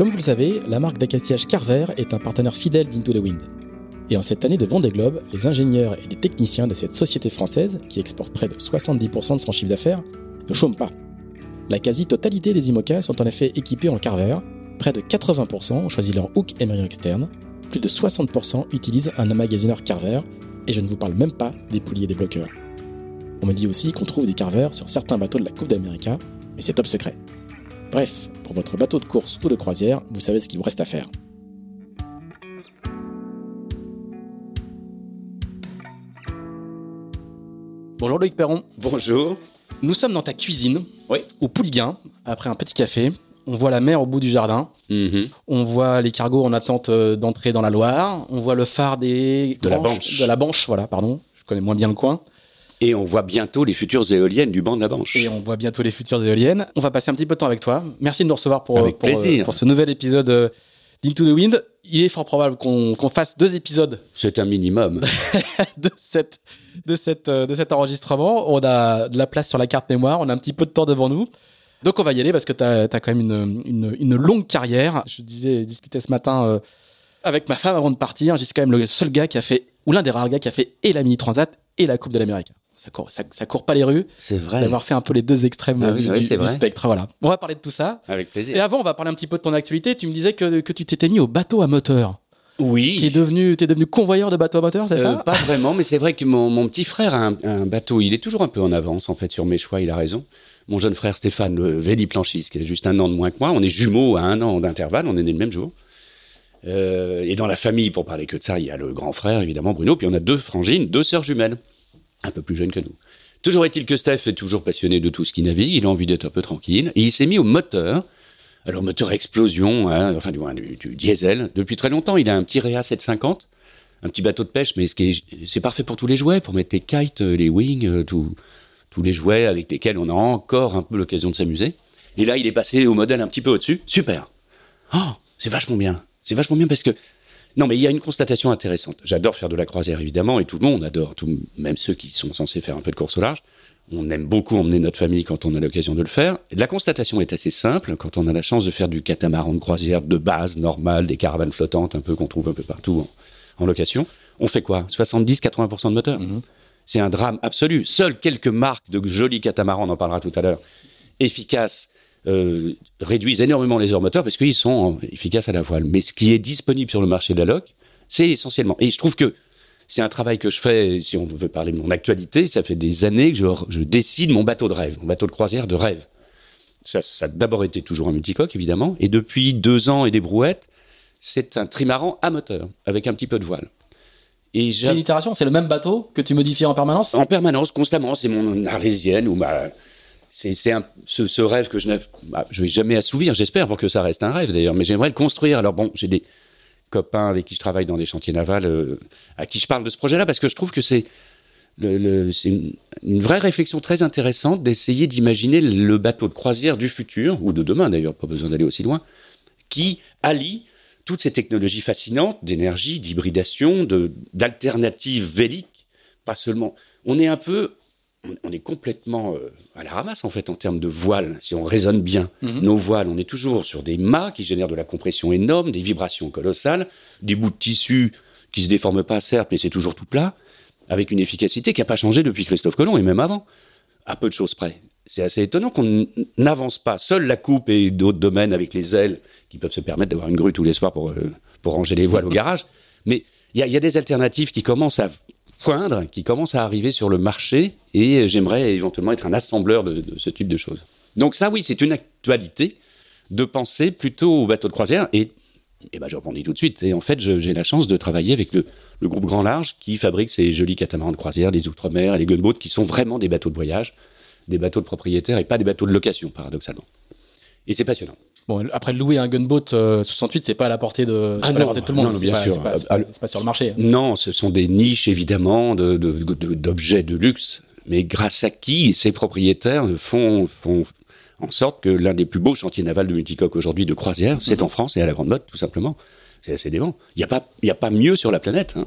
Comme vous le savez, la marque d'accastillage Carver est un partenaire fidèle d'Into the Wind. Et en cette année de Vendée Globe, les ingénieurs et les techniciens de cette société française, qui exporte près de 70% de son chiffre d'affaires, ne chôment pas. La quasi-totalité des IMOCA sont en effet équipés en Carver, près de 80% ont choisi leur hook émergent externe, plus de 60% utilisent un emmagasineur Carver, et je ne vous parle même pas des poulies et des bloqueurs. On me dit aussi qu'on trouve des Carver sur certains bateaux de la Coupe d'Amérique, mais c'est top secret. Bref, pour votre bateau de course ou de croisière, vous savez ce qu'il vous reste à faire. Bonjour Loïc Perron. Bonjour. Nous sommes dans ta cuisine, Oui. au Pouliguen, après un petit café. On voit la mer au bout du jardin. Mhm. On voit les cargos en attente euh, d'entrée dans la Loire. On voit le phare des De la Branches- Banche. De la Banche, voilà, pardon. Je connais moins bien le coin. Et on voit bientôt les futures éoliennes du banc de la Banche. Et on voit bientôt les futures éoliennes. On va passer un petit peu de temps avec toi. Merci de nous recevoir pour, pour, ce nouvel épisode euh, d'Into the Wind. Il est fort probable qu'on qu'on fasse deux épisodes C'est un minimum. de, cette, de, cette, euh, de cet enregistrement. On a de la place sur la carte mémoire. On a un petit peu de temps devant nous. Donc on va y aller parce que tu as, quand même une, une, une longue carrière. Je disais, discutais ce matin euh, avec ma femme avant de partir. J'ai quand même le seul gars qui a fait, ou l'un des rares gars qui a fait et la Mini Transat et la Coupe de l'Amérique. Ça court, ça, ça court pas les rues C'est vrai. d'avoir fait un peu les deux extrêmes Ah euh, oui, du, oui, spectre. Voilà. On va parler de tout ça. Avec Et plaisir. avant, on va parler un petit peu de ton actualité. Tu me disais que, que tu t'étais mis au bateau à moteur. Tu es Oui. devenu, t'es devenu convoyeur de bateau à moteur, c'est Euh, ça pas vraiment, mais c'est vrai que mon, mon petit frère a un, un bateau. Il est toujours un peu en avance, en fait, sur mes choix. Il a raison. Mon jeune frère Stéphane, le véliplanchiste, qui a juste un an de moins que moi. On est jumeaux à un an d'intervalle. On est nés le même jour. Euh, et dans la famille, pour parler que de ça, il y a le grand frère, évidemment, Bruno. Puis on a deux frangines, deux sœurs jumelles, un peu plus jeunes que nous. Toujours est-il que Steph est toujours passionné de tout ce qui navigue. Il a envie d'être un peu tranquille. Et il s'est mis au moteur. Alors, moteur explosion, hein, enfin, du du, du diesel. Depuis très longtemps, il a un petit Réa 750, un petit bateau de pêche, mais c'est parfait pour tous les jouets, pour mettre les kites, les wings, euh, tout- tous les jouets avec lesquels on a encore un peu l'occasion de s'amuser. Et là, il est passé au modèle un petit peu au-dessus. Super. Oh, c'est vachement bien. C'est vachement bien parce que non, mais il y a une constatation intéressante. J'adore faire de la croisière, évidemment, et tout le monde adore, tout, même ceux qui sont censés faire un peu de course au large. On aime beaucoup emmener notre famille quand on a l'occasion de le faire. La constatation est assez simple quand on a la chance de faire du catamaran de croisière de base, normal, des caravanes flottantes, un peu qu'on trouve un peu partout en, en location. On fait quoi? 70-80% de moteur. Mhm. C'est un drame absolu. Seules quelques marques de jolis catamarans, on en parlera tout à l'heure, efficaces, euh, réduisent énormément les heures moteurs parce qu'ils sont efficaces à la voile. Mais ce qui est disponible sur le marché de la loc, c'est essentiellement. Et je trouve que c'est un travail que je fais, si on veut parler de mon actualité, ça fait des années que je, je décide mon bateau de rêve, mon bateau de croisière de rêve. Ça, ça a d'abord été toujours un multicoque, évidemment. Et depuis deux ans et des brouettes, c'est un trimaran à moteur, avec un petit peu de voile. Et C'est une itération, c'est le même bateau que tu modifies en permanence? En permanence, constamment. C'est mon arlésienne ou ma. C'est ce, rêve que je n'ai bah, vais jamais assouvir, j'espère, pour que ça reste un rêve d'ailleurs, mais j'aimerais le construire. Alors bon, j'ai des copains avec qui je travaille dans des chantiers navals, euh, à qui je parle de ce projet-là, parce que je trouve que c'est une, une vraie réflexion très intéressante d'essayer d'imaginer le bateau de croisière du futur, ou de demain d'ailleurs, pas besoin d'aller aussi loin, qui allie toutes ces technologies fascinantes d'énergie, d'hybridation, d'alternatives véliques, pas seulement. On est un peu, on- est complètement euh, à la ramasse en fait en termes de voiles, si on raisonne bien. Mhm. Nos voiles, on est toujours sur des mâts qui génèrent de la compression énorme, des vibrations colossales, des bouts de tissu qui se déforment pas certes, mais c'est toujours tout plat, avec une efficacité qui n'a pas changé depuis Christophe Colomb et même avant, à peu de choses près. C'est assez étonnant qu'on n'avance pas. Seule la coupe et d'autres domaines avec les ailes qui peuvent se permettre d'avoir une grue tous les soirs pour, euh, pour ranger les voiles au garage. Mais il y, y a des alternatives qui commencent à poindre, qui commencent à arriver sur le marché et j'aimerais éventuellement être un assembleur de, ce type de choses. Donc ça, oui, c'est une actualité de penser plutôt au bateau de croisière et, et ben, je rebondis tout de suite. Et en fait, j'ai la chance de travailler avec le, le groupe Grand Large qui fabrique ces jolis catamarans de croisière, les outre-mer et les gunboats qui sont vraiment des bateaux de voyage, des bateaux de propriétaires et pas des bateaux de location, paradoxalement. Et c'est passionnant. Bon, après, louer un gunboat euh, 68, c'est pas à la portée de, Ah pas à la non, portée de tout le monde. non, bien pas- sûr. C'est pas, sur le marché. Non, ce sont des niches évidemment de- de- de- d'objets de, luxe, mais grâce à qui ses propriétaires font, font en sorte que l'un des plus beaux chantiers navals de multicoque aujourd'hui de croisière, c'est en France et à la Grande Motte, tout simplement. C'est assez dément. Il n'y a, pas- y a pas mieux sur la planète. hein.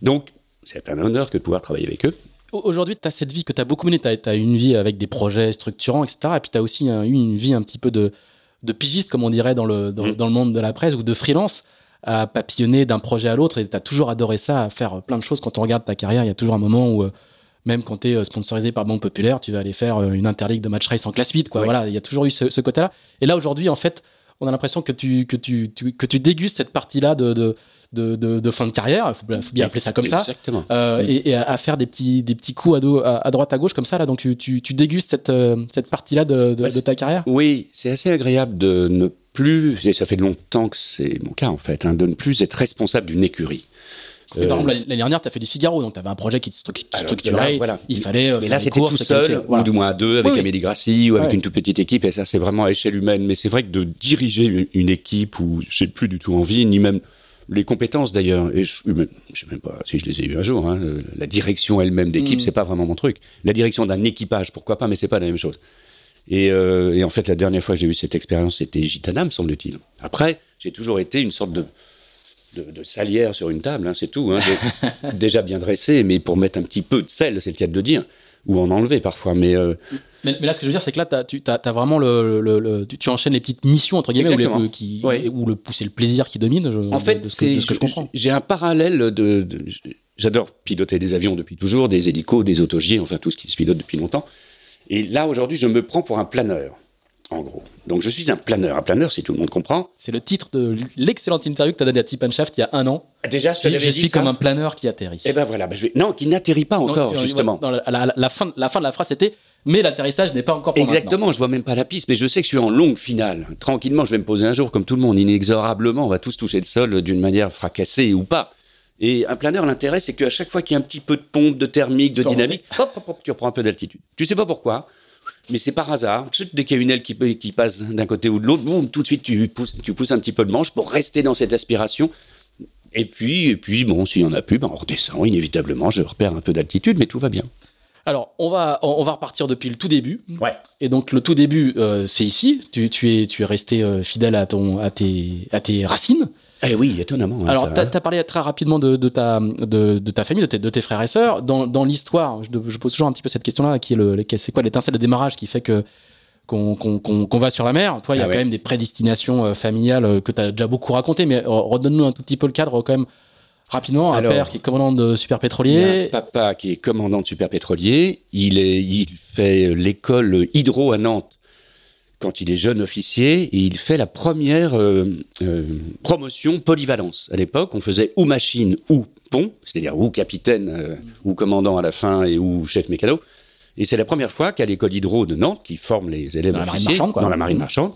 Donc, c'est un honneur que de pouvoir travailler avec eux. Au- Aujourd'hui, tu as cette vie que tu as beaucoup menée. Tu as, une vie avec des projets structurants, etc. Et puis tu as aussi un- eu une vie un petit peu de, de pigiste, comme on dirait dans le, dans, Mm. dans le monde de la presse, ou de freelance, à papillonner d'un projet à l'autre. Et tu as toujours adoré ça, à faire plein de choses. Quand on regarde ta carrière, il y a toujours un moment où, euh, même quand tu es sponsorisé par Banque Populaire, tu vas aller faire euh, une interligue de match race en classe 8. Quoi. Oui. Voilà, il y a toujours eu ce, ce côté-là. Et là, aujourd'hui, en fait, on a l'impression que tu, que, tu, tu- que tu dégustes cette partie-là de, de, de, de- de fin de carrière. Il faut, faut bien appeler ça comme ça. Exactement. Euh, Oui. et, et à, à faire des petits, des petits coups à, dos, à, à droite à gauche comme ça là donc tu, tu, tu dégustes cette, euh, cette partie là de, de, Bah, de c'est- ta carrière? Oui, c'est assez agréable de ne plus, et ça fait longtemps que c'est mon cas en fait, hein, de ne plus être responsable d'une écurie. Par Euh, exemple l'année dernière tu as fait du Figaro donc tu avais un projet qui te structurait voilà. il fallait euh, Mais faire là, c'était courses, tout seul, voilà. ou du moins à deux, avec Oui, oui. Amélie Grassi, ou avec Ouais. une toute petite équipe, et ça, c'est vraiment à échelle humaine. Mais c'est vrai que de diriger une- une équipe où j'ai plus du tout envie, ni même les compétences d'ailleurs, et je, je sais même pas si je les ai eues un jour, hein, euh, la direction elle-même d'équipe, Mm. c'est pas vraiment mon truc. La direction d'un équipage, pourquoi pas, mais c'est pas la même chose. Et, euh, et en fait, la dernière fois que j'ai eu cette expérience, c'était Gitana, me semble-t-il. Après, j'ai toujours été une sorte de, de, de salière sur une table, hein, c'est tout. hein, de- déjà bien dressé, mais pour mettre un petit peu de sel, c'est le cas de le dire, ou en enlever parfois. Mais euh, mais, mais là ce que je veux dire c'est que là tu as, vraiment le, le- le- tu, tu enchaînes les petites missions entre guillemets les- Exactement. qui, Ouais. où le c'est le plaisir qui domine je- En fait, de ce que, c'est de ce que je comprends J'ai un parallèle de. de- J'adore piloter des avions depuis toujours, des hélicos, des autogiers, enfin tout ce qui se pilote depuis longtemps. Et là, aujourd'hui, je me prends pour un planeur, en gros. Donc, je suis un planeur. Un planeur, si tout le monde comprend. c'est le titre de l'excellente interview que tu as donnée à Tip Shaft il y a un an Déjà, je te je, dit, suis ça comme un planeur qui atterrit Eh ben voilà, ben je vais- non, qui n'atterrit pas encore, Non, justement. la, la- la fin, la fin de la phrase c'était mais l'atterrissage n'est pas encore pour maintenant. Exactement, je vois même pas la piste, mais je sais que je suis en longue finale. Tranquillement, je vais me poser un jour, comme tout le monde, inexorablement, on va tous toucher le sol d'une manière fracassée ou pas. Et un planeur, l'intérêt, c'est qu'à chaque fois qu'il y a un petit peu de pompe, de thermique, de dynamique, hop, hop, hop, tu reprends un peu d'altitude. Tu sais pas pourquoi, mais c'est par hasard. Dès qu'il y a une aile qui, passe d'un côté ou de l'autre, boum, tout de suite, tu pousses, tu pousses un petit peu le manche pour rester dans cette aspiration. Et puis, et puis bon, s'il y en a plus, ben on redescend inévitablement, je repère un peu d'altitude, mais tout va bien. Alors, on va, on va repartir depuis le tout début. Ouais. Et donc, le tout début, euh, c'est ici. Tu, tu es, tu es resté euh, fidèle à, ton, à, tes, à tes racines. Eh oui, étonnamment. hein, Alors, tu hein. as, parlé très rapidement de, de, ta, de, de ta famille, de tes, de tes frères et sœurs. Dans, dans l'histoire, je, je pose toujours un petit peu cette question-là, qui est le, c'est quoi l'étincelle de démarrage qui fait que qu'on qu'on- qu'on- qu'on va sur la mer? Toi, il y a Ah ouais. quand même des prédestinations euh, familiales euh, que tu as déjà beaucoup racontées, mais redonne-nous un tout petit peu le cadre quand même rapidement. Un Alors, père qui est commandant de super pétrolier. un papa qui est commandant de superpétrolier. Il, est, il fait l'école hydro à Nantes quand il est jeune officier et il fait la première euh, euh, promotion polyvalence. À l'époque, on faisait ou machine ou pont, c'est-à-dire ou capitaine euh, ou commandant à la fin et ou chef mécano. Et c'est la première fois qu'à l'école hydro de Nantes, qui forme les élèves Dans la marine officiers marchande, quoi. dans la marine marchande,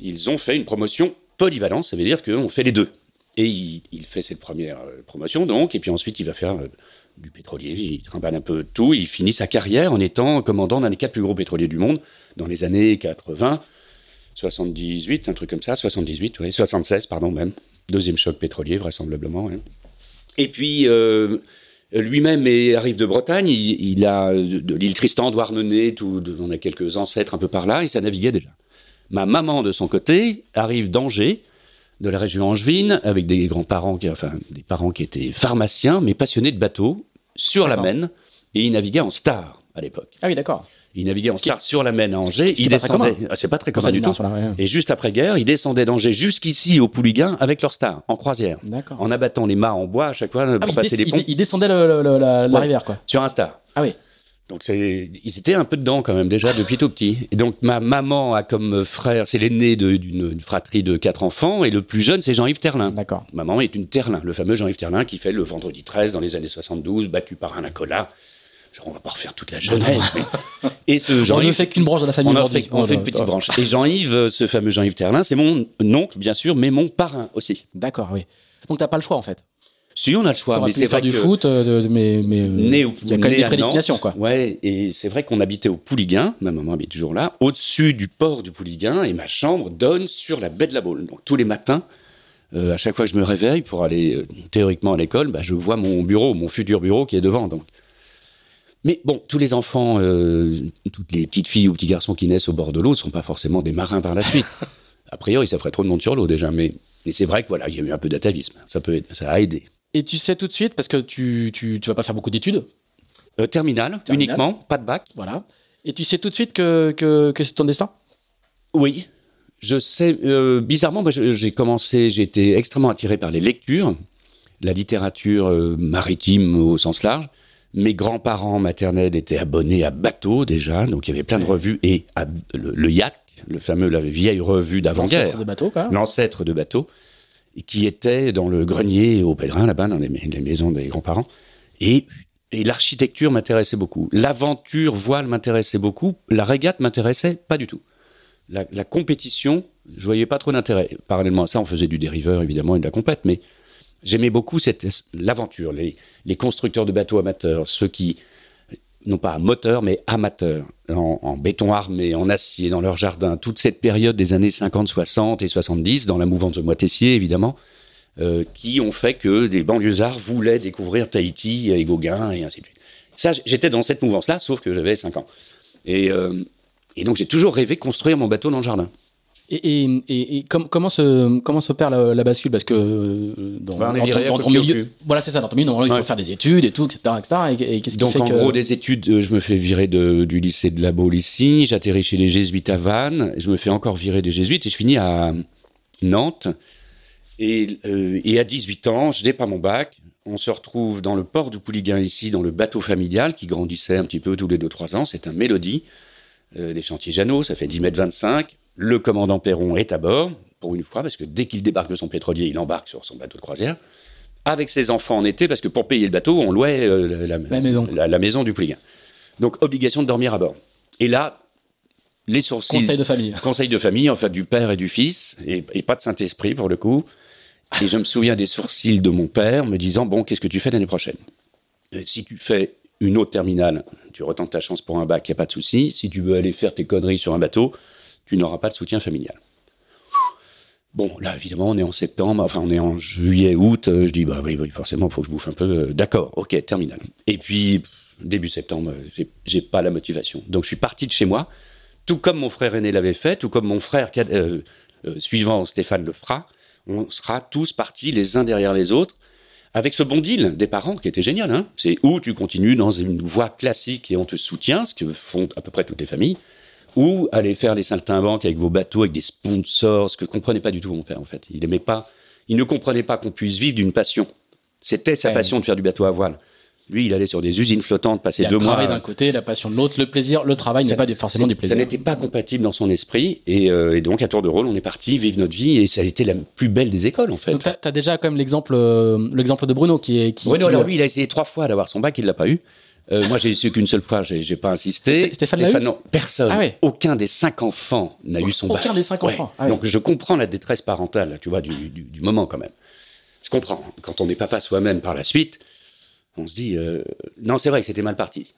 ils ont fait une promotion polyvalence. Ça veut dire qu'on fait les deux. Et il, fait cette première euh, promotion, donc, et puis ensuite il va faire euh, du pétrolier, il trimballe un peu tout, il finit sa carrière en étant commandant d'un des quatre plus gros pétroliers du monde dans les années 80, 78, un truc comme ça, 78, oui, 76, pardon, même. Deuxième choc pétrolier, vraisemblablement. hein. Et puis, euh, lui-même arrive de Bretagne, il, il a de, l'île Tristan, Douarnenez, on a quelques ancêtres un peu par là, et ça naviguait déjà. Ma maman, de son côté, arrive d'Angers, de la région angevine, avec des grands-parents, qui, enfin, des parents qui étaient pharmaciens, mais passionnés de bateaux, sur la. Maine, et ils naviguaient en star à l'époque. Ah oui, d'accord. Il naviguait en qui- star sur la Maine à Angers. Il descendait. Ah, C'est pas très commun du tout. La-. Et juste après guerre, il descendait d'Angers jusqu'ici au Pouliguen avec leur star en croisière, D'accord. en abattant les mâts en bois à chaque fois pour Ah oui, passer les ponts il- il descendait le- le- la, la rivière, quoi. sur un star. Ah oui. Donc ils étaient un peu dedans quand même déjà depuis tout petit. Et donc ma maman a comme frère, c'est l'aîné d'une fratrie de quatre enfants et le plus jeune c'est Jean-Yves Terlin. D'accord. Maman est une Terlin, le fameux Jean-Yves Terlin qui fait le vendredi 13 dans les années 72, battu par un acola. Genre, on va pas refaire toute la jeunesse. mais- Et ce On ne Jean-Yves fait qu'une branche de la famille on, en fait, on fait une Oh, petite oh. branche. Et Jean-Yves, euh, ce fameux Jean-Yves Terlin, c'est mon oncle, bien sûr, mais mon parrain aussi. D'accord, oui. Donc t'as pas le choix en fait. Si on a le choix, mais c'est vrai du que foot, euh, de- mais, mais euh, né au, il y a quand même des prédestinations, quoi. Ouais, et c'est vrai qu'on habitait au Pouliguen, ma maman habite toujours là, au-dessus du port du Pouliguen, et ma chambre donne sur la baie de la Baule. Donc tous les matins, euh, à chaque fois que je me réveille pour aller euh, théoriquement à l'école, bah, je vois mon bureau, mon futur bureau qui est devant. Donc. Mais bon, tous les enfants, euh, toutes les petites filles ou petits garçons qui naissent au bord de l'eau ne sont pas forcément des marins par la suite. a priori, ça ferait trop de monde sur l'eau déjà, mais et c'est vrai que voilà, il y a eu un peu d'atavisme. Ça peut, ça a aidé. Et tu sais tout de suite, parce que tu, tu, tu vas pas faire beaucoup d'études, Euh, terminal, Terminal. uniquement, pas de bac. voilà. Et tu sais tout de suite que, que, que c'est ton destin? Oui, je sais. euh, bizarrement, j'ai commencé, j'ai été extrêmement attiré par les lectures, la littérature euh, maritime au sens large. Mes grands-parents maternels étaient abonnés à Bateau déjà, donc il y avait plein de revues et à- le, le Yak, le fameux, la vieille revue d'avant-guerre, L'ancêtre de bateau, quoi. l'ancêtre de Bateau, qui était dans le grenier au Pèlerin là-bas, dans les, maisons des grands-parents. Et, et l'architecture m'intéressait beaucoup. L'aventure voile m'intéressait beaucoup. La régate m'intéressait pas du tout. La, compétition, je voyais pas trop d'intérêt. Parallèlement à ça, on faisait du dériveur évidemment et de la compète, mais j'aimais beaucoup l'aventure, les, les constructeurs de bateaux amateurs, ceux qui non pas moteur mais amateurs, en, en béton armé, en acier, dans leur jardin, toute cette période des années 50, 60 et 70, dans la mouvance de Moitessier évidemment, euh, qui ont fait que des banlieusards voulaient découvrir Tahiti et Gauguin et ainsi de suite. Ça, j'étais dans cette mouvance-là, sauf que j'avais 5 ans. Euh, et donc j'ai toujours rêvé de construire mon bateau dans le jardin. Et, et, et, et com- comment se comment s'opère la, la bascule? Parce que euh, dans, Bah, on est dans dans ton milieu, voilà c'est ça. Dans ton milieu, il Ouais. faut faire des études et tout, etc., etc. Et, qu'est-ce qui Donc fait en que gros des études, euh, je me fais virer de- du lycée de la Baule ici, j'atterris chez les jésuites à Vannes, je me fais encore virer des jésuites et je finis à Nantes. Et, euh, et à 18 ans, je n'ai pas mon bac. On se retrouve dans le port du Pouliguen ici, dans le bateau familial qui grandissait un petit peu tous les 2-3 ans. C'est un Mélodie euh, des chantiers Jeannot, ça fait 10 mètres 25. Le commandant Perron est à bord, pour une fois, parce que dès qu'il débarque de son pétrolier, il embarque sur son bateau de croisière. Avec ses enfants en été, parce que pour payer le bateau, on louait euh, la, La maison. la, la maison du Pouliguen. Donc, obligation de dormir à bord. Et là, les sourcils. conseil de famille Conseil de famille, en fait, du père et du fils, et, et pas de Saint-Esprit pour le coup. Et je me souviens des sourcils de mon père me disant Bon, qu'est-ce que tu fais l'année prochaine? Euh, Si tu fais une autre terminale, tu retentes ta chance pour un bac, il n'y a pas de souci. Si tu veux aller faire tes conneries sur un bateau, tu n'auras pas de soutien familial. Bon, là, évidemment, on est en septembre, enfin, on est en juillet, août. euh, je dis Bah oui, forcément, il faut que je bouffe un peu. Euh, D'accord, ok, terminale. Et puis, début septembre, euh, j'ai- pas la motivation. Donc, je suis parti de chez moi tout comme mon frère aîné l'avait fait, tout comme mon frère suivant Stéphane le fera, on sera tous partis les uns derrière les autres, avec ce bon deal des parents qui était génial. Hein c'est où tu continues dans une voie classique et on te soutient, ce que font à peu près toutes les familles, ou aller faire les saltimbanques avec vos bateaux, avec des sponsors, ce que comprenait pas du tout mon père en fait. Il aimait pas, il ne comprenait pas qu'on puisse vivre d'une passion. C'était sa Ouais. passion de faire du bateau à voile. Lui, il allait sur des usines flottantes, passer deux le mois. travail d'un côté, la passion de l'autre, le plaisir, le travail n'est pas forcément du plaisir. Ça n'était pas compatible dans son esprit. Et, euh, et donc, à tour de rôle, on est parti vivre notre vie. Et ça a été la plus belle des écoles, en fait. Donc, t'as as déjà quand même l'exemple, euh, l'exemple de Bruno qui est qui. Bruno, qui- alors lui, il a essayé trois fois d'avoir son bac, il l'a pas eu. Euh, moi, j'ai su qu'une seule fois, j'ai j'ai pas insisté. Sté- Stéphane non, personne. Ah ouais. Aucun des cinq enfants n'a eu son bac. Aucun des cinq Ouais. enfants. Ah ouais. Donc, je comprends la détresse parentale, tu vois, du, du- du moment quand même. Je comprends. Quand on n'est papa soi-même par la suite, on se dit, euh, non, c'est vrai que c'était mal parti.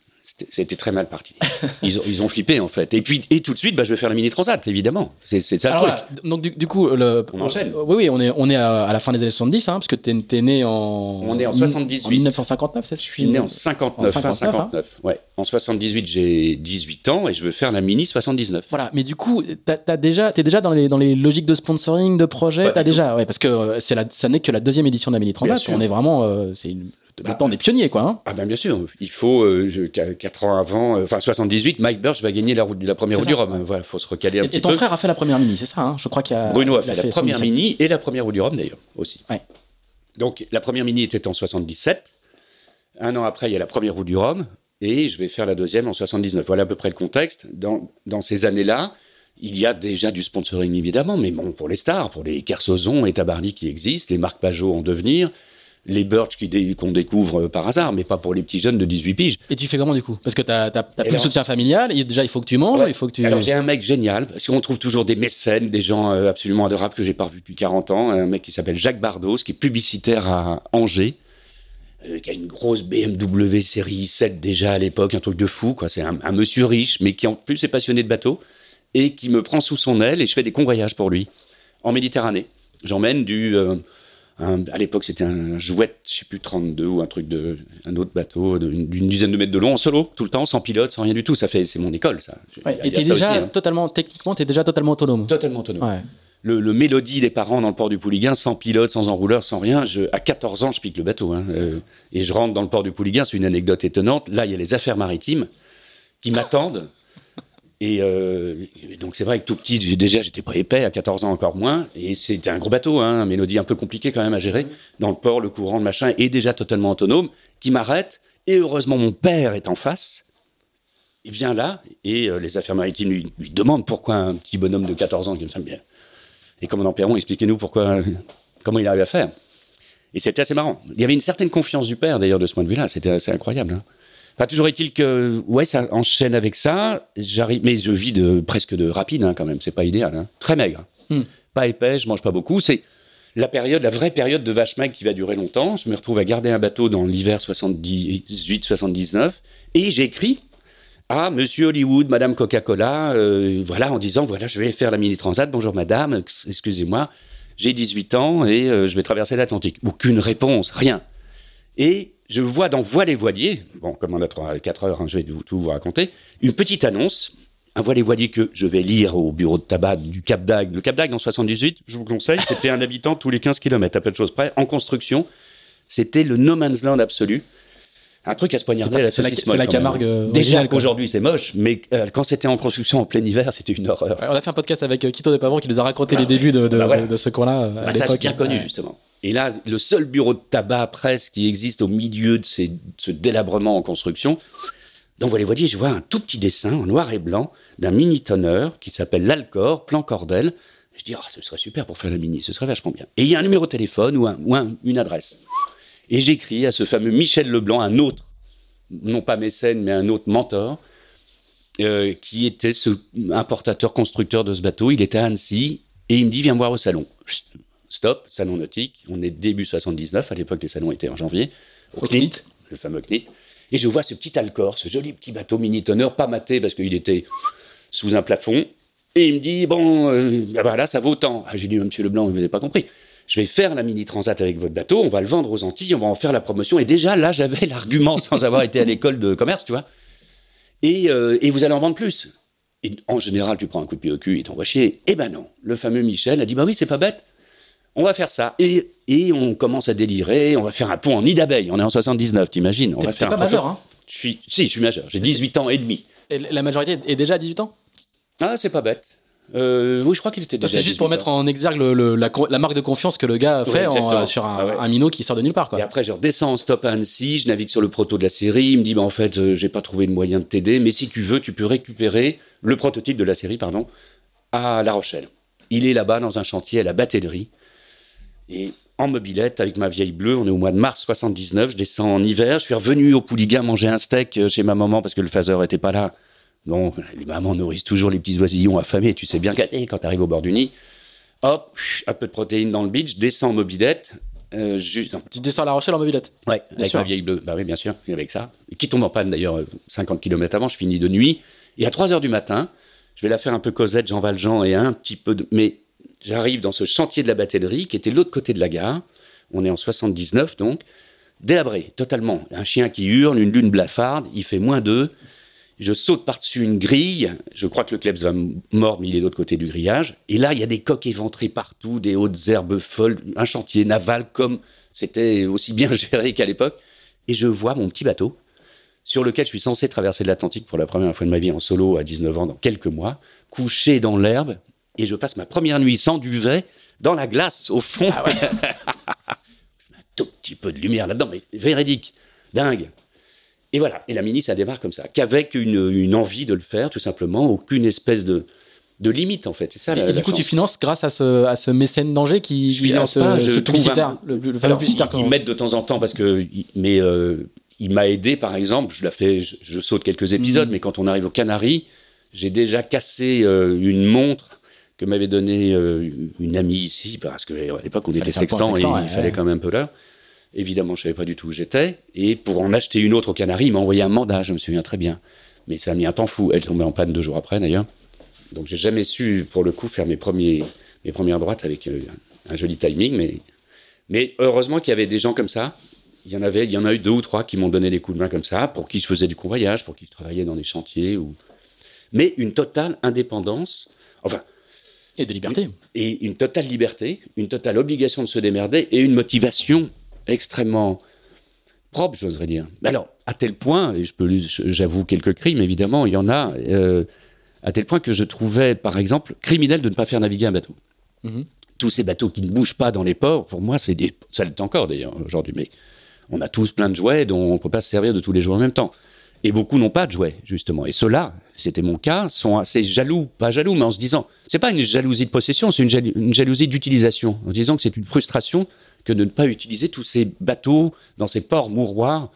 C'était- très mal parti. Ils ont, ils ont flippé en fait. Et puis et tout de suite, bah, je vais faire le mini transat, évidemment. C'est ça le Alors truc. donc du, du coup, le, On enchaîne. euh, oui, oui, on est, on est à, à la fin des années 70, hein, parce que t'es es né en. On est en 78. En 1959, c'est ça Je suis né en 59, En fin 59, 59. Ouais. En 78, j'ai 18 ans et je veux faire la mini 79. Voilà, mais du coup, t'as as déjà, t'es déjà dans les dans les logiques de sponsoring, de projet, t'as du déjà, ouais, parce que euh, c'est la, ça n'est que la deuxième édition de la Mini Transat. On est vraiment, euh, c'est une- le Bah, temps des pionniers, quoi. Hein. Ah ben bien sûr, il faut, euh, je- qu- quatre ans avant, euh, enfin 78, Mike Birch va gagner la, la première route du. Rhum. Voilà, faut se recaler un Et, petit et ton peu. frère a fait la première mini, c'est ça hein Je crois qu'il a. Bruno a il fait la première mini et la première route du Rhum d'ailleurs aussi. Ouais. Donc la première mini était en 77. Un an après, il y a la première route du Rhum et je vais faire la deuxième en 79. Voilà à peu près le contexte. Dans, dans ces années-là, il y a déjà du sponsoring évidemment, mais bon, pour les stars, pour les Kersozon et Tabarly qui existent, les Marc Pajot en devenir, les dé- qu'on découvre euh, par hasard, mais pas pour les petits jeunes de 18 piges. Et tu fais comment du coup? Parce que t'as Et plus le alors- soutien familial. Et déjà, il faut que tu manges, Ouais. il faut que tu. Alors j'ai un mec génial, parce qu'on trouve toujours des mécènes, des gens euh, absolument adorables que j'ai pas revus depuis 40 ans. Un mec qui s'appelle Jacques Bardos, qui est publicitaire à Angers, euh, qui a une grosse BMW série 7 déjà à l'époque, un truc de fou. quoi. C'est un, un monsieur riche, mais qui en plus est passionné de bateau et qui me prend sous son aile et je fais des convoyages pour lui en Méditerranée. J'emmène du. euh, un- à l'époque, c'était un jouet, je sais plus, 32 ou un truc de. un autre bateau d'une dizaine de mètres de long en solo, tout le temps, sans pilote, sans rien du tout. Ça fait. C'est mon école, ça. Ouais, et t'es déjà aussi, hein. totalement, techniquement, t'es déjà totalement autonome. Totalement autonome. Ouais. Le, le mélodie des parents dans le port du Pouliguen, sans pilote, sans enrouleur, sans rien. Je, à 14 ans, je pique le bateau. hein, euh, et je rentre dans le port du Pouliguen. C'est une anecdote étonnante. Là, il y a les affaires maritimes qui m'attendent. Et, euh, donc, c'est vrai que tout petit, déjà, j'étais pas épais, à 14 ans encore moins. Et c'était un gros bateau, hein, mélodie un peu compliqué quand même à gérer. Dans le port, le courant, le machin, et déjà totalement autonome, qui m'arrête. Et heureusement, mon père est en face. Il vient là, et euh, les affaires maritimes lui, demandent pourquoi un petit bonhomme de 14 ans qui me semble bien. Et commandant Perron, expliquez-nous pourquoi, comment il arrive à faire. Et c'était assez marrant. Il y avait une certaine confiance du père, d'ailleurs, de ce point de vue-là. C'était assez incroyable. Hein. Enfin, toujours est-il que, ouais, ça enchaîne avec ça. J'arrive, mais je vis de presque de rapide, hein, quand même. C'est pas idéal. Hein. Très maigre. Hmm. Pas épais, je mange pas beaucoup. C'est la période, la vraie période de vache maigre qui va durer longtemps. Je me retrouve à garder un bateau dans l'hiver 78-79. Et j'écris à Monsieur Hollywood, Madame Coca-Cola, euh, voilà, en disant, voilà, je vais faire la mini transat. Bonjour Madame, ex- excusez-moi, j'ai 18 ans et euh, je vais traverser l'Atlantique. Aucune réponse, rien. Et je vois dans Voile et Voilier, bon, comme on a 3, 4 heures, hein, je vais vous- tout vous raconter, une petite annonce, un voile et voilier que je vais lire au bureau de tabac du Cap d'Agde. Le Cap d'Agde en 78, je vous conseille, c'était un habitant tous les 15 km, à peu de choses près, en construction. C'était le no man's land absolu. Un truc à se poignarder C'est à la c'est la- saucisse c'est. Camargue, euh, Déjà, originale, quoi. aujourd'hui, c'est moche, mais euh, quand c'était en construction en plein hiver, c'était une horreur. Ouais, on a fait un podcast avec euh, Quito Despavants qui nous a raconté les débuts de, de, Bah voilà. de ce coin-là euh, à Bah, ça, j'ai l'époque. bien connu, Ouais. justement. Et là, le seul bureau de tabac presque qui existe au milieu de ce délabrement en construction, donc voilà, voyez, je vois un tout petit dessin en noir et blanc d'un mini-tonneur qui s'appelle l'Alcor, plan cordel. Je dis, ah, ce serait super pour faire la mini, ce serait vachement bien. Et il y a un numéro de téléphone ou, un- ou un- une adresse. Et j'écris à ce fameux Michel Leblanc, un autre, non pas mécène, mais un autre mentor, euh, qui était ce importateur constructeur de ce bateau. Il était à Annecy et il me dit viens voir au salon. Stop, salon nautique. On est début 79. À l'époque, les salons étaient en janvier. Au, CNIT, le fameux CNIT. Et je vois ce petit Alcor, ce joli petit bateau mini-tonneur, pas maté parce qu'il était sous un plafond. Et il me dit bon, euh, ah bah là, ça vaut tant. Ah, J'ai dit monsieur Leblanc, vous n'avez pas compris. Je vais faire la mini transat avec votre bateau, on va le vendre aux Antilles, on va en faire la promotion. Et déjà là, j'avais l'argument sans avoir été à l'école de commerce, tu vois. Et, euh, et vous allez en vendre plus. Et en général, tu prends un coup de pied au cul et t'envoies chier. Eh ben non. Le fameux Michel a dit bah oui, c'est pas bête. On va faire ça. Et, et on commence à délirer. On va faire un pont en nid d'abeille. On est en 79, t'imagines On T'es va faire pas un majeur, hein Je suis, si, je suis majeur. J'ai 18 ans et demi. Et la majorité est déjà à 18 ans? Ah, c'est pas bête. Euh, oui, je crois qu'il était déjà. C'est juste pour 18 mettre en exergue le- le- la, marque de confiance que le gars fait en- exactement. sur un, Ah ouais. un minot qui sort de nulle part. Quoi. Et après, je redescends en stop à Annecy, je navigue sur le proto de la série. Il me dit, bah, en fait, euh, j'ai pas trouvé de moyen de t'aider, mais si tu veux, tu peux récupérer le prototype de la série, pardon, à La Rochelle. Il est là-bas dans un chantier à la batellerie. Et en mobilette, avec ma vieille bleue, on est au mois de mars 79, je descends en hiver. Je suis revenu au Pouliguen manger un steak euh, chez ma maman parce que le phaser était pas là. Bon, les mamans nourrissent toujours les petits oisillons affamés, tu sais bien quand tu arrives au bord du nid. Hop, un peu de protéines dans le beach, je descends en mobilette. euh, juste, Tu descends à La Rochelle en mobilette? Ouais, avec sûr. ma vieille bleue. Bah oui, bien sûr, avec ça. Et qui tombe en panne d'ailleurs euh, 50 km avant, je finis de nuit. Et à 3 heures du matin, je vais la faire un peu Cosette, Jean Valjean et un petit peu de. Mais j'arrive dans ce chantier de la batellerie qui était l'autre côté de la gare. On est en 79 donc. Délabré, totalement. Un chien qui hurle, une lune blafarde, il fait moins 2. Je saute par-dessus une grille. Je crois que le Klebs va mordre, mais il est de l'autre côté du grillage. Et là, il y a des coques éventrées partout, des hautes herbes folles, un chantier naval comme c'était aussi bien géré qu'à l'époque. Et je vois mon petit bateau sur lequel je suis censé traverser l'Atlantique pour la première fois de ma vie en solo à 19 ans dans quelques mois, couché dans l'herbe. Et je passe ma première nuit sans duvet dans la glace au fond. Ah ouais. Je mets un tout petit peu de lumière là-dedans, mais véridique, dingue. Et voilà, et la mini, ça démarre comme ça, qu'avec une, une envie de le faire, tout simplement, aucune espèce de, de limite, en fait. C'est ça, Et, la, et la du coup, tu finances grâce à ce, à ce mécène d'Angers qui Je finance ce, je ce trouve publicitaire, un- le, le fameux Alors, publicitaire. ils, m'aident de temps en temps parce que, mais euh, il m'a aidé, par exemple, je la fais, je, je saute quelques épisodes, Mhm. mais quand on arrive aux Canaries, j'ai déjà cassé euh, une montre que m'avait donnée euh, une amie ici, parce que à l'époque on était point sextant et sextant, il ouais, fallait ouais. quand même un peu l'heure. Évidemment, je savais pas du tout où j'étais. Et pour en acheter une autre au Canary, il m'a envoyé un mandat, je me souviens très bien. Mais ça a mis un temps fou. Elle tombait en panne deux jours après, d'ailleurs. Donc, j'ai jamais su, pour le coup, faire mes, premiers, mes premières droites avec euh, un joli timing. Mais, mais heureusement qu'il y avait des gens comme ça. Il y en avait, il y en a eu deux ou trois qui m'ont donné des coups de main comme ça, pour qui je faisais du convoyage, pour qui je travaillais dans des chantiers. Ou... Mais une totale indépendance. Enfin, Et de liberté. et une totale liberté, une totale obligation de se démerder et une motivation extrêmement propre, j'oserais dire. Alors, à tel point, et je peux, j'avoue quelques crimes, évidemment, il y en a, euh, à tel point que je trouvais, par exemple, criminel de ne pas faire naviguer un bateau. Mhm. Tous ces bateaux qui ne bougent pas dans les ports, pour moi, c'est des, ça l'est encore d'ailleurs aujourd'hui, mais on a tous plein de jouets dont on ne peut pas se servir de tous les jours en même temps. Et beaucoup n'ont pas de jouets, justement. Et ceux-là, c'était mon cas, sont assez jaloux, pas jaloux, mais en se disant, c'est pas une jalousie de possession, c'est une, jal- une jalousie d'utilisation, en disant que c'est une frustration que de ne pas utiliser tous ces bateaux dans ces ports mouroirs.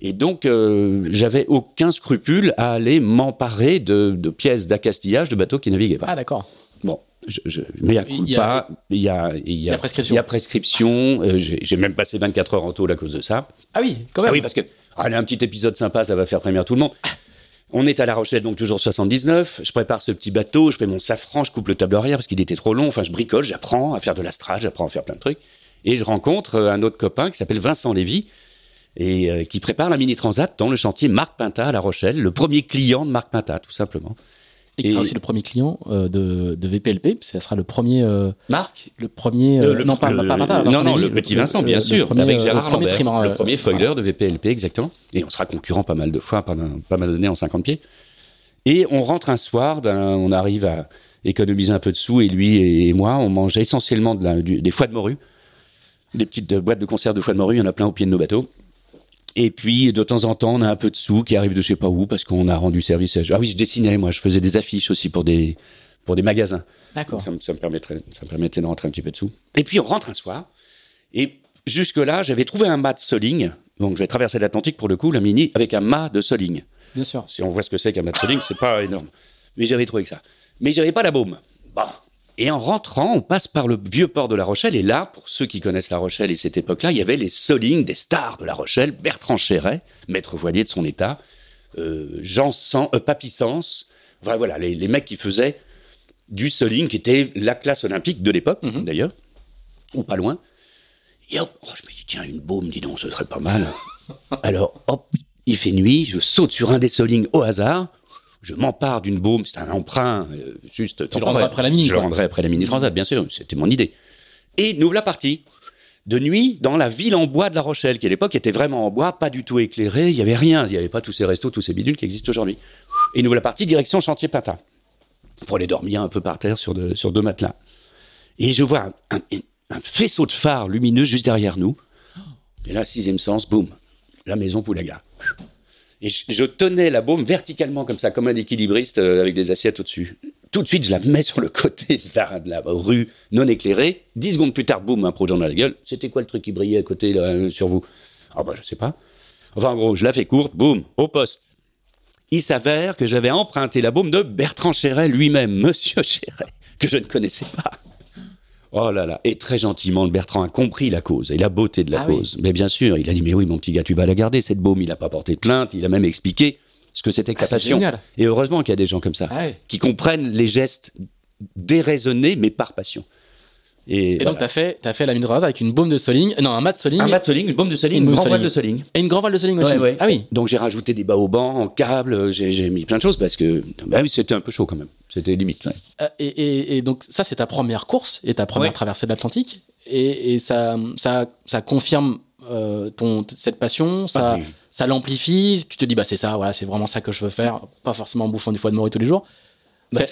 Et donc, euh, j'avais aucun scrupule à aller m'emparer de, de pièces d'accastillage de bateaux qui naviguaient pas. Ah, d'accord. Bon, je, je, mais il y a pas, il y a, il y a, prescription. Il y a prescription. euh, j'ai même passé 24 heures en tôle à cause de ça. Ah oui, quand Ah même. oui, parce que là, un petit épisode sympa, ça va faire frémir tout le monde. On est à La Rochelle, donc toujours 79. Je prépare ce petit bateau, je fais mon safran, je coupe le tableau arrière parce qu'il était trop long. Enfin, je bricole, j'apprends à faire de l'astrage, j'apprends à faire plein de trucs. Et je rencontre euh, un autre copain qui s'appelle Vincent Lévy et euh, qui prépare la mini transat dans le chantier Marc Pinta à La Rochelle, le premier client de Marc Pinta, tout simplement. Et qui sera aussi le premier client euh, de, de VPLP. Ça sera le premier. euh, Marc le premier. euh, le- non, pas, le- pas, pas, pas non, non, le petit Vincent, bien sûr, premier, avec Gérard le premier le premier foiler de VPLP, exactement. Et on sera concurrent pas mal de fois, pendant pas mal d'années en 50 pieds. Et on rentre un soir, on arrive à économiser un peu de sous, et lui et moi, on mange essentiellement de la- du- des foies de morue, des petites boîtes de conserve de foies de morue, il y en a plein au pied de nos bateaux. Et puis, de temps en temps, on a un peu de sous qui arrivent de je sais pas où, parce qu'on a rendu service à... Ah oui, je dessinais, moi, je faisais des affiches aussi pour des, pour des magasins. D'accord. Ça, me- ça me permettrait, ça me permettait de rentrer un petit peu dessous. Et puis on rentre un soir. Et jusque-là, j'avais trouvé un mât de soling. Donc je vais traverser l'Atlantique pour le coup, la mini, avec un mât de soling. Bien sûr. Si on voit ce que c'est qu'un mât de soling, c'est pas énorme. Mais j'avais trouvé que ça. Mais j'avais pas la baume. Bon. Et en rentrant, on passe par le vieux port de La Rochelle. Et là, pour ceux qui connaissent La Rochelle et cette époque-là, il y avait les solings des stars de La Rochelle. Bertrand Chéret, maître voilier de son état. Euh, Jean euh, Papy Sens. Enfin, voilà, les, les mecs qui faisaient du soling, qui était la classe olympique de l'époque, Mhm. d'ailleurs, ou pas loin. Et hop, oh, je me dis, tiens, une baume, dis donc, ce serait pas mal. Alors, hop, il fait nuit, je saute sur un des solings au hasard, je m'empare d'une baume, c'est un emprunt, euh, juste. Tu le rendras après la mini, Je le rendrai après la mini transat, bien sûr, c'était mon idée. Et nous voilà partis. De nuit, dans la ville en bois de La Rochelle, qui à l'époque était vraiment en bois, pas du tout éclairée, il y avait rien, il n'y avait pas tous ces restos, tous ces bidules qui existent aujourd'hui. Et nous voilà partis direction chantier Pinta pour aller dormir un peu par terre sur, de- sur deux matelas. Et je vois un, un- un faisceau de phare lumineux juste derrière nous. Et là, sixième sens, boum, la maison Poulaga. Et je, tenais la baume verticalement comme ça, comme un équilibriste euh, avec des assiettes au-dessus. Tout de suite, je la mets sur le côté de la, rue non éclairée. Dix secondes plus tard, boum, un projet dans la gueule. C'était quoi le truc qui brillait à côté, euh, sur vous? Ah bah, je sais pas. Enfin, en gros, je la fais courte, boum, au poste. Il s'avère que j'avais emprunté la baume de Bertrand Chéret lui-même, Monsieur Chéret, que je ne connaissais pas. Oh là là, et très gentiment, le Bertrand a compris la cause et la beauté de la Ah oui. cause. Mais bien sûr, il a dit, mais oui, mon petit gars, tu vas la garder, cette baume. Il n'a pas porté de plainte, il a même expliqué ce que c'était que Ah, la passion. génial. Et heureusement qu'il y a des gens comme ça, Ah qui comprennent les gestes déraisonnés, mais par passion. Et, Et voilà. donc, t'as fait, t'as fait la mine rase avec une baume de soling. Non, un mat de soling. un mat de soling, une baume de soling, Une une grande de voile de soling. Et une grand voile de soling aussi. Ouais, ouais. Ah oui. Donc j'ai rajouté des baobans en câble, euh, j'ai mis plein de choses parce que bah c'était un peu chaud quand même. C'était limite. ouais. Euh, Et, et- et donc, ça, c'est ta première course et ta première traversée de l'Atlantique. Et, ça, ça, ça confirme euh, ton, cette passion, ça, Ah ça l'amplifie. Tu te dis, bah, c'est ça, voilà, c'est vraiment ça que je veux faire. Pas forcément en bouffant du foie de morue tous les jours. Bah,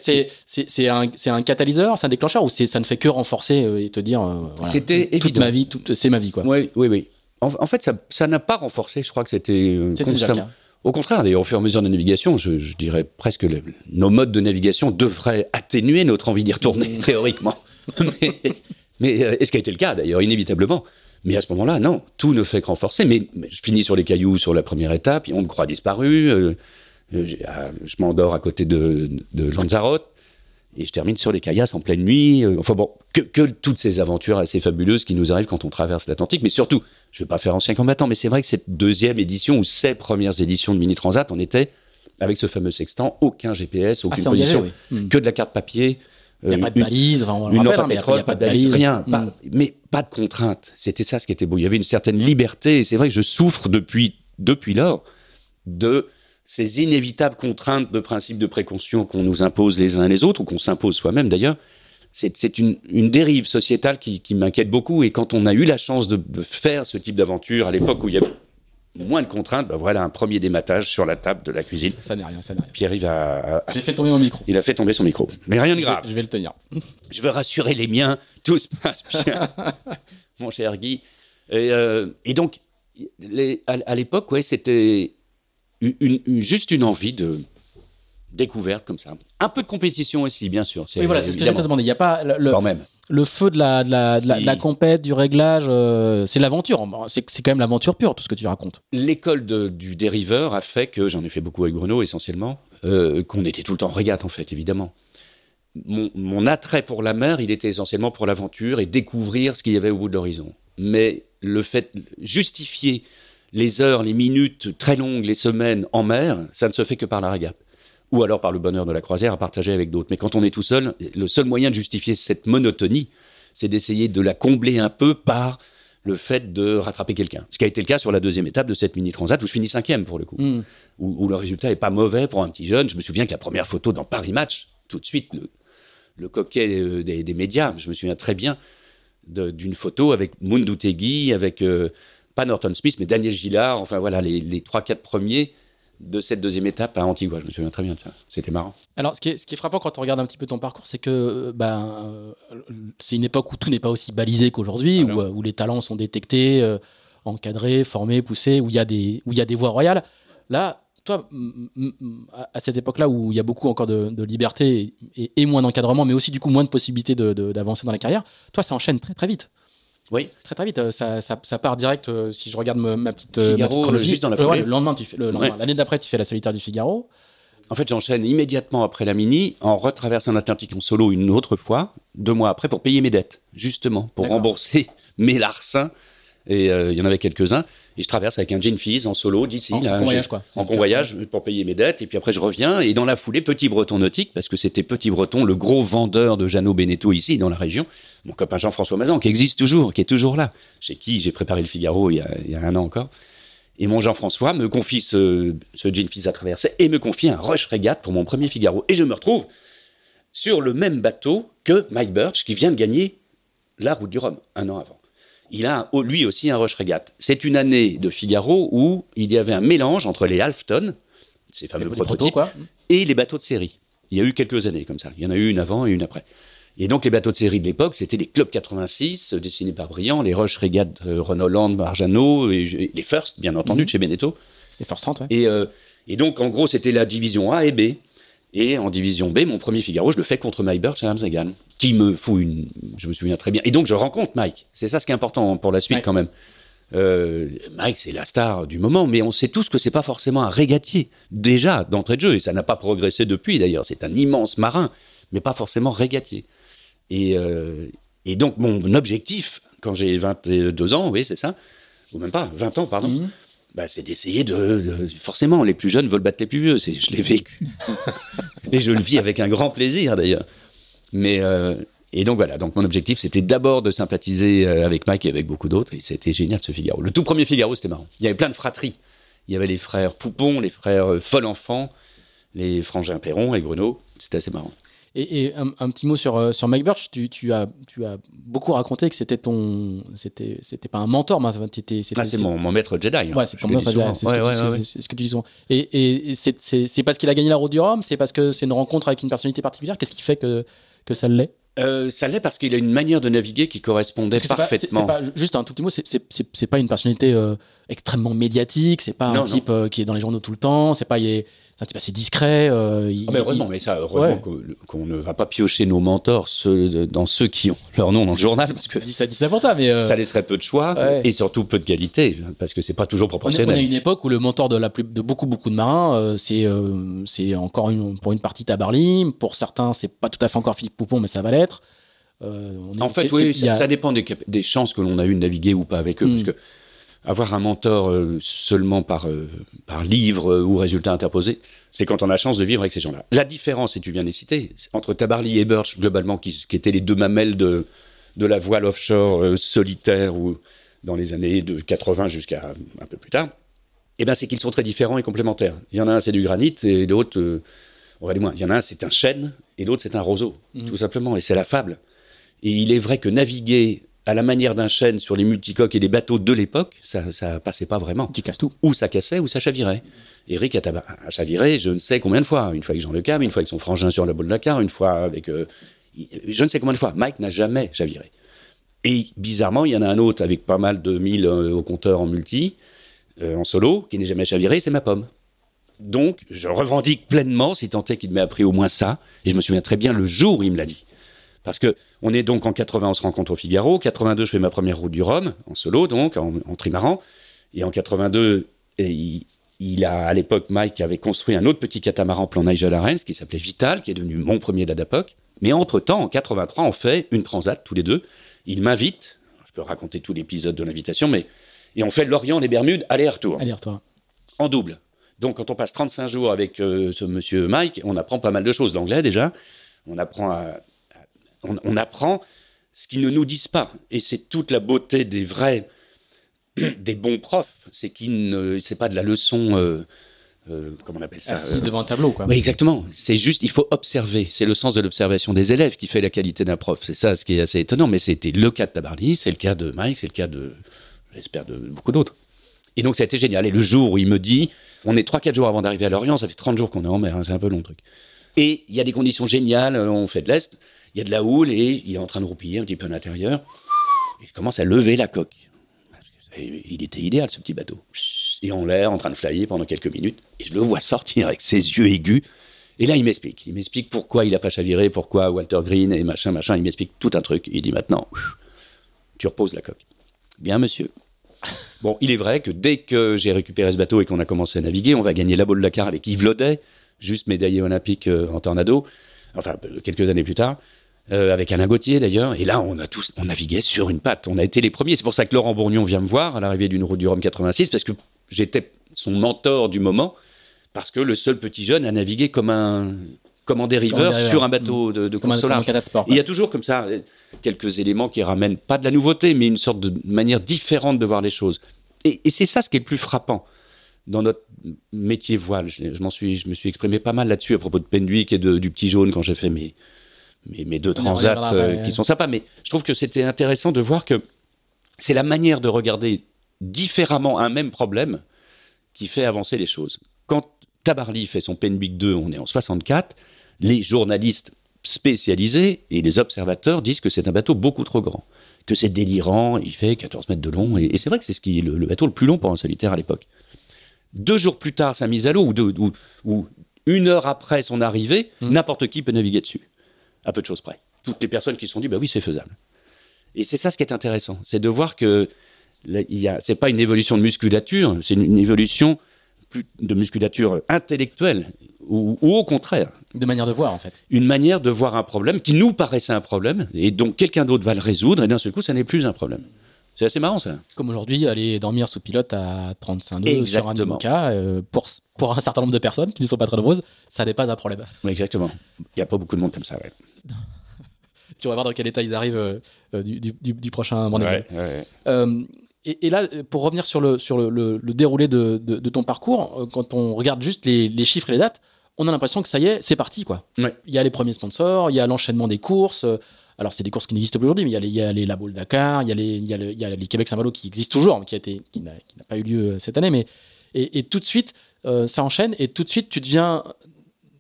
C'est- un, catalyseur, c'est un déclencheur ou ça ne fait que renforcer euh, et te dire, euh, voilà, C'était toute évident. ma vie, c'est ma vie, quoi. Oui, oui, oui. En, en fait, ça ça n'a pas renforcé. Je crois que c'était euh, constamment. Au contraire, d'ailleurs, au fur et à mesure de la navigation, je, je dirais presque que le- nos modes de navigation devraient atténuer notre envie d'y retourner, Mmh. théoriquement. mais mais euh, et ce qui a été le cas, d'ailleurs, inévitablement. Mais à ce moment-là, non, tout ne fait que renforcer. Mais, mais je finis sur les cailloux sur la première étape, on me croit disparu, euh, je m'endors à côté de, de Lanzarote. Et je termine sur les caillasses en pleine nuit. Euh, enfin bon, que, que, toutes ces aventures assez fabuleuses qui nous arrivent quand on traverse l'Atlantique. Mais surtout, je ne vais pas faire ancien combattant, mais c'est vrai que cette deuxième édition ou ces premières éditions de Mini Transat, on était avec ce fameux sextant, aucun GPS, aucune Ah, position, engagé, oui. Hmm. que de la carte papier. Il n'y a euh, pas de balise, une lampe hein, à pétrole, a pas de balise, rien. Mm. pas- mais pas de contraintes. C'était ça ce qui était beau. Il y avait une certaine liberté. Et c'est vrai que je souffre depuis, depuis lors de ces inévitables contraintes de principes de précaution qu'on nous impose les uns les autres, ou qu'on s'impose soi-même d'ailleurs. C'est une, une dérive sociétale qui, qui m'inquiète beaucoup. Et quand on a eu la chance de, de faire ce type d'aventure à l'époque où il y avait moins de contraintes, ben voilà un premier dématage sur la table de la cuisine. Ça n'est rien, ça n'est rien. Pierre-Yves a, a- J'ai fait tomber mon micro. il a fait tomber son micro. Mais rien de Je vais- grave. Je vais le tenir. Je veux rassurer les miens, tout se passe bien, mon cher Guy. Et, euh, et donc, les- à, à l'époque, ouais, c'était une- une- une- juste une envie de découverte comme ça. Un peu de compétition aussi, bien sûr. Oui, voilà, c'est ce que j'allais te demander. Il n'y a pas le, même. le feu de la, de la, de la, Si. de la compète, du réglage, euh, c'est l'aventure. C'est quand même l'aventure pure, tout ce que tu racontes. L'école du dériveur a fait que, j'en ai fait beaucoup avec Bruno essentiellement, euh, qu'on était tout le temps en régate en fait, évidemment. Mon, mon attrait pour la mer, il était essentiellement pour l'aventure et découvrir ce qu'il y avait au bout de l'horizon. Mais le fait justifier les heures, les minutes très longues, les semaines en mer, ça ne se fait que par la régate. Ou alors par le bonheur de la croisière à partager avec d'autres. Mais quand on est tout seul, le seul moyen de justifier cette monotonie, c'est d'essayer de la combler un peu par le fait de rattraper quelqu'un. Ce qui a été le cas sur la deuxième étape de cette mini transat où je finis cinquième pour le coup, Mm. où, où le résultat est pas mauvais pour un petit jeune. Je me souviens que la première photo dans Paris Match, tout de suite le, le coquet euh, des, des médias, je me souviens très bien d'une photo avec Mundutegui, avec euh, pas Norton Smith, mais Daniel Gillard, enfin voilà les, trois quatre premiers de cette deuxième étape à Antigua. Je me souviens très bien de ça. C'était marrant. Alors, ce qui, est, ce qui est frappant quand on regarde un petit peu ton parcours, c'est que euh, ben, euh, c'est une époque où tout n'est pas aussi balisé qu'aujourd'hui, Ah où, euh, où les talents sont détectés, euh, encadrés, formés, poussés, où il y, a des- où il y a des voies royales. Là, toi, à cette époque-là où il y a beaucoup encore de, de liberté et, et moins d'encadrement, mais aussi du coup moins de possibilités d'avancer dans la carrière, toi, ça enchaîne très très vite. Oui. Très très vite. Euh, Ça, ça, ça part direct, euh, si je regarde ma petite, euh, ma petite chronologie. juste dans la ouais, foulée. le lendemain, tu fais, le lendemain. Ouais. l'année d'après, tu fais la solitaire du Figaro. En fait, j'enchaîne immédiatement après la mini en retraversant l'Atlantique en solo une autre fois, deux mois après, pour payer mes dettes, justement, pour D'accord. rembourser mes larcins. Et euh, il y en avait quelques-uns. Et je traverse avec un jean fils en solo d'ici. En convoyage, quoi. En convoyage pour payer mes dettes. Et puis après, je reviens. Et dans la foulée, Petit Breton Nautique, parce que c'était Petit Breton, le gros vendeur de Jeannot Beneteau ici, dans la région. Mon copain Jean-François Mazan, qui existe toujours, qui est toujours là. Chez qui j'ai préparé le Figaro il y a, il y a un an encore. Et mon Jean-François me confie ce, ce jean fils à traverser et me confie un rush régate pour mon premier Figaro. Et je me retrouve sur le même bateau que Mike Birch, qui vient de gagner la route du Rhum un an avant. Il a lui aussi un rush régate. C'est une année de Figaro où il y avait un mélange entre les Halfton, ces fameux prototypes, et les bateaux de série. Il y a eu quelques années comme ça. Il y en a eu une avant et une après. Et donc les bateaux de série de l'époque, c'était les Club 86, euh, dessinés par Briand, les Rush Regatta euh, Renault Land, Marjano, et, et les First, bien entendu, Mhm. de chez Beneteau. Les First 30, ouais. Et, euh, et donc, en gros, c'était la division A et B. Et en division B, mon premier Figaro, je le fais contre Mike Birch à Amsterdam, qui me fout une. Je me souviens très bien. Et donc, je rencontre Mike. C'est ça ce qui est important pour la suite, Ouais. quand même. Euh, Mike, c'est la star du moment, mais on sait tous que c'est pas forcément un régatier, déjà, d'entrée de jeu. Et ça n'a pas progressé depuis, d'ailleurs. C'est un immense marin, mais pas forcément régatier. Et, euh, et donc, mon objectif, quand j'ai 22 ans, oui, c'est ça, ou même pas, 20 ans, pardon, Mhm. Bah, c'est d'essayer de, de- Forcément, les plus jeunes veulent battre les plus vieux. Je l'ai vécu. et je le vis avec un grand plaisir, d'ailleurs. Mais. euh, et donc voilà, donc mon objectif c'était d'abord de sympathiser euh, avec Mike et avec beaucoup d'autres, et c'était génial ce Figaro. Le tout premier Figaro, c'était marrant. Il y avait plein de fratries. Il y avait les frères Poupon, les frères euh, Foll'Enfant, les frangins Perron et Bruno. C'était assez marrant. Et, et un, un petit mot sur, euh, sur Mike Birch, tu, tu, as, tu as beaucoup raconté que c'était ton. C'était, c'était pas un mentor, mais enfin, t'étais- c'était- Ah, c'est mon, mon maître Jedi. hein. Ouais, c'est ton maître, souvent. c'est ce, Ouais, ouais, ce que tu dis souvent. Et, et- et c'est, c'est, c'est parce qu'il a gagné la route du Rhum C'est parce que c'est une rencontre avec une personnalité particulière Qu'est-ce qui fait que, que ça l'est? Euh, ça l'est parce qu'il a une manière de naviguer qui correspondait parfaitement. pas- juste un tout petit mot, c'est, c'est, c'est, c'est pas une personnalité euh, extrêmement médiatique. C'est pas un Non, type euh, qui est dans les journaux tout le temps. C'est pas, il est, c'est assez discret. euh, il- Ah, mais heureusement, il- mais ça, heureusement Ouais. qu'on- ne va pas piocher nos mentors ceux- dans ceux qui ont leur nom dans le journal, parce que ça dit ça, dit ça pour toi, mais euh, ça laisserait peu de choix Ouais. et surtout peu de qualité, parce que c'est pas toujours on est, on est à proportionnel. une époque où le mentor de, la plus, de beaucoup beaucoup de marins, euh, c'est c'est encore une, pour une partie Tabarly. Pour certains, c'est pas tout à fait encore Philippe Poupon, mais ça va l'être. En fait, oui, ça, y a- ça dépend des, chances que l'on a eu de naviguer ou pas avec eux, Mm. parce que avoir un mentor euh, seulement par, euh, par livre euh, ou résultat interposé, c'est quand on a la chance de vivre avec ces gens-là. La différence, et tu viens de les citer, entre Tabarly et Birch, globalement, qui, qui étaient les deux mamelles de, de la voile offshore euh, solitaire ou dans les années de 80 jusqu'à un peu plus tard, eh ben, c'est qu'ils sont très différents et complémentaires. Il y en a un, c'est du granit, et l'autre, euh, on va aller moins. Il y en a un, c'est un chêne, et l'autre, c'est un roseau, Mhm. tout simplement. Et c'est la fable. Et il est vrai que naviguer à la manière d'un chêne sur les multicoques et les bateaux de l'époque, ça, ça passait pas vraiment. tu casses tout. Ou ça cassait, ou ça chavirait. Eric a, a chaviré, je ne sais combien de fois. Une fois avec Jean Le Cam, une fois avec son frangin sur la boule Dakar, une fois avec. euh, je ne sais combien de fois. Mike n'a jamais chaviré. Et bizarrement, il y en a un autre avec pas mal de mille euh, au compteur en multi, euh, en solo, qui n'est jamais chaviré, c'est ma pomme. Donc, je revendique pleinement, si tant est qu'il m'ait appris au moins ça, et je me souviens très bien le jour où il me l'a dit. Parce que on est donc en 80, on se rencontre au Figaro. 82, je fais ma première route du Rhum, en solo donc, en, en trimaran. Et en 82, et il, il a à l'époque Mike avait construit un autre petit catamaran plan Nigel Arens qui s'appelait Vital, qui est devenu mon premier d'Adapoc. Mais entre temps, en 83, on fait une transat tous les deux. Il m'invite. Je peux raconter tout l'épisode de l'invitation, mais et on fait l'Orient les Bermudes aller-retour Allez, toi. en double. Donc, quand on passe 35 jours avec euh, ce monsieur Mike, on apprend pas mal de choses d'anglais déjà. On apprend, à- on, on apprend ce qu'ils ne nous disent pas. Et c'est toute la beauté des vrais, des bons profs. C'est qu'ils ne, c'est pas de la leçon, euh, euh, comment on appelle ça Assise euh, devant un tableau, quoi. oui, exactement. C'est juste, il faut observer. C'est le sens de l'observation des élèves qui fait la qualité d'un prof. C'est ça ce qui est assez étonnant. Mais c'était le cas de Tabarly, c'est le cas de Mike, c'est le cas de, j'espère, de beaucoup d'autres. Et donc, ça a été génial. Et le jour où il me dit, on est 3-4 jours avant d'arriver à Lorient, ça fait 30 jours qu'on est en mer, hein, c'est un peu long le truc. Et il y a des conditions géniales, on fait de l'Est, il y a de la houle et il est en train de roupiller un petit peu à l'intérieur. Je commence à lever la coque. Il était idéal ce petit bateau. Et en l'air, en train de flyer pendant quelques minutes. Et je le vois sortir avec ses yeux aigus. Et là, il m'explique. Il m'explique pourquoi il a pas chaviré, pourquoi Walter Green et machin, machin. Il m'explique tout un truc. Il dit maintenant, tu reposes la coque. Bien, monsieur. Bon, il est vrai que dès que j'ai récupéré ce bateau et qu'on a commencé à naviguer, on va gagner la Baule Dakar avec Yves Laudet, juste médaillé olympique euh, en tornado, enfin euh, quelques années plus tard, euh, avec Alain Gauthier d'ailleurs. Et là, on a tous, on naviguait sur une patte. On a été les premiers. C'est pour ça que Laurent Bourgnon vient me voir à l'arrivée d'une route du Rhum 86 parce que j'étais son mentor du moment parce que le seul petit jeune a navigué comme un comme en dériveur sur un bateau de, de Comme course comme un large. de sport. Et Il y a toujours comme ça euh, quelques éléments qui ramènent pas de la nouveauté, mais une sorte de manière différente de voir les choses. Et, et c'est ça ce qui est le plus frappant dans notre métier voile. Je, je m'en suis, je me suis exprimé pas mal là-dessus à propos de Penduic et de, du Petit Jaune quand j'ai fait mes, mes, mes deux transats euh, qui sont sympas. Mais je trouve que c'était intéressant de voir que c'est la manière de regarder différemment un même problème qui fait avancer les choses. Quand Tabarly fait son Penbic 2, on est en 64, les journalistes spécialisés et les observateurs disent que c'est un bateau beaucoup trop grand, que c'est délirant, il fait 14 mètres de long, et, et c'est vrai que c'est ce qui est le, le bateau le plus long pour un solitaire à l'époque. Deux jours plus tard, sa mise à l'eau, ou, deux- ou- ou une heure après son arrivée, Mm. n'importe qui peut naviguer dessus, à peu de choses près. Toutes les personnes qui se sont dit, bah oui, c'est faisable. Et c'est ça ce qui est intéressant, c'est de voir que c'est pas une évolution de musculature, c'est une, une évolution plus de musculature intellectuelle, ou, ou au contraire, De manière de voir, en fait. une manière de voir un problème qui nous paraissait un problème, et donc quelqu'un d'autre va le résoudre, et d'un seul coup, ça n'est plus un problème. C'est assez marrant, ça. Comme aujourd'hui, aller dormir sous pilote à 35 nœuds sur un. IMOCA, euh, pour, pour un certain nombre de personnes qui ne sont pas très nombreuses, ça n'est pas un problème. Exactement. Il n'y a pas beaucoup de monde comme ça, ouais. Tu vas voir dans quel état ils arrivent euh, euh, du, du- du- du prochain. Ouais, ouais. Euh, et, et là, pour revenir sur le, sur le, le- le déroulé de, de- de ton parcours, quand on regarde juste les, les chiffres et les dates, on a l'impression que ça y est, c'est parti. quoi. Ouais. Il y a les premiers sponsors, il y a l'enchaînement des courses. Alors, c'est des courses qui n'existent plus aujourd'hui, mais il y a les, il y a les Dakar, il y a les, il y a le- il y a les Québec Saint-Malo qui existent toujours, mais qui a été, qui n'a, pas eu lieu cette année. Mais, et, et tout de suite, euh, ça enchaîne, et tout de suite, tu deviens.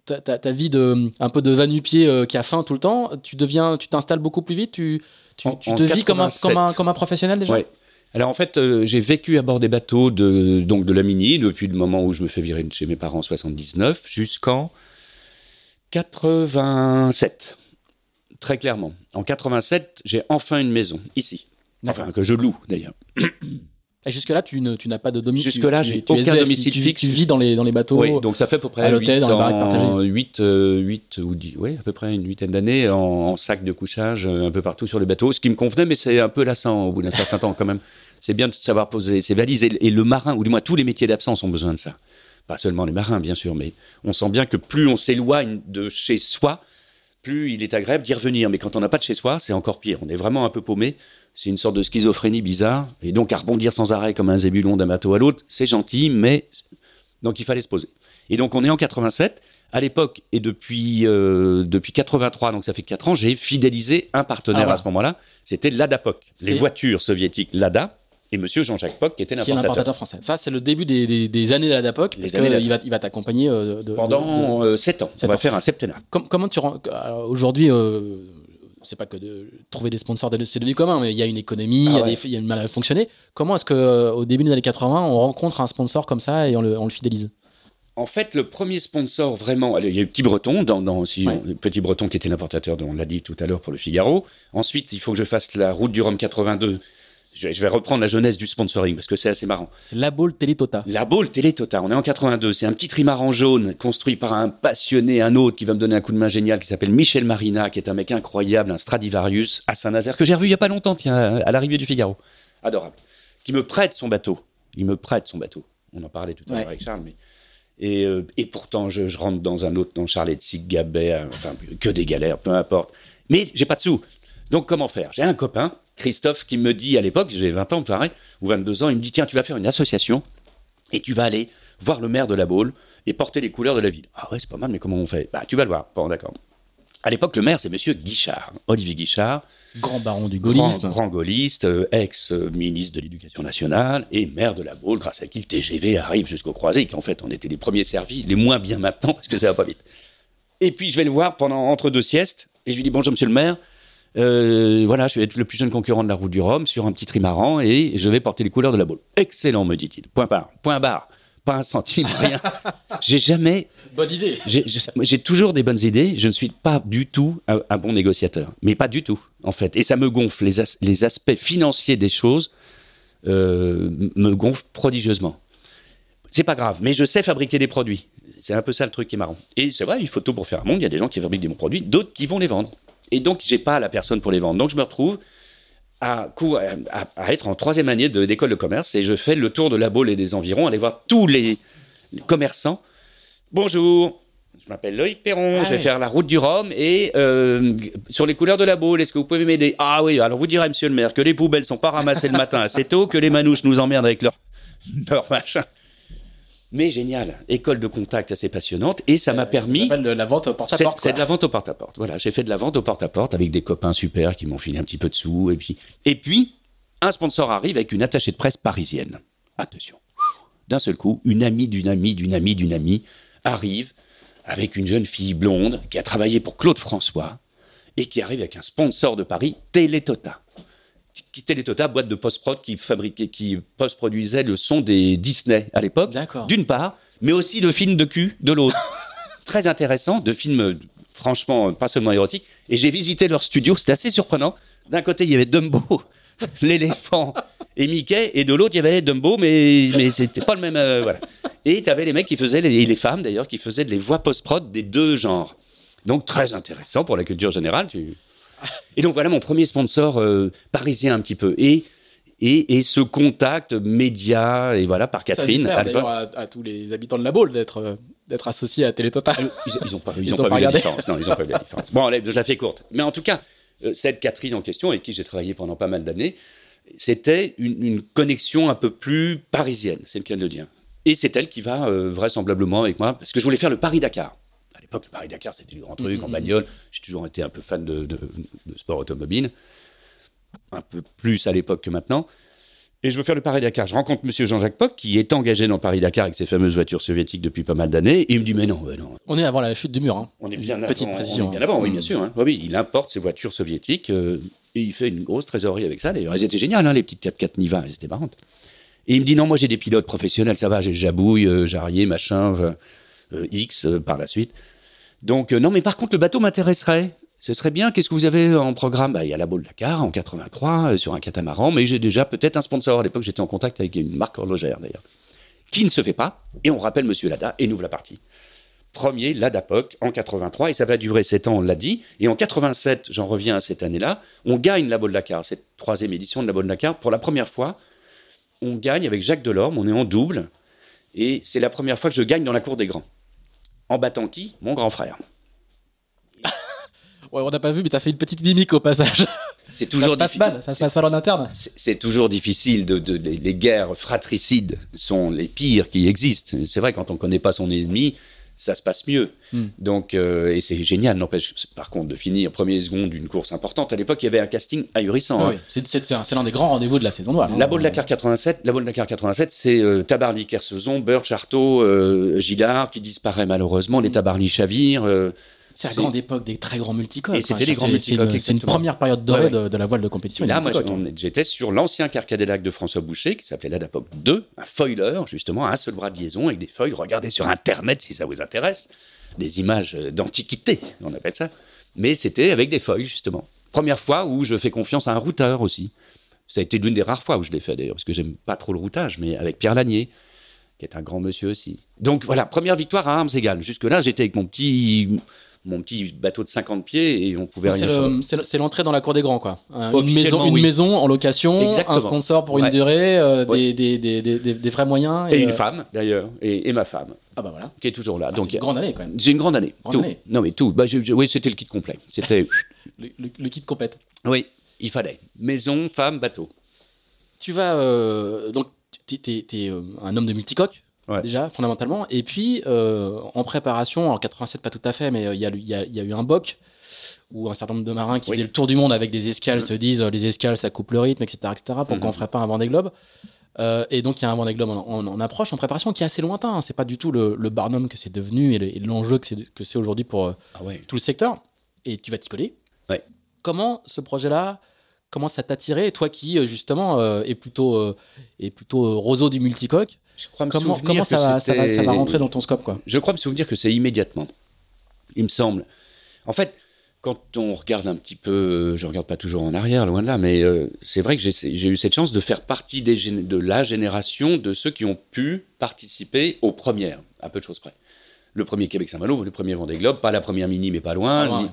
Ta, ta- ta vie de un peu de va-nu-pied euh, qui a faim tout le temps, tu deviens, tu t'installes beaucoup plus vite, tu, tu, En- tu en te vis comme un, 87. comme, un, comme un professionnel déjà? Ouais. Alors en fait, euh, j'ai vécu à bord des bateaux de, donc de la Mini depuis le moment où je me fais virer de chez mes parents en 79 jusqu'en 87. Très clairement. En 87, j'ai enfin une maison, ici. Enfin, que je loue d'ailleurs. Et jusque-là, tu, n'as pas de domicile. Jusque-là, tu- j'ai aucun SDF, domicile tu, fixe. Tu vis dans les, dans les bateaux. Oui, donc ça fait à peu près à l'hôtel, 8 dans la baraque ans, partagée. 8, euh, 8 ou 10, oui, à peu près une huitaine d'années en, en sac de couchage euh, un peu partout sur les bateaux, ce qui me convenait, mais c'est un peu lassant au bout d'un certain temps quand même. C'est bien de savoir poser ses valises et, et le marin, ou du moins tous les métiers d'absence ont besoin de ça. Pas seulement les marins, bien sûr, mais on sent bien que plus on s'éloigne de chez soi, plus il est agréable d'y revenir. Mais quand on n'a pas de chez soi, c'est encore pire. On est vraiment un peu paumé. C'est une sorte de schizophrénie bizarre. Et donc, à rebondir sans arrêt comme un zébulon d'un bateau à l'autre, c'est gentil, mais. Donc, il fallait se poser. Et donc, on est en 87. À l'époque, et depuis, euh, depuis 83, donc ça fait 4 ans, j'ai fidélisé un partenaire Ah ouais. à ce moment-là. C'était l'ADA-POC. Les voitures soviétiques LADA et monsieur Jean-Jacques Poc qui était l'importateur. français. Ça, c'est le début des, des, des années de la DAPOC. Les Parce qu'il va, il va t'accompagner euh, de, de- de- Pendant 7 ans. Sept on va ans. faire un septennat. Com- comment tu aujourd'hui euh, c'est pas que de trouver des sponsors c'est devenu commun mais il y a une économie il y a Ah ouais. des- il y a une manière de fonctionner comment est-ce que euh, au début des années 80 on rencontre un sponsor comme ça et on le, on le fidélise? En fait, le premier sponsor vraiment, il y a eu Petit Breton, dans, dans- si Ouais. on- Petit Breton qui était l'importateur, on l'a dit tout à l'heure pour le Figaro. Ensuite, il faut que je fasse la route du Rhum 82. Je, vais- reprendre la jeunesse du sponsoring parce que c'est assez marrant. c'est la Baule Télétota La Baule Télétota, on est en 82. C'est un petit trimaran jaune construit par un passionné, un autre qui va me donner un coup de main génial qui s'appelle Michel Marina, qui est un mec incroyable, un Stradivarius à Saint-Nazaire que j'ai revu il y a pas longtemps, tiens, à l'arrivée du Figaro. Adorable. Qui me prête son bateau. Il me prête son bateau. On en parlait tout à Ouais. l'heure avec Charles, mais. Et, euh, et pourtant, je, je rentre dans un autre, dans Charles Sig, Gabet, enfin, que des galères, peu importe. Mais j'ai pas de sous. Donc, comment faire? J'ai un copain, Christophe, qui me dit à l'époque, j'ai 20 ans, pareil, ou 22 ans, il me dit Tiens, tu vas faire une association et tu vas aller voir le maire de la Baule et porter les couleurs de la ville. Ah ouais, c'est pas mal, mais comment on fait? Bah, tu vas le voir. Bon, d'accord. À l'époque, le maire, c'est monsieur Guichard, Olivier Guichard, grand baron du grand, gaullisme grand gaulliste, euh, ex-ministre de l'Éducation nationale et maire de la Baule, grâce à qui le TGV arrive jusqu'au Croisic. En fait, on était les premiers servis, les moins bien maintenant, parce que ça va pas vite. Et puis, je vais le voir pendant entre deux siestes, et je lui dis Bonjour, monsieur le maire. Euh, voilà, je vais être le plus jeune concurrent de la route du Rhum sur un petit trimaran et je vais porter les couleurs de la Baule. Excellent, me dit-il. Point barre. Point barre. Pas un centime, rien. J'ai jamais bonne idée j'ai toujours des bonnes idées. Je ne suis pas du tout un, un bon négociateur, mais pas du tout en fait. Et ça me gonfle. Les, as- les aspects financiers des choses euh, me gonflent prodigieusement. C'est pas grave, mais je sais fabriquer des produits. C'est un peu ça le truc qui est marrant. Et c'est vrai, il faut tout pour faire un monde. Il y a des gens qui fabriquent des bons produits, d'autres qui vont les vendre. Et donc, j'ai pas la personne pour les vendre. Donc, je me retrouve à, à- être en troisième année de- d'école de commerce et je fais le tour de la Baule et des environs, aller voir tous les commerçants Bonjour, je m'appelle Loïc Perron, Ah je vais ouais. faire la route du Rhum et euh, sur les couleurs de la boule, est-ce que vous pouvez m'aider? Ah oui, alors vous direz, monsieur le maire, que les poubelles sont pas ramassées le matin assez tôt, que les manouches nous emmerdent avec leur, leur machin. Mais génial, école de contact assez passionnante et ça m'a permis. ça s'appelle de la vente porte à C'est porte c'est de la vente au porte-à-porte. Voilà, j'ai fait de la vente au porte-à-porte avec des copains super qui m'ont filé un petit peu de sous. Et puis, et puis, un sponsor arrive avec une attachée de presse parisienne. Attention. D'un seul coup, une amie d'une amie d'une amie d'une amie arrive avec une jeune fille blonde qui a travaillé pour Claude François et qui arrive avec un sponsor de Paris, Télétota. Qui- Télétota, boîte de post-prod qui fabriquait, qui post-produisait le son des Disney à l'époque d'une part, mais aussi le film de cul de l'autre. Très intéressant, de films franchement pas seulement érotiques. Et j'ai visité leur studio, c'était assez surprenant. D'un côté, il y avait Dumbo, l'éléphant et Mickey, et de l'autre, il y avait Dumbo, mais, mais c'était pas le même. euh, voilà. Et tu avais les mecs qui faisaient, les, et les femmes d'ailleurs, qui faisaient les voix post-prod des deux genres. Donc très intéressant pour la culture générale. tu- Et donc voilà mon premier sponsor euh, parisien un petit peu. Et, et, et ce contact média, et voilà, par Ça Catherine. plaire, à à, à tous les habitants de la Baule d'être euh, d'être associés à Télétotal Ils, ils ont pas, ils Ils ont ont pas pas vu la différence. Non, ils ont pas vu la différence. Bon, allez, je la fais courte. Mais en tout cas, euh, cette Catherine en question, avec qui j'ai travaillé pendant pas mal d'années, c'était une, une connexion un peu plus parisienne, c'est le cas de le dire. Et c'est elle qui va euh, vraisemblablement avec moi, parce que je voulais faire le Paris-Dakar. L'époque, Paris-Dakar, c'était du grand truc en bagnole. J'ai toujours été un peu fan de, de- de sport automobile, un peu plus à l'époque que maintenant. Et je veux faire le Paris-Dakar. Je rencontre Monsieur Jean-Jacques Poc, qui est engagé dans Paris-Dakar avec ses fameuses voitures soviétiques depuis pas mal d'années. Et il me dit, mais non, mais non, on est avant la chute du mur hein. on est bien Petite avant, précision, on est bien avant, oui, bien sûr. hein. Oui, il importe ses voitures soviétiques. euh, Et il fait une grosse trésorerie avec ça. D'ailleurs, elles étaient géniales, hein, les petites 4x4 Niva, elles étaient marrantes. Et il me dit non, moi j'ai des pilotes professionnels, ça va, j'ai Jabouille, euh, Jarrier, machin, euh, X par la suite. Donc euh, non, mais par contre le bateau m'intéresserait. Ce serait bien. Qu'est-ce que vous avez en programme? Bah, Il y a la Baule Dakar en 83 euh, sur un catamaran, mais j'ai déjà peut-être un sponsor. À l'époque, j'étais en contact avec une marque horlogère d'ailleurs, qui ne se fait pas. Et on rappelle Monsieur Lada et nous voilà partis. Premier Ladapoc en 83 et ça va durer 7 ans, on l'a dit. Et en 87, j'en reviens à cette année-là, on gagne la Baule Dakar, cette troisième édition de la Baule Dakar. Pour la première fois, on gagne avec Jacques Delorme, on est en double. Et c'est la première fois que je gagne dans la cour des grands. En battant qui? Mon grand frère. Ouais, on n'a pas vu, mais t'as fait une petite mimique au passage. C'est Ça se passe mal, ça se passe mal en interne. C'est c'est toujours difficile. De, de- les, les guerres fratricides sont les pires qui existent. C'est vrai, quand on ne connaît pas son ennemi, ça se passe mieux. Hmm. Donc, euh, et c'est génial, n'empêche, par contre, de finir premier et second d'une course importante. À l'époque, il y avait un casting ahurissant. Ah hein. oui, c'est- c'est c'est un- c'est l'un des grands rendez-vous de la saison noire. hein. La Dakar 87, la Baule Dakar 87, c'est euh, Tabarly Kersezon, Birch, Artaud, euh, Gillard qui disparaît malheureusement, les Tabarly chavirent. C'est la grande époque des très grands multicoques. Et c'était les grands multicoques, C'est une première période dorée. De, de la voile de compétition. Et là, moi, j'étais sur l'ancien Carcadélac de François Boucher, qui s'appelait l'Adapoc 2, un foiler, justement, un seul bras de liaison avec des feuilles. Regardez sur Internet si ça vous intéresse. Des images d'antiquité, on appelle ça. Mais c'était avec des feuilles, justement. Première fois où je fais confiance à un routeur aussi. Ça a été l'une des rares fois où je l'ai fait, d'ailleurs, parce que j'aime pas trop le routage, mais avec Pierre Lanier, qui est un grand monsieur aussi. Donc voilà, première victoire à armes égales. Jusque-là, j'étais avec mon petit, mon petit bateau de 50 pieds et on pouvait rien C'est faire. c'est le- c'est l'entrée dans la cour des grands, quoi. Un- Une maison, une oui. maison en location, Exactement. un sponsor pour une durée, euh, Ouais. des, des, des, des, vrais moyens. Et une euh, femme, d'ailleurs, et, et ma femme, Ah bah voilà. qui est toujours là. Ah, Donc, c'est une grande année quand même. C'est une grande année. Grande tout. année. Non, mais tout. Bah, j'ai- oui, c'était le kit complet. C'était. Le, le- le kit compète. oui, il fallait. Maison, femme, bateau. Tu vas euh, donc tu es, un homme de multicoque Ouais. déjà fondamentalement et puis euh, en préparation en 87 pas tout à fait mais euh, il y, a, y a- y a eu un boc où un certain nombre de marins qui Oui. faisaient le tour du monde avec des escales se disent euh, les escales ça coupe le rythme etc etc pourquoi Mhm. on ferait pas un Vendée Globe Euh, et donc il y a un Vendée Globe en, en- en approche en préparation qui est assez lointain hein. c'est pas du tout le, le Barnum que c'est devenu et le- et l'enjeu que c'est que c'est aujourd'hui pour euh, Ah ouais. tout le secteur et tu vas t'y coller. Ouais. Comment ce projet-là commence à t'attirer toi qui justement euh, est plutôt est plutôt roseau du multicoque Je crois me comment, souvenir comment que ça, va, ça, va, ça va c'était- rentrer dans ton scope quoi? Je crois me souvenir que c'est immédiatement. Il me semble. En fait, quand on regarde un petit peu, euh, je regarde pas toujours en arrière, loin de là, mais euh, c'est vrai que j'ai eu cette chance de faire partie des de la génération de ceux qui ont pu participer aux premières, à peu de choses près. Le premier Québec-Saint-Malo, le premier Vendée Globe, pas la première mini, mais pas loin. Ni-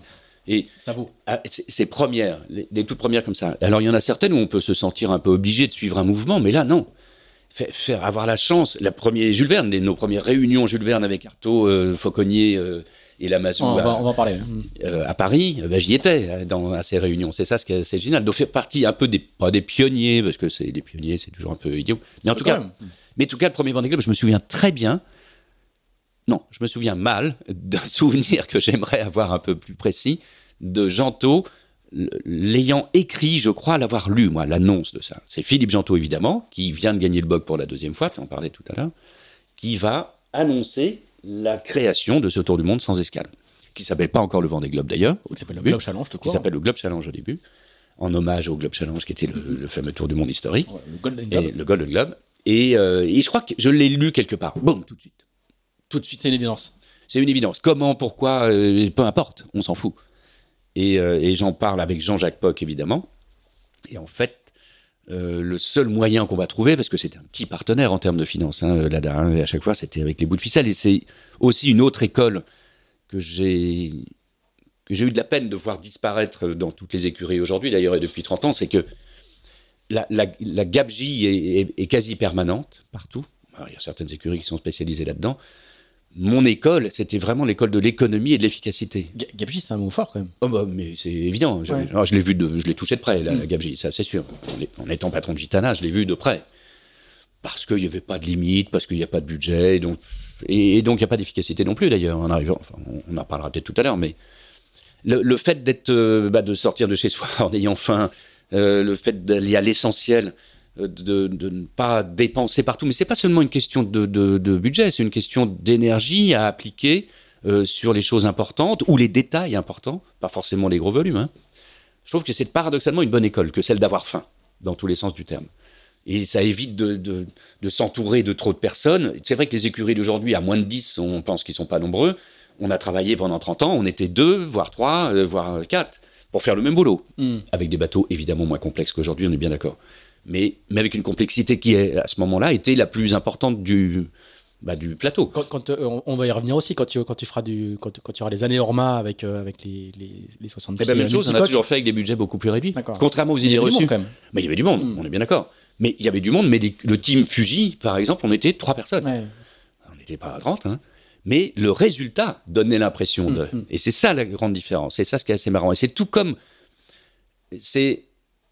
Et ça vaut Ah, c'est- Ces premières, les, les toutes premières comme ça. Alors il y en a certaines où on peut se sentir un peu obligé de suivre un mouvement, mais là non. Faire, avoir la chance, la première Jules Verne, nos premières réunions Jules Verne avec Artaud, euh, Fauconnier euh, et on, à, va, on va en parler euh, à Paris, euh, ben, j'y étais euh, dans, à ces réunions. C'est ça ce qui est génial. Donc faire partie un peu des, pas des pionniers, parce que c'est des pionniers, c'est toujours un peu idiot. Mais en tout cas, même. mais en tout cas, le premier Vendée Globe, je me souviens très bien. Non, je me souviens mal d'un souvenir que j'aimerais avoir un peu plus précis de Gento, l'ayant écrit, je crois l'avoir lu, moi, l'annonce de ça. C'est Philippe Gento, évidemment, qui vient de gagner le BOC pour la deuxième fois, tu en parlais tout à l'heure, qui va annoncer la création de ce Tour du Monde sans escale, qui s'appelle pas encore le Vendée Globe d'ailleurs, qui s'appelle le Globe Challenge tout qui s'appelle le Globe Challenge au début, en hommage au Globe Challenge qui était le, le fameux Tour du Monde historique Ouais, le Golden et Globe le Golden Globe. Et, euh, et je crois que je l'ai lu quelque part. Boum, tout de suite. Tout de suite. c'est une évidence C'est une évidence. Comment, pourquoi, euh, peu importe, on s'en fout. Et, euh, et j'en parle avec Jean-Jacques Poc, évidemment. Et en fait, euh, le seul moyen qu'on va trouver, parce que c'était un petit partenaire en termes de finances, hein, l'ADA, hein, à chaque fois c'était avec les bouts de ficelle, et c'est aussi une autre école que j'ai eu de la peine de voir disparaître dans toutes les écuries aujourd'hui, d'ailleurs, et depuis 30 ans, c'est que la, la, gabegie est, quasi permanente partout. Il y a certaines écuries qui sont spécialisées là-dedans. Mon école, c'était vraiment l'école de l'économie et de l'efficacité. Ga- Gabegie c'est un mot fort quand même Oh bah, mais c'est évident. Je, Ouais. alors, je l'ai vu, de, je l'ai touché de près, la, gabegie, ça c'est sûr. En, étant patron de Gitana, je l'ai vu de près. Parce qu'il n'y avait pas de limite, parce qu'il n'y a pas de budget, et donc et, et donc il n'y a pas d'efficacité non plus d'ailleurs en arrivant. Enfin, on, on en parlera peut-être tout à l'heure, mais le, le fait d'être, euh, bah, de sortir de chez soi en ayant faim, euh, le fait d'aller à l'essentiel, de, de ne pas dépenser partout, mais c'est pas seulement une question de, de- de budget, c'est une question d'énergie à appliquer euh, sur les choses importantes ou les détails importants, pas forcément les gros volumes. hein. Je trouve que c'est paradoxalement une bonne école que celle d'avoir faim, dans tous les sens du terme. Et ça évite de, de, de s'entourer de trop de personnes. C'est vrai que les écuries d'aujourd'hui, à moins de 10, on pense qu'ils sont pas nombreux. On a travaillé pendant 30 ans, on était deux, voire trois, euh, voire quatre, pour faire le même boulot. Mm. Avec des bateaux évidemment moins complexes qu'aujourd'hui, on est bien d'accord. Mais, mais avec une complexité qui, est, à ce moment-là, était la plus importante du, bah, du plateau. Quand, quand, euh, on, va y revenir aussi quand tu, quand tu feras du quand, quand tu auras les années Orma avec euh, avec les les, les 70 C'est la même chose, on a toujours fait avec des budgets beaucoup plus réduits. Contrairement aux idées reçues. Mais il y avait du monde, Mm. on est bien d'accord. Mais il y avait du monde, mais les- le team Fuji, par exemple, on était trois personnes. Ouais. On n'était pas à 30, hein. Mais le résultat donnait l'impression de. Mm, mm. Et c'est ça la grande différence. C'est ça ce qui est assez marrant. Et c'est tout comme. C'est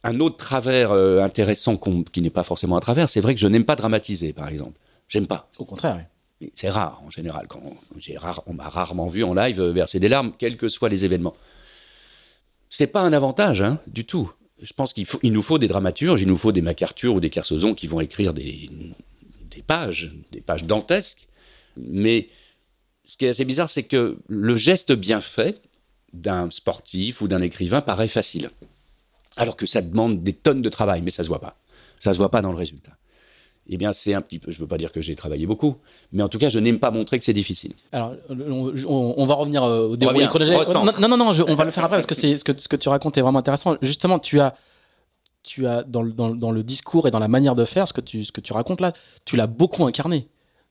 un autre travers euh, intéressant qui n'est pas forcément un travers. C'est vrai que je n'aime pas dramatiser, par exemple. J'aime pas. Au contraire. C'est rare en général. Quand rare, on m'a rarement vu en live euh, verser des larmes, quels que soient les événements. C'est pas un avantage hein, du tout. Je pense qu'il il nous faut des dramaturges, il nous faut des MacArthur ou des Kersozon qui vont écrire des, des pages, des pages dantesques. Mais ce qui est assez bizarre, c'est que le geste bien fait d'un sportif ou d'un écrivain paraît facile, alors que ça demande des tonnes de travail, mais ça se voit pas. Ça se voit pas dans le résultat. Eh bien, c'est un petit peu. Je veux pas dire que j'ai travaillé beaucoup, mais en tout cas, je n'aime pas montrer que c'est difficile. Alors, on, on- on va revenir euh, au déroulé chronologique. Non, non, non, je- on va le faire après parce que c'est ce que ce que tu racontes est vraiment intéressant. Justement, tu as tu as dans le, dans, le- dans le discours et dans la manière de faire ce que tu ce que tu racontes là, tu l'as beaucoup incarné.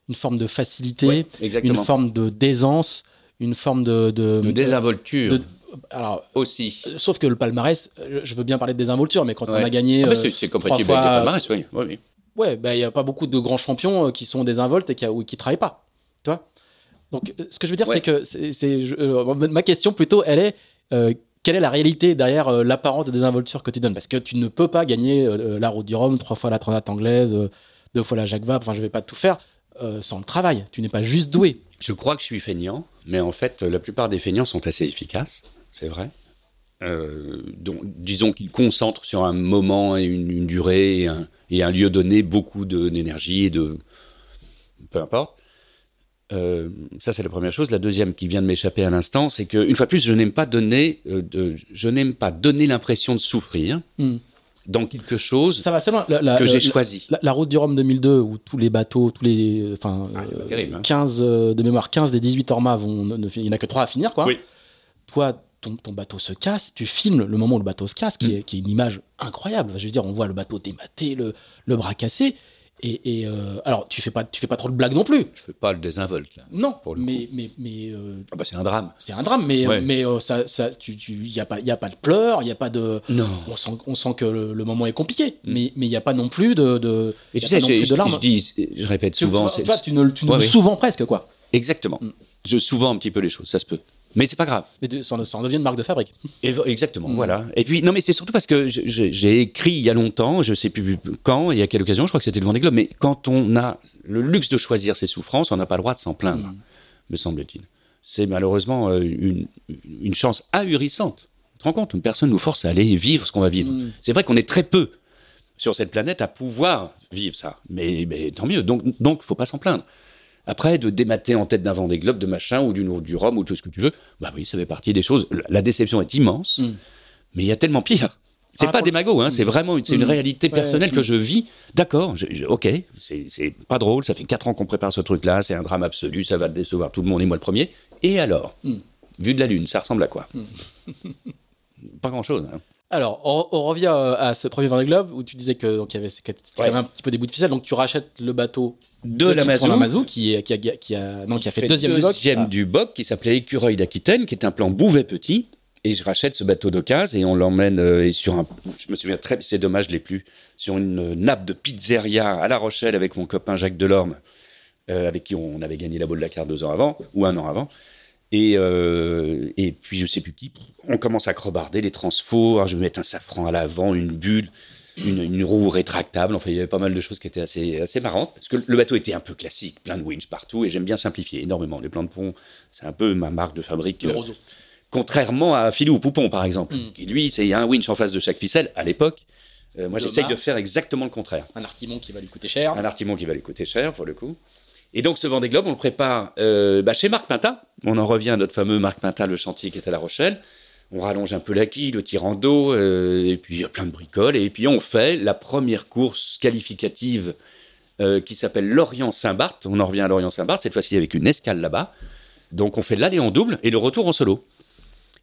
Une forme de facilité, Ouais, une forme de d'aisance, une forme de de, de désinvolture de- alors aussi. Euh, Sauf que le palmarès, euh, je veux bien parler de désinvolture, mais quand on Ouais. a gagné. Ah, mais euh, c'est- compatible avec fois- le palmarès, oui. oui, oui. Ouais, bah, il n'y a pas beaucoup de grands champions qui sont désinvoltes et qui ne travaillent pas. Tu vois Donc, ce que je veux dire, Ouais. c'est que c'est, euh, ma question plutôt, elle est euh, quelle est la réalité derrière euh, l'apparente désinvolture que tu donnes? Parce que tu ne peux pas gagner euh, la route du Rhum, trois fois la Transat anglaise, euh, deux fois la Jacques Vabre, enfin, je vais pas tout faire euh, sans le travail. Tu n'es pas juste doué. Je crois que je suis feignant, mais en fait, la plupart des feignants sont assez efficaces, c'est vrai. Euh, donc, disons qu'ils concentrent sur un moment et une, une durée et un, et un lieu donné beaucoup d'énergie et de. peu importe. Euh, ça, c'est la première chose. La deuxième qui vient de m'échapper à l'instant, c'est que, une fois de plus, je n'aime pas donner, euh, de, je n'aime pas donner l'impression de souffrir Hmm. dans quelque chose Ça va, c'est loin. La, la- que j'ai choisi. La, la route du Rhum 2002, où tous les bateaux, tous les. Enfin, Ah, c'est pas euh, terrible, hein. 15 euh, de mémoire, 15 des 18 Orma vont. ne- ne- il n'y en a que 3 à finir, quoi. Oui. Toi, ton, ton bateau se casse, tu filmes le moment où le bateau se casse, qui, Mm. est, qui est une image incroyable. Je veux dire, on voit le bateau dématé, le, le bras cassé. Et, et, euh, alors, tu fais pas, tu fais pas trop de blagues non plus. Je fais pas le désinvolte, là. Non, Pour le mais, mais, mais euh, Ah bah, c'est un drame. c'est un drame. Mais, Ouais. mais euh, ça, ça, tu, tu, y a pas, y a pas de pleurs, il y a pas de. Non. On sent, on sent que le, le moment est compliqué, Mm. mais mais il n'y a pas non plus de. de Et y tu sais, non plus je, de larmes. je dis, je répète Tu- souvent. tu, c'est- vois, tu ne, tu ne Ouais, souvent presque, quoi. Exactement. Mm. Je souvent un petit peu les choses, ça se peut. Mais c'est pas grave. Mais de- ça, en- ça en devient une marque de fabrique. Et- exactement, Mm. voilà. Et puis, non, mais c'est surtout parce que j'ai écrit il y a longtemps, je sais plus quand et à quelle occasion, je crois que c'était le Vendée Globe, mais quand on a le luxe de choisir ses souffrances, on n'a pas le droit de s'en plaindre, Mm. me semble-t-il. C'est malheureusement euh, une, une chance ahurissante. Tu te rends compte Une personne nous force à aller vivre ce qu'on va vivre. Mm. C'est vrai qu'on est très peu sur cette planète à pouvoir vivre ça. Mais, mais tant mieux. Donc, donc, faut pas s'en plaindre. Après, de démater en tête d'un Vendée Globe, de machin, ou d'une du Rhum, ou tout ce que tu veux, bah oui, ça fait partie des choses. La, déception est immense, Mm. mais il y a tellement pire. C'est Ah, pas des magots, hein, c'est vraiment une, c'est une Mm. réalité personnelle mm. que je vis. D'accord, je- je- ok, c'est c'est pas drôle, ça fait quatre ans qu'on prépare ce truc-là, c'est un drame absolu, ça va décevoir tout le monde et moi le premier. Et alors? Mm. Vu de la Lune, ça ressemble à quoi? Pas grand-chose. hein. Alors, on, on revient euh, à ce premier Vendée Globe où tu disais que donc il y avait Ouais. un petit peu des bouts de ficelle. Donc tu rachètes le bateau De la la Mazou, Mazou qui est qui a, qui a non qui a fait, deuxième, deuxième Vogue. du Boc, qui s'appelait Écureuil d'Aquitaine, qui est un plan Bouvet petit. Et je rachète ce bateau d'occasion et on l'emmène euh, sur un. Je me souviens très, c'est dommage, je l'ai plus. Sur une nappe de pizzeria à La Rochelle avec mon copain Jacques Delorme, euh, avec qui on avait gagné la boule de la carte deux ans avant ou un an avant. Et, euh, et puis je sais plus qui. On commence à crobarder les transfos. Je vais mettre un safran à l'avant, une bulle, une, une roue rétractable. Enfin, il y avait pas mal de choses qui étaient assez, assez marrantes parce que le bateau était un peu classique, plein de winch partout et j'aime bien simplifier énormément. Les plans de pont, c'est un peu ma marque de fabrique. Le euh, roseau. Contrairement à Philou ou Poupon, par exemple, Mm. qui lui, il y a un winch en face de chaque ficelle. À l'époque, euh, moi, j'essaye de faire exactement le contraire. Un artimon qui va lui coûter cher. Un artimon qui va lui coûter cher, pour le coup. Et donc, ce Vendée Globe, on le prépare euh, bah, chez Marc Pinta. On en revient à notre fameux Marc Pinta, le chantier qui est à La Rochelle. on rallonge un peu la quille, le tirant d'eau, euh, et puis il y a plein de bricoles. Et puis on fait la première course qualificative euh, qui s'appelle Lorient-Saint-Barth. On en revient à Lorient-Saint-Barth, cette fois-ci avec une escale là-bas. Donc on fait l'aller en double et le retour en solo.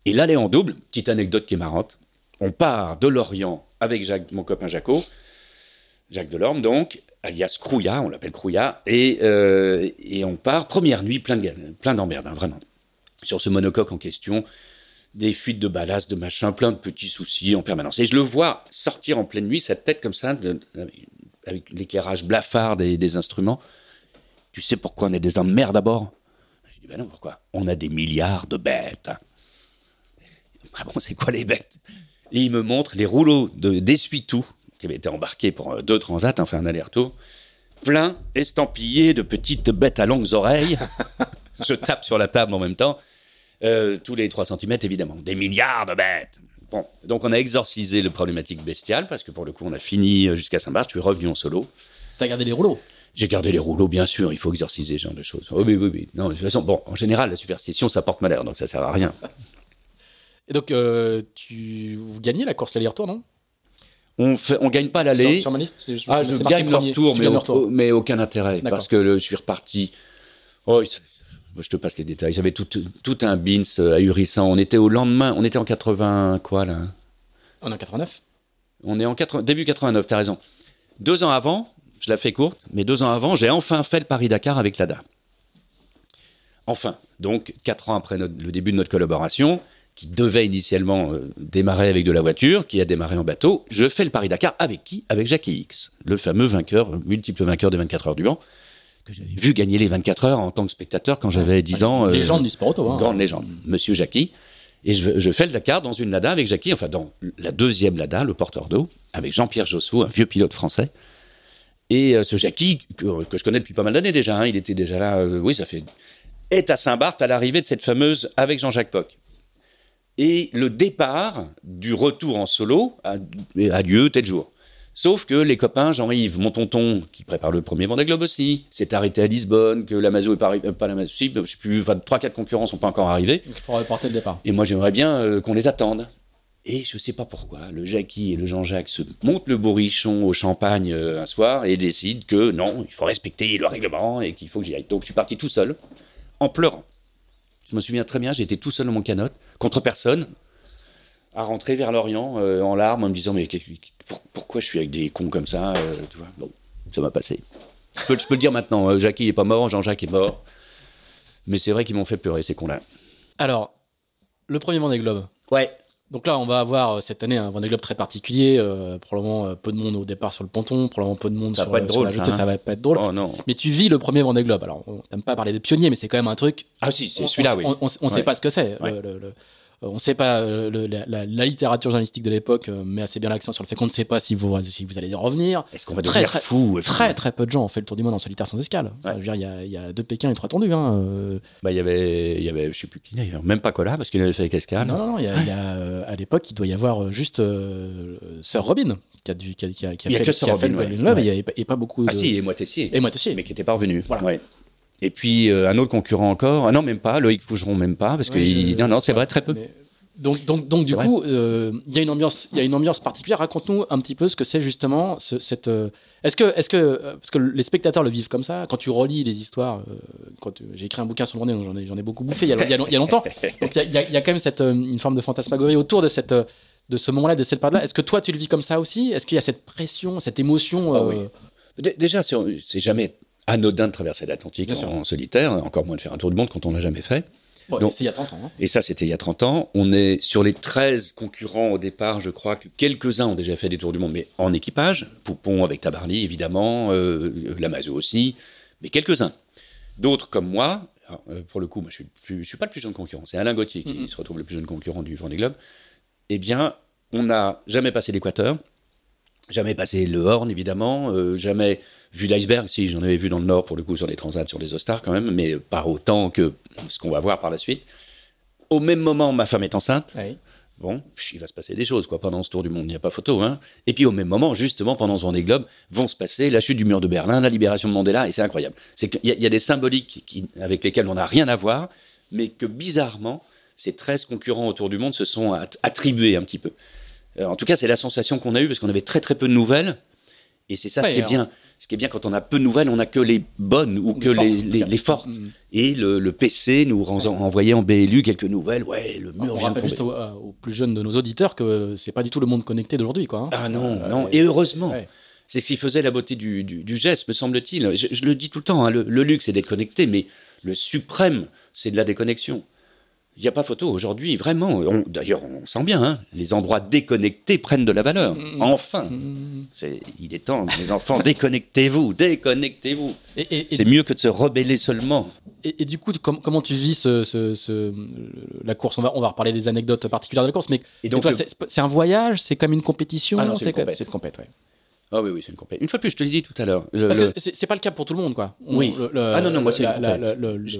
Et l'aller en double, petite anecdote qui est marrante, on part de Lorient avec Jacques, mon copain Jaco, Jacques Delorme donc, alias Crouillat, on l'appelle Crouillat, et, euh, et on part, première nuit, plein de d'emmerdes, hein, vraiment. Sur ce monocoque en question, des fuites de ballast, de machin, plein de petits soucis en permanence. Et je le vois sortir en pleine nuit, cette tête comme ça, de- avec l'éclairage blafard des, instruments. Tu sais pourquoi on est des emmerdes à bord? Je dis, ben non, pourquoi? On a des milliards de bêtes. Ah bon, c'est quoi les bêtes? Et il me montre les rouleaux de- d'essuie-tout qui avaient été embarqués pour euh, deux transats, enfin un aller-retour, plein, estampillés de petites bêtes à longues oreilles. je tape sur la table en même temps. Euh, tous les 3 cm, évidemment. Des milliards de bêtes. Bon, donc on a exorcisé le problématique bestiale, parce que pour le coup, on a fini euh, jusqu'à Saint-Barth, je suis revenu en solo. T'as gardé les rouleaux? J'ai gardé les rouleaux, bien sûr, il faut exorciser ce genre de choses. Oh, oui, oui, oui. Non, de toute façon, bon, en général, la superstition, ça porte malheur, donc ça sert à rien. Et donc, euh, tu... vous gagnez la course l'aller-retour, non? On fait, on gagne pas l'aller. sur ma liste Ah, je marqué gagne le premier. retour, Tu mais, au- aucun intérêt, parce que le- je suis reparti. Oh, je te passe les détails. J'avais tout, tout un bins euh, ahurissant. On était au lendemain, on était en 80, quoi, là On est en 89 On est en 80 début 89, t'as raison. Deux ans avant, je la fais courte, mais deux ans avant, j'ai enfin fait le Paris-Dakar avec l'ADA. Enfin, donc quatre ans après notre- le début de notre collaboration, qui devait initialement euh, démarrer avec de la voiture, qui a démarré en bateau, je fais le Paris-Dakar avec qui? Avec Jackie X, le fameux vainqueur, euh, multiple vainqueur des 24 heures du Mans, que j'avais vu gagner les 24 heures en tant que spectateur quand j'avais 10 ans. euh, Légende du sport auto. Hein. grande légende, Monsieur Jackie. Et je, je fais le Dakar dans une Lada avec Jackie, enfin dans la deuxième Lada, le porteur d'eau, avec Jean-Pierre Jossot, un vieux pilote français. Et euh, ce Jackie, que, que je connais depuis pas mal d'années déjà, hein, il était déjà là, oui, ça fait. est à Saint-Barth à l'arrivée de cette fameuse avec Jean-Jacques Poc. Et le départ du retour en solo a, a lieu tel jour. Sauf que les copains, Jean-Yves, mon tonton, qui prépare le premier Vendée Globe aussi, s'est arrêté à Lisbonne, que l'Amazo est pas, euh, pas l'Amazo, je sais plus, enfin, trois, quatre concurrents sont pas encore arrivés. Donc, il faut reporter le départ. Et moi, j'aimerais bien euh, qu'on les attende. Et je sais pas pourquoi, le Jackie et le Jean-Jacques se montent le bourrichon au champagne euh, un soir et décident que non, il faut respecter le règlement et qu'il faut que j'y aille. Donc je suis parti tout seul, en pleurant. Je me souviens très bien, j'étais tout seul dans mon canot, contre personne, à rentrer vers l'Orient euh, en larmes, en me disant mais pour- pourquoi je suis avec des cons comme ça euh, tu vois Bon, ça m'a passé. Je peux, je peux le dire maintenant, euh, Jackie est pas mort, Jean-Jacques est mort. Mais c'est vrai qu'ils m'ont fait pleurer, ces cons-là. Alors, le premier Vendée Globe. Ouais, Donc là, on va avoir euh, cette année un Vendée Globe très particulier. euh, probablement euh, peu de monde au départ sur le ponton, probablement peu de monde Ça sur, va pas être sur drôle, la jetée, ça, hein. ça va pas être drôle. oh non. Mais tu vis le premier Vendée Globe. Alors, on t'aime pas parler de pionnier, mais c'est quand même un truc. Ah si, c'est celui-là, on, oui. On, on sait pas ce que c'est. Ouais. Le- le- euh, on sait pas. euh, le- la, la- la littérature journalistique de l'époque euh, met assez bien l'accent sur le fait qu'on ne sait pas si vous, si vous allez y revenir. Est-ce qu'on va Très, devenir très- fou Très très peu de gens ont fait le tour du monde en solitaire sans escale. Ouais. Je veux dire, il y a, il y a deux Pékin et trois tondus. Hein. Bah, il y avait, y avait, je sais plus qui d'ailleurs, même pas Cola, parce qu'il avait fait avec Escale. Non, non, non, il y a, il y a, à l'époque, il doit y avoir juste euh, Sir Robin qui a, dû, qui a, qui a- qui a Il y a fait, fait le Robin, Golden ouais. Et et pas beaucoup de... Ah si, et moi Tessier, Et moi aussi. mais qui n'était pas revenu. Voilà. Et puis euh, un autre concurrent encore, ah non même pas, Loïc Fougeron même pas, parce que Ouais, il- je- non non c'est vrai très peu. Mais- Donc, donc, donc du vrai. coup, euh, il y a une ambiance, il y a une ambiance particulière. Raconte-nous un petit peu ce que c'est justement ce- cette. euh, Est-ce que, est-ce que, parce que les spectateurs le vivent comme ça, quand tu relis les histoires, euh, quand j'ai écrit un bouquin sur le Vendée, j'en ai, j'en ai beaucoup bouffé il y a, il y a- il y a longtemps. Donc il y a, y quand même cette, une forme de fantasmagorie autour de cette, de ce moment-là, de cette part-là. Est-ce que toi tu le vis comme ça aussi? Est-ce qu'il y a cette pression, cette émotion Ah oui. Déjà c'est c'est jamais anodin de traverser l'Atlantique en, solitaire, encore moins de faire un tour du monde quand on l'a jamais fait. bon, Donc- c'est il y a 30 ans. hein. Et ça, c'était il y a 30 ans. On est sur les 13 concurrents au départ, je crois que quelques-uns ont déjà fait des tours du monde, mais en équipage. Poupon avec Tabarly, évidemment, euh, Lamazo aussi, mais quelques-uns. D'autres comme moi, alors, euh, pour le coup, moi, je suis, plus- je suis pas le plus jeune concurrent, c'est Alain Gauthier qui se retrouve le plus jeune concurrent du Vendée Globe. Eh bien, on n'a jamais passé l'équateur, jamais passé le Horn, évidemment, euh, jamais vu l'iceberg. Si, j'en avais vu dans le Nord, pour le coup, sur les transats, sur les Ostars quand même, mais pas autant que ce qu'on va voir par la suite. Au même moment, ma femme est enceinte. Bon, il va se passer des choses quoi pendant ce tour du monde, il n'y a pas photo. Hein. Et puis au même moment, justement, pendant ce Vendée Globe, vont se passer la chute du mur de Berlin, la libération de Mandela, et c'est incroyable. C'est qu'il y, a- il y a des symboliques qui, avec lesquels on n'a rien à voir, mais que bizarrement, ces 13 concurrents autour du monde se sont at- attribués un petit peu. Euh, en tout cas, c'est la sensation qu'on a eue parce qu'on avait très très peu de nouvelles. Et c'est ça ce qui est bien. Ce qui est bien quand on a peu de nouvelles, on n'a que les bonnes ou que fortes, les, en tout les- les fortes. Mm. Et le, le PC nous ren- envoyait en BLU quelques nouvelles. Ouais, le mur vient de juste aux, euh, aux plus jeunes de nos auditeurs que c'est pas du tout le monde connecté d'aujourd'hui, quoi. hein. Ah non, Euh, non. et- Et heureusement. ouais. C'est ce qui faisait la beauté du, du- du geste, me semble-t-il. Je, je le dis tout le temps, hein, le, le luxe, c'est d'être connecté, mais le suprême, c'est de la déconnexion. Il n'y a pas photo aujourd'hui, vraiment. D'ailleurs, on sent bien, hein, les endroits déconnectés prennent de la valeur. Mm. Enfin, Mm. il est temps, les enfants, déconnectez-vous, déconnectez-vous. C'est mieux que de se rebeller seulement. et- et du coup, com- comment tu vis ce, ce- ce- la course? On va, on va reparler des anecdotes particulières de la course, mais le- c'est un voyage, c'est comme une compétition Ah c'est une c'est compète, ouais. Ah oui, oui, c'est une compète. Une fois de plus, je te l'ai dit tout à l'heure. le- Parce le- que c'est pas le cas pour tout le monde, quoi. On- Oui. le- le- Ah non, non, moi, c'est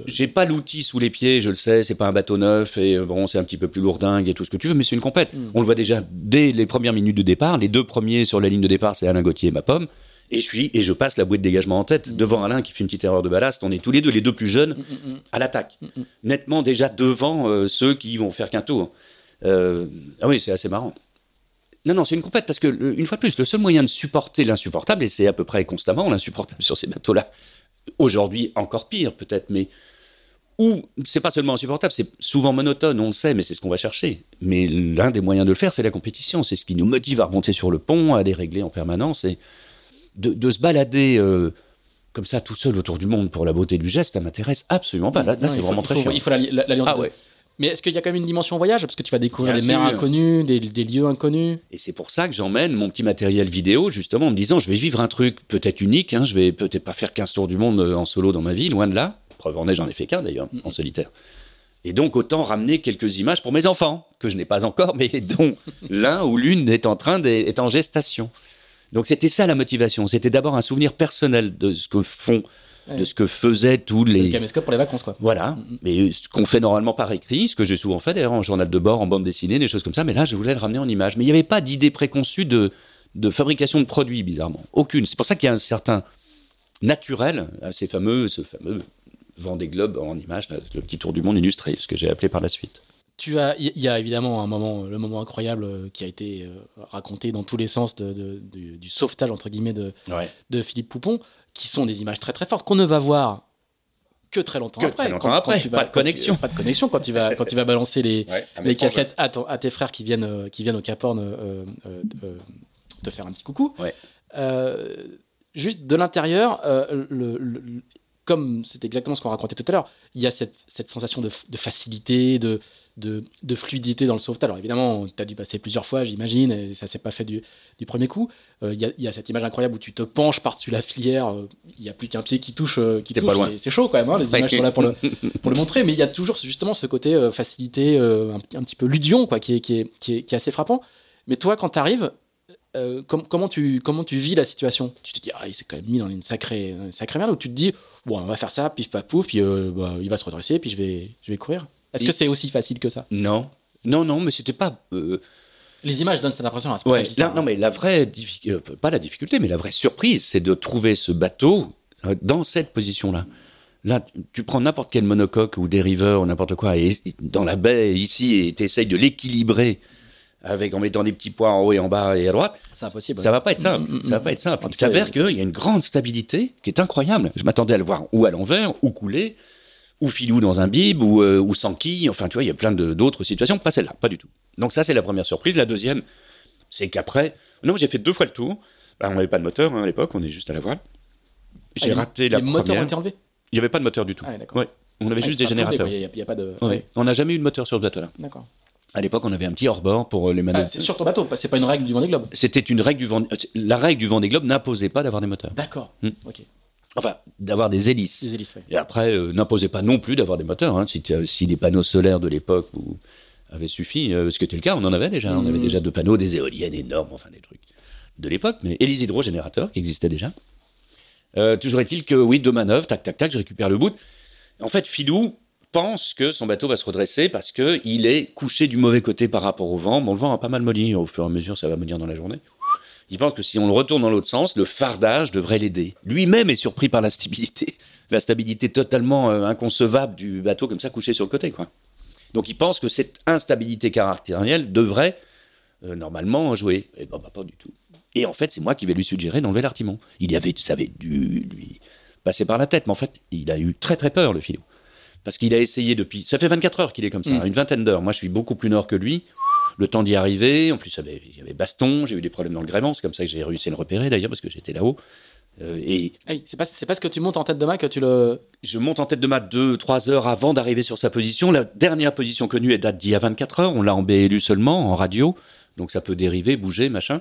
J'ai pas l'outil sous les pieds, je le sais, c'est pas un bateau neuf et euh, bon, c'est un petit peu plus lourdingue et tout ce que tu veux, mais c'est une compète. Mm. On le voit déjà dès les premières minutes de départ. Les deux premiers sur la ligne de départ, c'est Alain Gauthier et ma pomme. Et je suis et je passe la bouée de dégagement en tête Mm. devant Alain qui fait une petite erreur de ballast. On est tous les deux, les deux plus jeunes, Mm, mm, mm. à l'attaque, nettement déjà devant euh, ceux qui vont faire qu'un tour. Euh, ah oui, c'est assez marrant. Non, non, c'est une compète parce que, euh, une fois de plus, le seul moyen de supporter l'insupportable, et c'est à peu près constamment l'insupportable sur ces bateaux-là, aujourd'hui encore pire peut-être, mais ou c'est pas seulement insupportable, c'est souvent monotone, on le sait, mais c'est ce qu'on va chercher. Mais l'un des moyens de le faire, c'est la compétition. C'est ce qui nous motive à remonter sur le pont, à les régler en permanence et de, de se balader euh, comme ça tout seul autour du monde pour la beauté du geste, ça m'intéresse absolument pas. Là, c'est faut- vraiment très faut, chiant. Il faut la- la-. Ah ouais. Mais est-ce qu'il y a quand même une dimension voyage? Parce que tu vas découvrir des mers inconnues, des, des lieux inconnus. Et c'est pour ça que j'emmène mon petit matériel vidéo, justement, en me disant, je vais vivre un truc peut-être unique, hein, je vais peut-être pas faire 15 tours du monde euh, en solo dans ma vie, loin de là. Preuve en est, j'en ai fait qu'un d'ailleurs, en solitaire. Et donc, autant ramener quelques images pour mes enfants, que je n'ai pas encore, mais dont l'un ou l'une est en train d'être est en gestation. Donc, c'était ça la motivation. C'était d'abord un souvenir personnel de ce que font, Ouais. de ce que faisaient tous Le les, caméscope pour les vacances, quoi. voilà, Mm, mais ce qu'on fait normalement par écrit, ce que j'ai souvent fait d'ailleurs en journal de bord, en bande dessinée, des choses comme ça, mais là je voulais le ramener en image. Mais il n'y avait pas d'idée préconçue de, de fabrication de produits, bizarrement. Aucune. C'est pour ça qu'il y a un certain naturel à ces fameux, ce fameux Vendée Globe en image, le petit tour du monde illustré, ce que j'ai appelé par la suite. Tu as, il y a évidemment un moment, le moment incroyable euh, qui a été euh, raconté dans tous les sens de- de- du, du sauvetage entre guillemets de, Ouais. de Philippe Poupon, qui sont des images très très fortes qu'on ne va voir que très longtemps Que après. très longtemps après, tu pas de tu- connexion. pas de connexion quand tu vas quand tu vas balancer les, les casquettes à, ton- à tes frères qui viennent euh, qui viennent au Cap Horn euh, euh, te faire un petit coucou. Ouais. Juste de l'intérieur, le- comme c'est exactement ce qu'on racontait tout à l'heure, il y a cette, cette sensation de, facilité, de, de, de fluidité dans le sauvetage. Alors évidemment, tu as dû passer plusieurs fois, j'imagine, et ça s'est pas fait du, du premier coup. Euh, Il y, a, y cette image incroyable où tu te penches par-dessus la filière, euh, il n'y a plus qu'un pied qui touche. euh, qui touche. pas loin. C'est- chaud quand même, hein, les images sont là pour le, pour le montrer, mais il y a toujours justement ce côté euh, facilité, euh, un, petit- un petit peu ludion, quoi, qui est, qui est, qui est, qui est assez frappant. Mais toi, quand tu arrives, comment, tu, comment tu vis la situation? Tu te dis, ah, il s'est quand même mis dans une sacrée, une sacrée merde, ou tu te dis, bon, on va faire ça, pif, paf, pouf, puis euh, bah, il va se redresser, puis je vais, je vais courir? Est-ce Il- que c'est aussi facile que ça? Non, non, non, mais c'était pas. euh, Les images donnent cette impression, ça Ouais, là, ça, non, hein. mais la vraie difficulté, pas la difficulté, mais la vraie surprise, c'est de trouver ce bateau euh, dans cette position-là. Là, tu prends n'importe quel monocoque ou dériveur ou n'importe quoi, et, et dans la baie ici, et tu essayes de l'équilibrer avec en mettant des petits points en haut et en bas et à droite, C'est impossible. ça va pas être simple. Mm, mm, ça va mm. pas être simple. Il s'avère qu'il y a une grande stabilité qui est incroyable. Je m'attendais à le voir ou à l'envers, ou couler, ou filou dans un bib, ou, euh, ou sans quille. Enfin, tu vois, il y a plein d'autres situations. Pas celle-là, pas du tout. Donc ça, c'est la première surprise. La deuxième, c'est qu'après, non, j'ai fait deux fois le tour. Alors, on n'avait pas de moteur hein, à l'époque, on est juste à la voile. J'ai Ah, raté la Les moteurs ont première. été enlevés Il n'y avait pas de moteur du tout. Ah, ouais. Ouais. On avait Ah, juste des générateurs. quoi, Il n'y a, il y a pas de. Ouais. ouais, On n'a jamais eu de moteur sur ce bateau-là. D'accord. À l'époque, on avait un petit hors-bord pour euh, les Ah, manœuvres. c'est sur ton bateau, c'est pas une règle du Vendée Globe. C'était une règle du Vendée... La règle du Vendée Globe n'imposait pas d'avoir des moteurs. D'accord. Hmm. Ok. Enfin, d'avoir des hélices. Les hélices, ouais. Et après, euh, n'imposait pas non plus d'avoir des moteurs. hein. Si, si les panneaux solaires de l'époque avaient suffi, euh, ce qui était le cas, on en avait déjà. On avait déjà deux panneaux, des éoliennes énormes, enfin des trucs de l'époque, mais et les hydrogénérateurs qui existaient déjà. Euh, toujours est-il que oui, deux manœuvres, tac, tac, tac, je récupère le bout. En fait, Filou pense que son bateau va se redresser parce que il est couché du mauvais côté par rapport au vent. Bon, le vent a pas mal molli. Au fur et à mesure, ça va mollir dans la journée. Il pense que si on le retourne dans l'autre sens, le fardage devrait l'aider. Lui-même est surpris par la stabilité, la stabilité totalement euh, inconcevable du bateau comme ça couché sur le côté. Donc il pense que cette instabilité caractérielle devrait euh, normalement jouer. Et ben, bah, pas du tout. Et en fait, c'est moi qui vais lui suggérer d'enlever l'artimon. Il y avait, ça avait dû lui passer par la tête, mais en fait, il a eu très très peur, le philo. Parce qu'il a essayé depuis. Ça fait 24 heures qu'il est comme ça, Mm. une vingtaine d'heures. Moi, je suis beaucoup plus nord que lui. Le temps d'y arriver. En plus, il y avait- baston. J'ai eu des problèmes dans le gréement. C'est comme ça que j'ai réussi à le repérer, d'ailleurs, parce que j'étais là-haut. Euh, et Hey, c'est pas, c'est parce que tu montes en tête de mât que tu le. je monte en tête de mat deux, trois heures avant d'arriver sur sa position. La dernière position connue, elle date d'il y a 24 heures. On l'a en BLU seulement, en radio. Donc ça peut dériver, bouger, machin.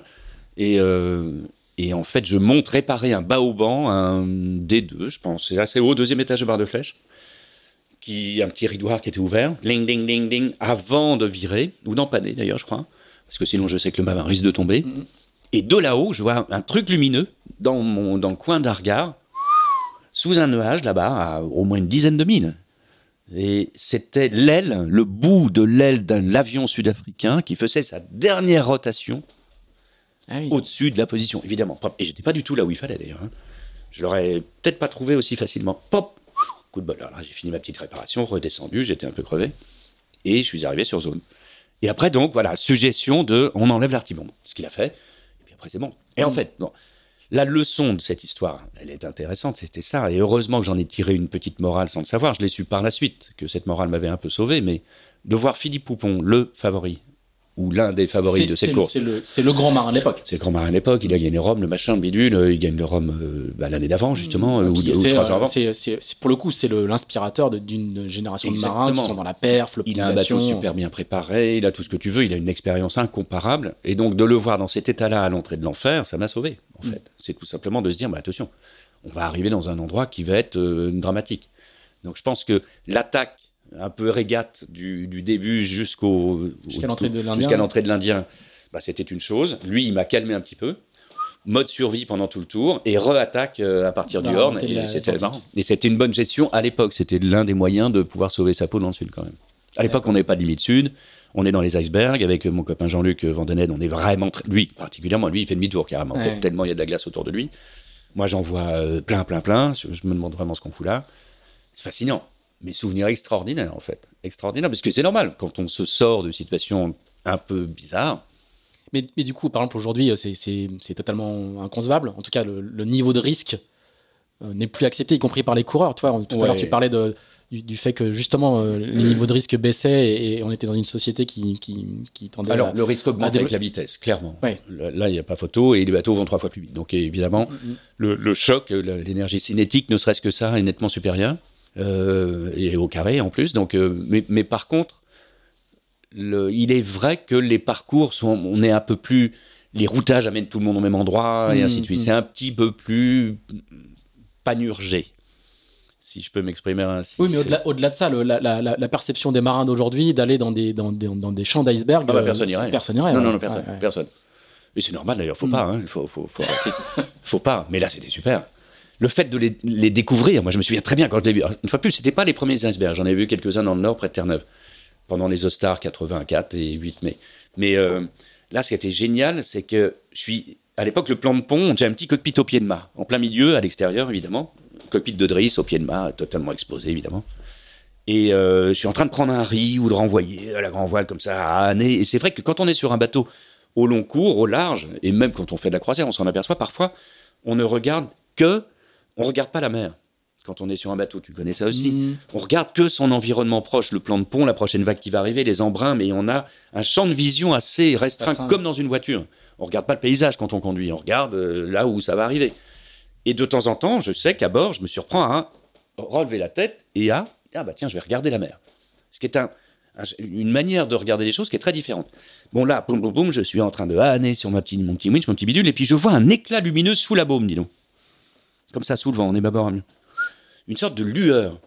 Et, euh, et en fait, je monte réparer un baoban, un D2, je pense. C'est assez haut, deuxième étage de barre de flèche. Qui, un petit ridoir qui était ouvert. Ding, ding, ding, ding. Avant de virer, ou d'empanner d'ailleurs, je crois. Parce que sinon, je sais que le marin risque de tomber. Mhm. Et de là-haut, je vois un truc lumineux dans, mon, dans le coin d'un regard sous un nuage là-bas, à au moins une dizaine de milles. Et c'était l'aile, le bout de l'aile d'un avion sud-africain qui faisait sa dernière rotation Ah oui. au-dessus de la position, évidemment. Et j'étais pas du tout là où il fallait d'ailleurs. hein. Je l'aurais peut-être pas trouvé aussi facilement. Pop Coup de bol. Alors là, j'ai fini ma petite réparation, redescendu, j'étais un peu crevé. Et je suis arrivé sur zone. Et après, donc, voilà, suggestion de on enlève l'artibombe. Ce qu'il a fait. Et puis après, c'est bon. Et en Mm. fait, bon, la leçon de cette histoire, elle est intéressante, c'était ça. Et heureusement que j'en ai tiré une petite morale sans le savoir. Je l'ai su par la suite, que cette morale m'avait un peu sauvé. Mais de voir Philippe Poupon, le favori, ou l'un des favoris de cette course, C'est le, grand marin de l'époque. c'est le grand marin à l'époque, il a gagné Rome, le machin, le bidule, euh, il gagne le Rome euh, bah, l'année d'avant, justement, euh, ou, trois ans avant. pour le coup, c'est l'inspirateur de- d'une génération de marins qui sont dans la perf, Il a un bateau super bien préparé, il a tout ce que tu veux, il a une expérience incomparable. Et donc, de le voir dans cet état-là à l'entrée de l'enfer, ça m'a sauvé, en Mm. fait. C'est tout simplement de se dire, bah, attention, on va arriver dans un endroit qui va être euh, dramatique. Donc, je pense que l'attaque un peu régate du, du début jusqu'au Jusqu'à l'entrée de l'Indien. jusqu'à l'entrée de l'Indien, bah, c'était une chose. Lui, il m'a calmé un petit peu. Mode survie pendant tout le tour et re-attaque euh, à partir du Horn. Et c'était marrant. Et c'était une bonne gestion à l'époque. C'était l'un des moyens de pouvoir sauver sa peau dans le sud quand même. À l'époque, on n'avait pas de limite sud. On est dans les icebergs avec euh, mon copain Jean-Luc Vandened. On est vraiment très- lui particulièrement. Lui, il fait demi-tour carrément Ouais. tellement il y a de la glace autour de lui. Moi, j'en vois euh, plein, plein, plein. Je me demande vraiment ce qu'on fout là. C'est fascinant. Mes souvenirs extraordinaires en fait, extraordinaires parce que c'est normal quand on se sort de situations un peu bizarres. Mais, mais du coup, par exemple, aujourd'hui, euh, c'est- totalement inconcevable. En tout cas, le, le niveau de risque euh, n'est plus accepté, y compris par les coureurs. Tu vois, tout à l'heure, tu parlais de, du, du fait que justement euh, les niveaux de risque baissaient et, et on était dans une société qui, qui, qui tendait Alors, à- le risque augmente avec la vitesse, clairement. Ouais. Là, il n'y a pas photo et les bateaux vont trois fois plus vite. Donc, évidemment, Mhm. le, le choc, l'énergie cinétique, ne serait-ce que ça, est nettement supérieure. Euh, et au carré en plus. Donc, euh, mais, mais par contre, le- il est vrai que les parcours sont, on est un peu plus, les routages amènent tout le monde au même endroit et ainsi de suite. mhm. C'est un petit peu plus panurgé, si je peux m'exprimer ainsi. Oui, mais au-delà au-delà de ça, le- la, la- la- la perception des marins d'aujourd'hui d'aller dans des, dans, des, dans des champs d'iceberg, Ah bah, euh, personne n'irait. personne n'irait, Non, non, non, personne. Ouais, ouais. personne. Et c'est normal d'ailleurs, faut Mm. pas, hein, il faut, faut, faut arrêter. faut pas. Mais là, c'était super. Le fait de les, découvrir, moi je me souviens très bien quand je l'ai vu. Alors, Une fois plus, c'était pas les premiers icebergs. J'en ai vu quelques-uns dans le nord, près de Terre-Neuve, pendant les Ostars 84 et 8 mai. Mais euh, là, ce qui était génial, c'est que je suis. À l'époque, le plan de pont, j'ai un petit cockpit au pied de mât, en plein milieu, à l'extérieur évidemment. Cockpit de Driss au pied de mât, totalement exposé évidemment. Et euh, je suis en train de prendre un riz ou de renvoyer à la grand voile comme ça à année. Et c'est vrai que quand on est sur un bateau au long cours, au large, et même quand on fait de la croisière, on s'en aperçoit parfois, on ne regarde que, on regarde pas la mer. Quand on est sur un bateau, tu connais ça aussi. Mm. On regarde que son environnement proche, le plan de pont, la prochaine vague qui va arriver, les embruns, mais on a un champ de vision assez restreint, Restreint. comme dans une voiture. On regarde pas le paysage quand on conduit, on regarde euh, là où ça va arriver. Et de temps en temps, je sais qu'à bord, je me surprends à relever la tête et à ah bah tiens, je vais regarder la mer. Ce qui est un, un- une manière de regarder les choses qui est très différente. Bon là, boum boum boum, je suis en train de hanner sur ma petite, mon petit winch, mon petit bidule, et puis je vois un éclat lumineux sous la baume, dis donc. Comme ça, sous le vent, on est bâbord à mieux. Une sorte de lueur.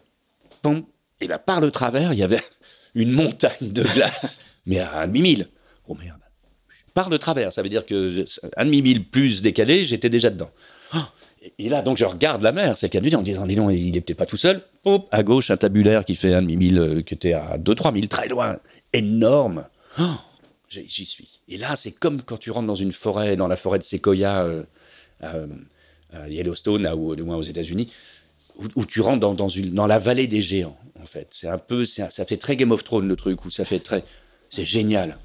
Et là, par le travers, il y avait une montagne de glace, mais à un demi-mille. Oh merde. Par le travers, ça veut dire que un demi-mille plus décalé, j'étais déjà dedans. Ah et là, donc, je regarde la mer, c'est le cas de dire, en disant, dis donc, il n'était pas tout seul. Hop, à gauche, un tabulaire qui fait un demi-mille, euh, qui était à 2-3 milles, très loin, énorme. Oh, j'y suis. Et là, c'est comme quand tu rentres dans une forêt, dans la forêt de Sequoia, euh, Yellowstone, là, ou loin aux États-Unis, où, où tu rentres dans, dans, une, dans la vallée des géants. en fait. C'est un peu, un- ça fait très Game of Thrones le truc, où ça fait très, c'est génial.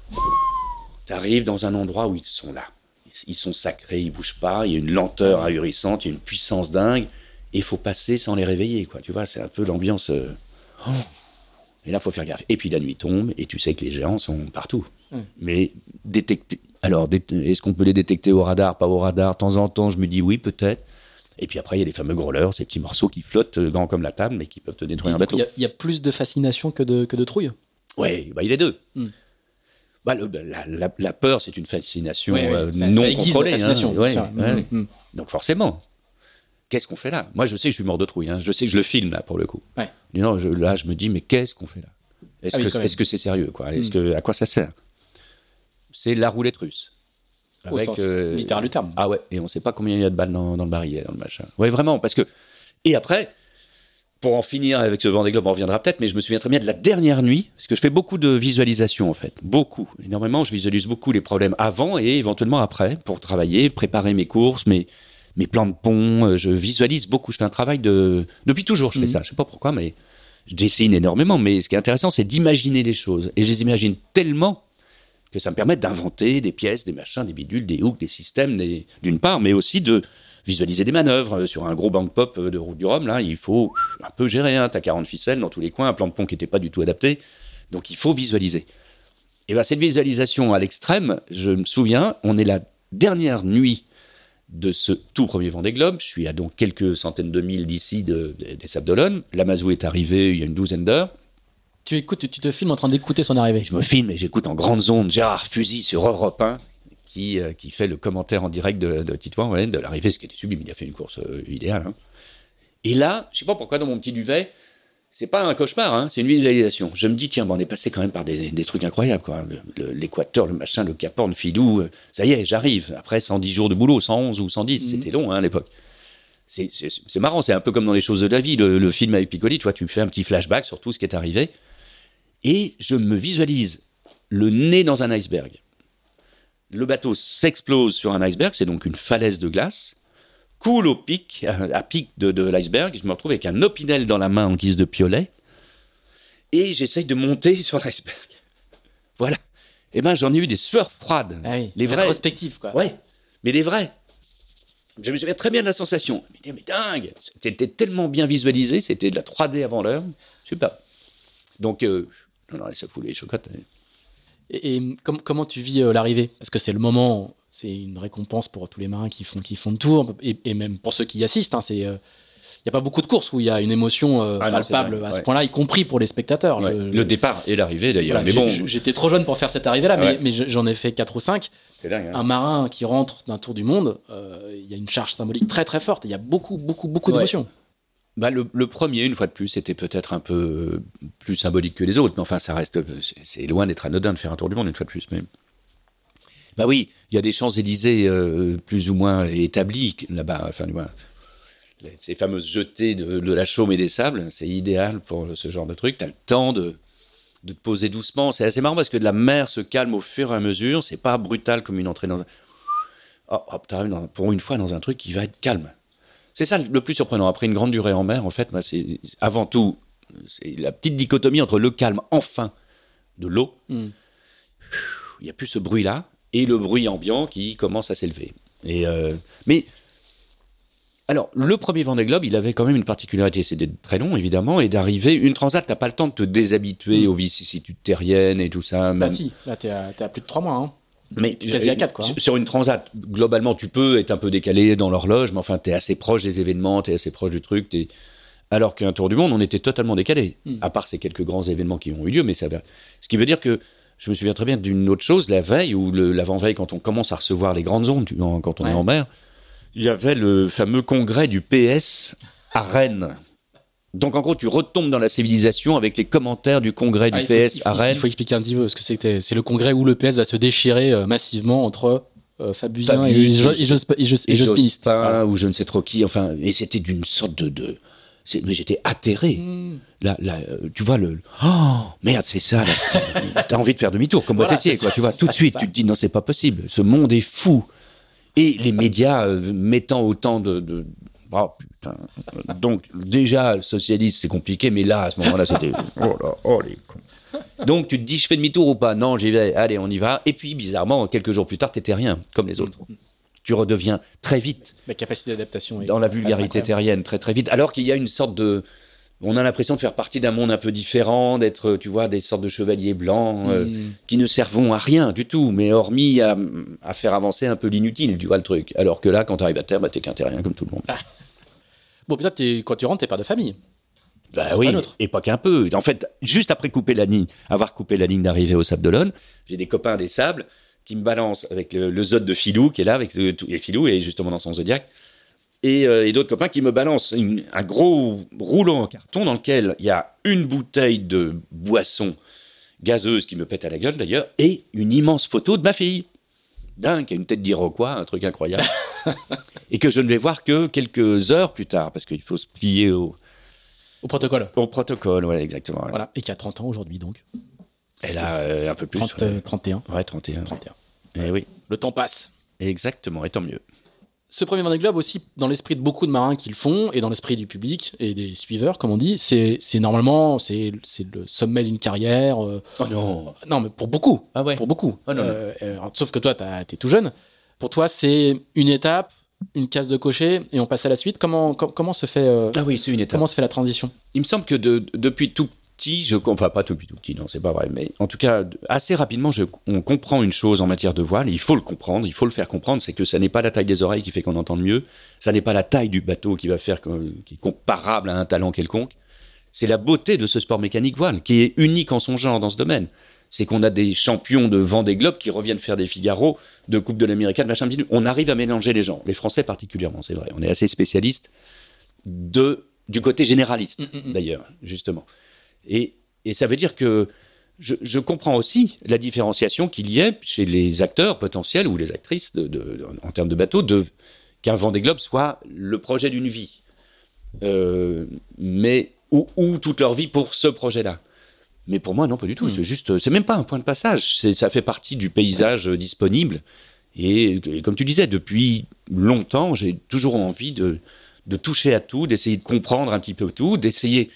T'arrives dans un endroit où ils sont là. Ils- Ils sont sacrés, ils bougent pas, il y a une lenteur ahurissante, il y a une puissance dingue, et il faut passer sans les réveiller, quoi. Tu vois, c'est un peu l'ambiance. euh, oh. Et là, faut faire gaffe. Et puis la nuit tombe, et tu sais que les géants sont partout. Mm. Mais détecter. Alors, est-ce qu'on peut les détecter au radar, pas au radar? De temps en temps, je me dis oui, peut-être. Et puis après, il y a les fameux growlers, ces petits morceaux qui flottent, euh, grands comme la table, mais qui peuvent te détruire un bateau. Il y, a- il y a plus de fascination que de, que de trouille. Oui, bah, il est deux. Mm. Bah, le- la, la- la peur, c'est une fascination euh, ça- non ça contrôlée. hein. fascination, bien Ouais, sûr. ouais. Mm, mm. Donc forcément, qu'est-ce qu'on fait là? Moi, je sais que je suis mort de trouille. hein. Je sais que je le filme là pour le coup. Ouais. Non, je- là, je me dis, mais qu'est-ce qu'on fait là? Est-ce Ah oui, que c'est sérieux quoi? Est-ce que à quoi ça sert? C'est la roulette russe. Au Avec, sens euh, littéral du terme. Ah ouais, et on sait pas combien il y a de balles dans, dans le barillet, dans le machin. Ouais, vraiment, parce que. Et après, pour en finir avec ce Vendée Globe, on reviendra peut-être, mais je me souviens très bien de la dernière nuit, parce que je fais beaucoup de visualisation en fait, beaucoup, énormément. Je visualise beaucoup les problèmes avant et éventuellement après pour travailler, préparer mes courses, mes, mes plans de pont. euh, Je visualise beaucoup. Je fais un travail de. Depuis toujours, je fais Mhm. ça. Je sais pas pourquoi, mais je dessine énormément. Mais ce qui est intéressant, c'est d'imaginer les choses. Et je les imagine tellement que ça me permet d'inventer des pièces, des machins, des bidules, des hooks, des systèmes, d'une part, mais aussi de visualiser des manœuvres. Euh, Sur un gros bank pop euh, de route du Rhum, là, il faut un peu gérer. Hein. Tu as 40 ficelles dans tous les coins, un plan de pont qui n'était pas du tout adapté. Donc il faut visualiser. Et bien cette visualisation à l'extrême, je me souviens, on est la dernière nuit de ce tout premier Vendée Globe. Je suis à donc quelques centaines de milles d'ici de- des Sables d'Olonne. L'Amazou est arrivé il y a une douzaine d'heures. Tu écoutes, tu te filmes en train d'écouter son arrivée. Je me filme et j'écoute en grande ondes Gérard Fusy sur Europe 1 qui, euh, qui fait le commentaire en direct de, de Titouan, ouais, de l'arrivée, ce qui était sublime. Il a fait une course euh, idéale. hein. Et là, je sais pas pourquoi dans mon petit duvet, c'est pas un cauchemar, hein, c'est une visualisation. Je me dis, tiens, bon, on est passé quand même par des, des trucs incroyables. quoi. Le- le- L'équateur, le, machin, le Cap Horn, Filou, euh, ça y est, j'arrive. Après 110 jours de boulot, 111 ou 110, Mhm. c'était long hein, à l'époque. C'est- marrant, c'est un peu comme dans les choses de la vie. Le, le film avec Piccoli, tu vois, tu fais un petit flashback sur tout ce qui est arrivé. Et je me visualise le nez dans un iceberg. Le bateau s'explose sur un iceberg, c'est donc une falaise de glace, coule au pic, à, à pic de, de l'iceberg. Je me retrouve avec un opinel dans la main en guise de piolet, et j'essaye de monter sur l'iceberg. Voilà. Eh ben, j'en ai eu des sueurs froides. Ah oui, Les vrais. quoi. Ouais, mais les vrais. Je me souviens très bien de la sensation. Dis, mais dingue, c'était tellement bien visualisé, c'était de la 3D avant l'heure. Super. Donc, euh, non, non, ça fout les chocottes. Et, et com- comment tu vis euh, l'arrivée? Parce que c'est le moment, c'est une récompense pour tous les marins qui font, qui font le tour, et, et même pour ceux qui y assistent. hein, c'est, euh, il n'y a pas beaucoup de courses où il y a une émotion euh, Ah palpable à ce ouais. point-là, y compris pour les spectateurs. Ouais, Je- Le départ et l'arrivée d'ailleurs. voilà, mais j'ai- bon, j'étais trop jeune pour faire cette arrivée-là, mais, Ouais. mais je- j'en ai fait 4 ou 5. c'est dingue. hein. Un marin qui rentre d'un tour du monde, euh, il y a une charge symbolique très très forte. Il y a beaucoup, beaucoup, beaucoup d'émotions. Bah, le, premier, une fois de plus, c'était peut-être un peu euh, plus symbolique que les autres, mais enfin, ça reste, c'est- c'est loin d'être anodin de faire un tour du monde une fois de plus. Mais bah oui, il y a des Champs-Élysées euh, plus ou moins établis là-bas. Enfin, du moins, ces fameuses jetées de, de la chaume et des sables, c'est idéal pour ce genre de truc. Tu as le temps de, de te poser doucement. C'est assez marrant parce que la mer se calme au fur et à mesure. C'est pas brutal comme une entrée dans un. Oh, dans- pour une fois dans un truc qui va être calme. C'est ça le plus surprenant. Après une grande durée en mer, en fait, c'est avant tout, c'est la petite dichotomie entre le calme enfin de l'eau, Mm. il n'y a plus ce bruit-là, et le bruit ambiant qui commence à s'élever. Et euh, mais alors, le premier Vendée Globe, il avait quand même une particularité, c'est d'être très long, évidemment, et d'arriver. Une transat, t'as pas le temps de te déshabituer Mm. aux vicissitudes terriennes et tout ça. Bah même- si, là t'es à, à plus de 3 mois. Hein. Mais quasi à quatre, quoi, hein. Sur- une transat, globalement, tu peux être un peu décalé dans l'horloge, mais enfin, tu es assez proche des événements, tu es assez proche du truc. t'es- Alors qu'un tour du monde, on était totalement décalé, Mm. à part ces quelques grands événements qui ont eu lieu. Mais ça. Ce qui veut dire que je me souviens très bien d'une autre chose, la veille ou le- l'avant-veille, quand on commence à recevoir les grandes ondes, quand on Ouais. est en mer, il y avait le fameux congrès du PS à Rennes. Donc en gros, tu retombes dans la civilisation avec les commentaires du congrès du Ah, PS faut, à Rennes. Il faut expliquer un petit peu ce que c'était. C'est le congrès où le PS va se déchirer euh, massivement entre euh, Fabusien Fabius, et. Jospin, ou je ne sais trop qui. Enfin, et c'était d'une sorte de, mais j'étais atterré. Mm. Là, là, euh, tu vois le, oh merde, c'est ça. T'as envie de faire demi-tour, comme Voilà, Boitessier, c'est quoi. ça, Tu vois, tout ça, de suite, tu te dis non, c'est pas possible. Ce monde est fou. Et les médias euh, mettant autant de, de- Oh putain. Donc, déjà, socialiste, c'est compliqué, mais là, à ce moment-là, c'était. Oh là, oh les cons. Donc, tu te dis, je fais demi-tour ou pas? Non, j'y vais, allez, on y va. Et puis, bizarrement, quelques jours plus tard, t'étais rien, comme les autres. Tu redeviens très vite. La capacité d'adaptation. Dans la vulgarité terrienne, très très vite. Alors qu'il y a une sorte de on a l'impression de faire partie d'un monde un peu différent, d'être, tu vois, des sortes de chevaliers blancs euh, mm. qui ne servent à rien du tout, mais hormis à, faire avancer un peu l'inutile, tu vois le truc. Alors que là, quand tu arrives à terre, bah, t'es qu'un terrien comme tout le monde. Ah. Bon, peut-être quand tu rentres, t'es père de famille. Bah oui, et pas qu'un peu. En fait, juste après couper la ligne, avoir coupé la ligne d'arrivée au Sable d'Olonne, j'ai des copains des Sables qui me balancent avec le, le Zod de Filou qui est là, avec tous les Filou, et justement dans son Euh, et, d'autres copains qui me balancent un gros rouleau en carton dans lequel il y a une bouteille de boisson gazeuse qui me pète à la gueule d'ailleurs, et une immense photo de ma fille. Dingue, qui a une tête d'Iroquois, un truc incroyable. et que je ne vais voir que quelques heures plus tard, parce qu'il faut se plier au... Au protocole. Au protocole, ouais, exactement. Voilà, et qui a 30 ans aujourd'hui donc. Elle a euh, un peu plus. 31. Ouais, 31. 31. Et oui. Le temps passe. Exactement, et tant mieux ce premier Vendée Globe aussi, dans l'esprit de beaucoup de marins qui le font, et dans l'esprit du public et des suiveurs, comme on dit, c'est normalement c'est le sommet d'une carrière. Euh, oh non. Non, mais pour beaucoup. Ah ouais. Pour beaucoup. Oh non, euh, sauf que toi, t'es tout jeune. Pour toi, c'est une étape, une case de cocher, et on passe à la suite. Comment, comment se fait euh, Ah oui, c'est une étape. Comment se fait la transition? Il me semble que depuis tout petit, je, enfin pas tout petit, tout petit, non, c'est pas vrai, mais en tout cas, assez rapidement, je, on comprend une chose en matière de voile, il faut le comprendre, il faut le faire comprendre, c'est que ça n'est pas la taille des oreilles qui fait qu'on entend mieux, ça n'est pas la taille du bateau qui va faire, qui est comparable à un talent quelconque, c'est la beauté de ce sport mécanique voile, qui est unique en son genre dans ce domaine. C'est qu'on a des champions de Vendée Globe qui reviennent faire des Figaro, de Coupe de l'Amérique, de machin, on arrive à mélanger les gens, les Français particulièrement, c'est vrai, on est assez spécialistes de, du côté généraliste, mm, mm, mm. d'ailleurs, justement. Et, ça veut dire que je, comprends aussi la différenciation qu'il y ait chez les acteurs potentiels ou les actrices en termes de bateau de, qu'un Vendée Globe soit le projet d'une vie. Euh, mais ou, toute leur vie pour ce projet-là. Mais pour moi, non, pas du tout. Hmm. C'est juste, c'est même pas un point de passage. Ça fait partie du paysage disponible. Et, comme tu disais, depuis longtemps, j'ai toujours envie de, de toucher à tout, d'essayer de comprendre un petit peu tout, d'essayer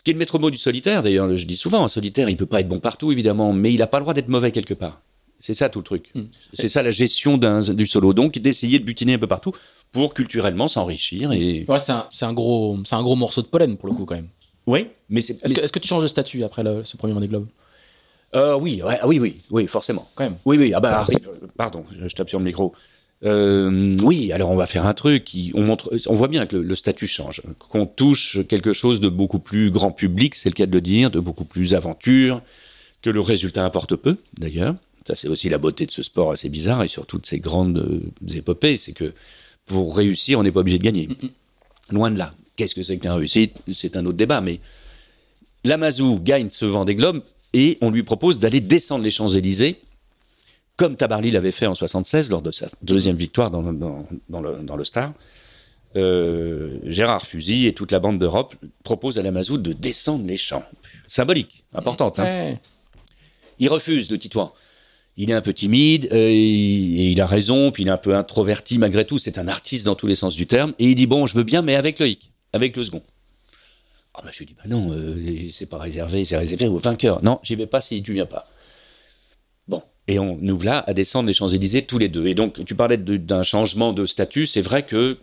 ce qui est le maître mot du solitaire, d'ailleurs, je dis souvent, un solitaire, il peut pas être bon partout, évidemment, mais il n'a pas le droit d'être mauvais quelque part. C'est ça tout le truc. Hmm. C'est ça la gestion du solo. Donc, d'essayer de butiner un peu partout pour culturellement s'enrichir. Et... Ouais, c'est un, gros, un gros morceau de pollen, pour le coup, quand même. Oui, mais c'est. Est-ce que, tu changes de statut après ce premier Vendée Globe? Euh, oui, oui, oui, oui, forcément. Quand même. Oui, oui. Ah bah, arrive. Pardon, je tape sur le micro. Euh, oui, alors on va faire un truc. Qui, on montre, on voit bien que le, statut change, qu'on touche quelque chose de beaucoup plus grand public, c'est le cas de le dire, de beaucoup plus aventure, que le résultat importe peu, d'ailleurs. Ça, c'est aussi la beauté de ce sport assez bizarre et surtout de ces grandes euh, épopées, c'est que pour réussir, on n'est pas obligé de gagner. Loin de là. Qu'est-ce que c'est que la réussite? C'est un autre débat, mais Lamazou gagne ce vent des globes et on lui propose d'aller descendre les Champs-Élysées comme Tabarly l'avait fait en 76 lors de sa deuxième victoire dans, le, Star. Euh, Gérard Fusy et toute la bande d'Europe proposent à la Mazout de descendre les champs. Symbolique, importante. Hein. Il refuse, le Titouan. Il est un peu timide, euh, et, il a raison, puis il est un peu introverti malgré tout. C'est un artiste dans tous les sens du terme. Et il dit Bon, je veux bien, mais avec Loïc, avec le second. Ah bah, je lui dis Bah non, euh, c'est pas réservé, c'est réservé aux vainqueurs. Non, j'y vais pas si tu viens pas. Et on nous voilà à descendre les Champs-Élysées tous les deux. Et donc, tu parlais d'un changement de statut. C'est vrai que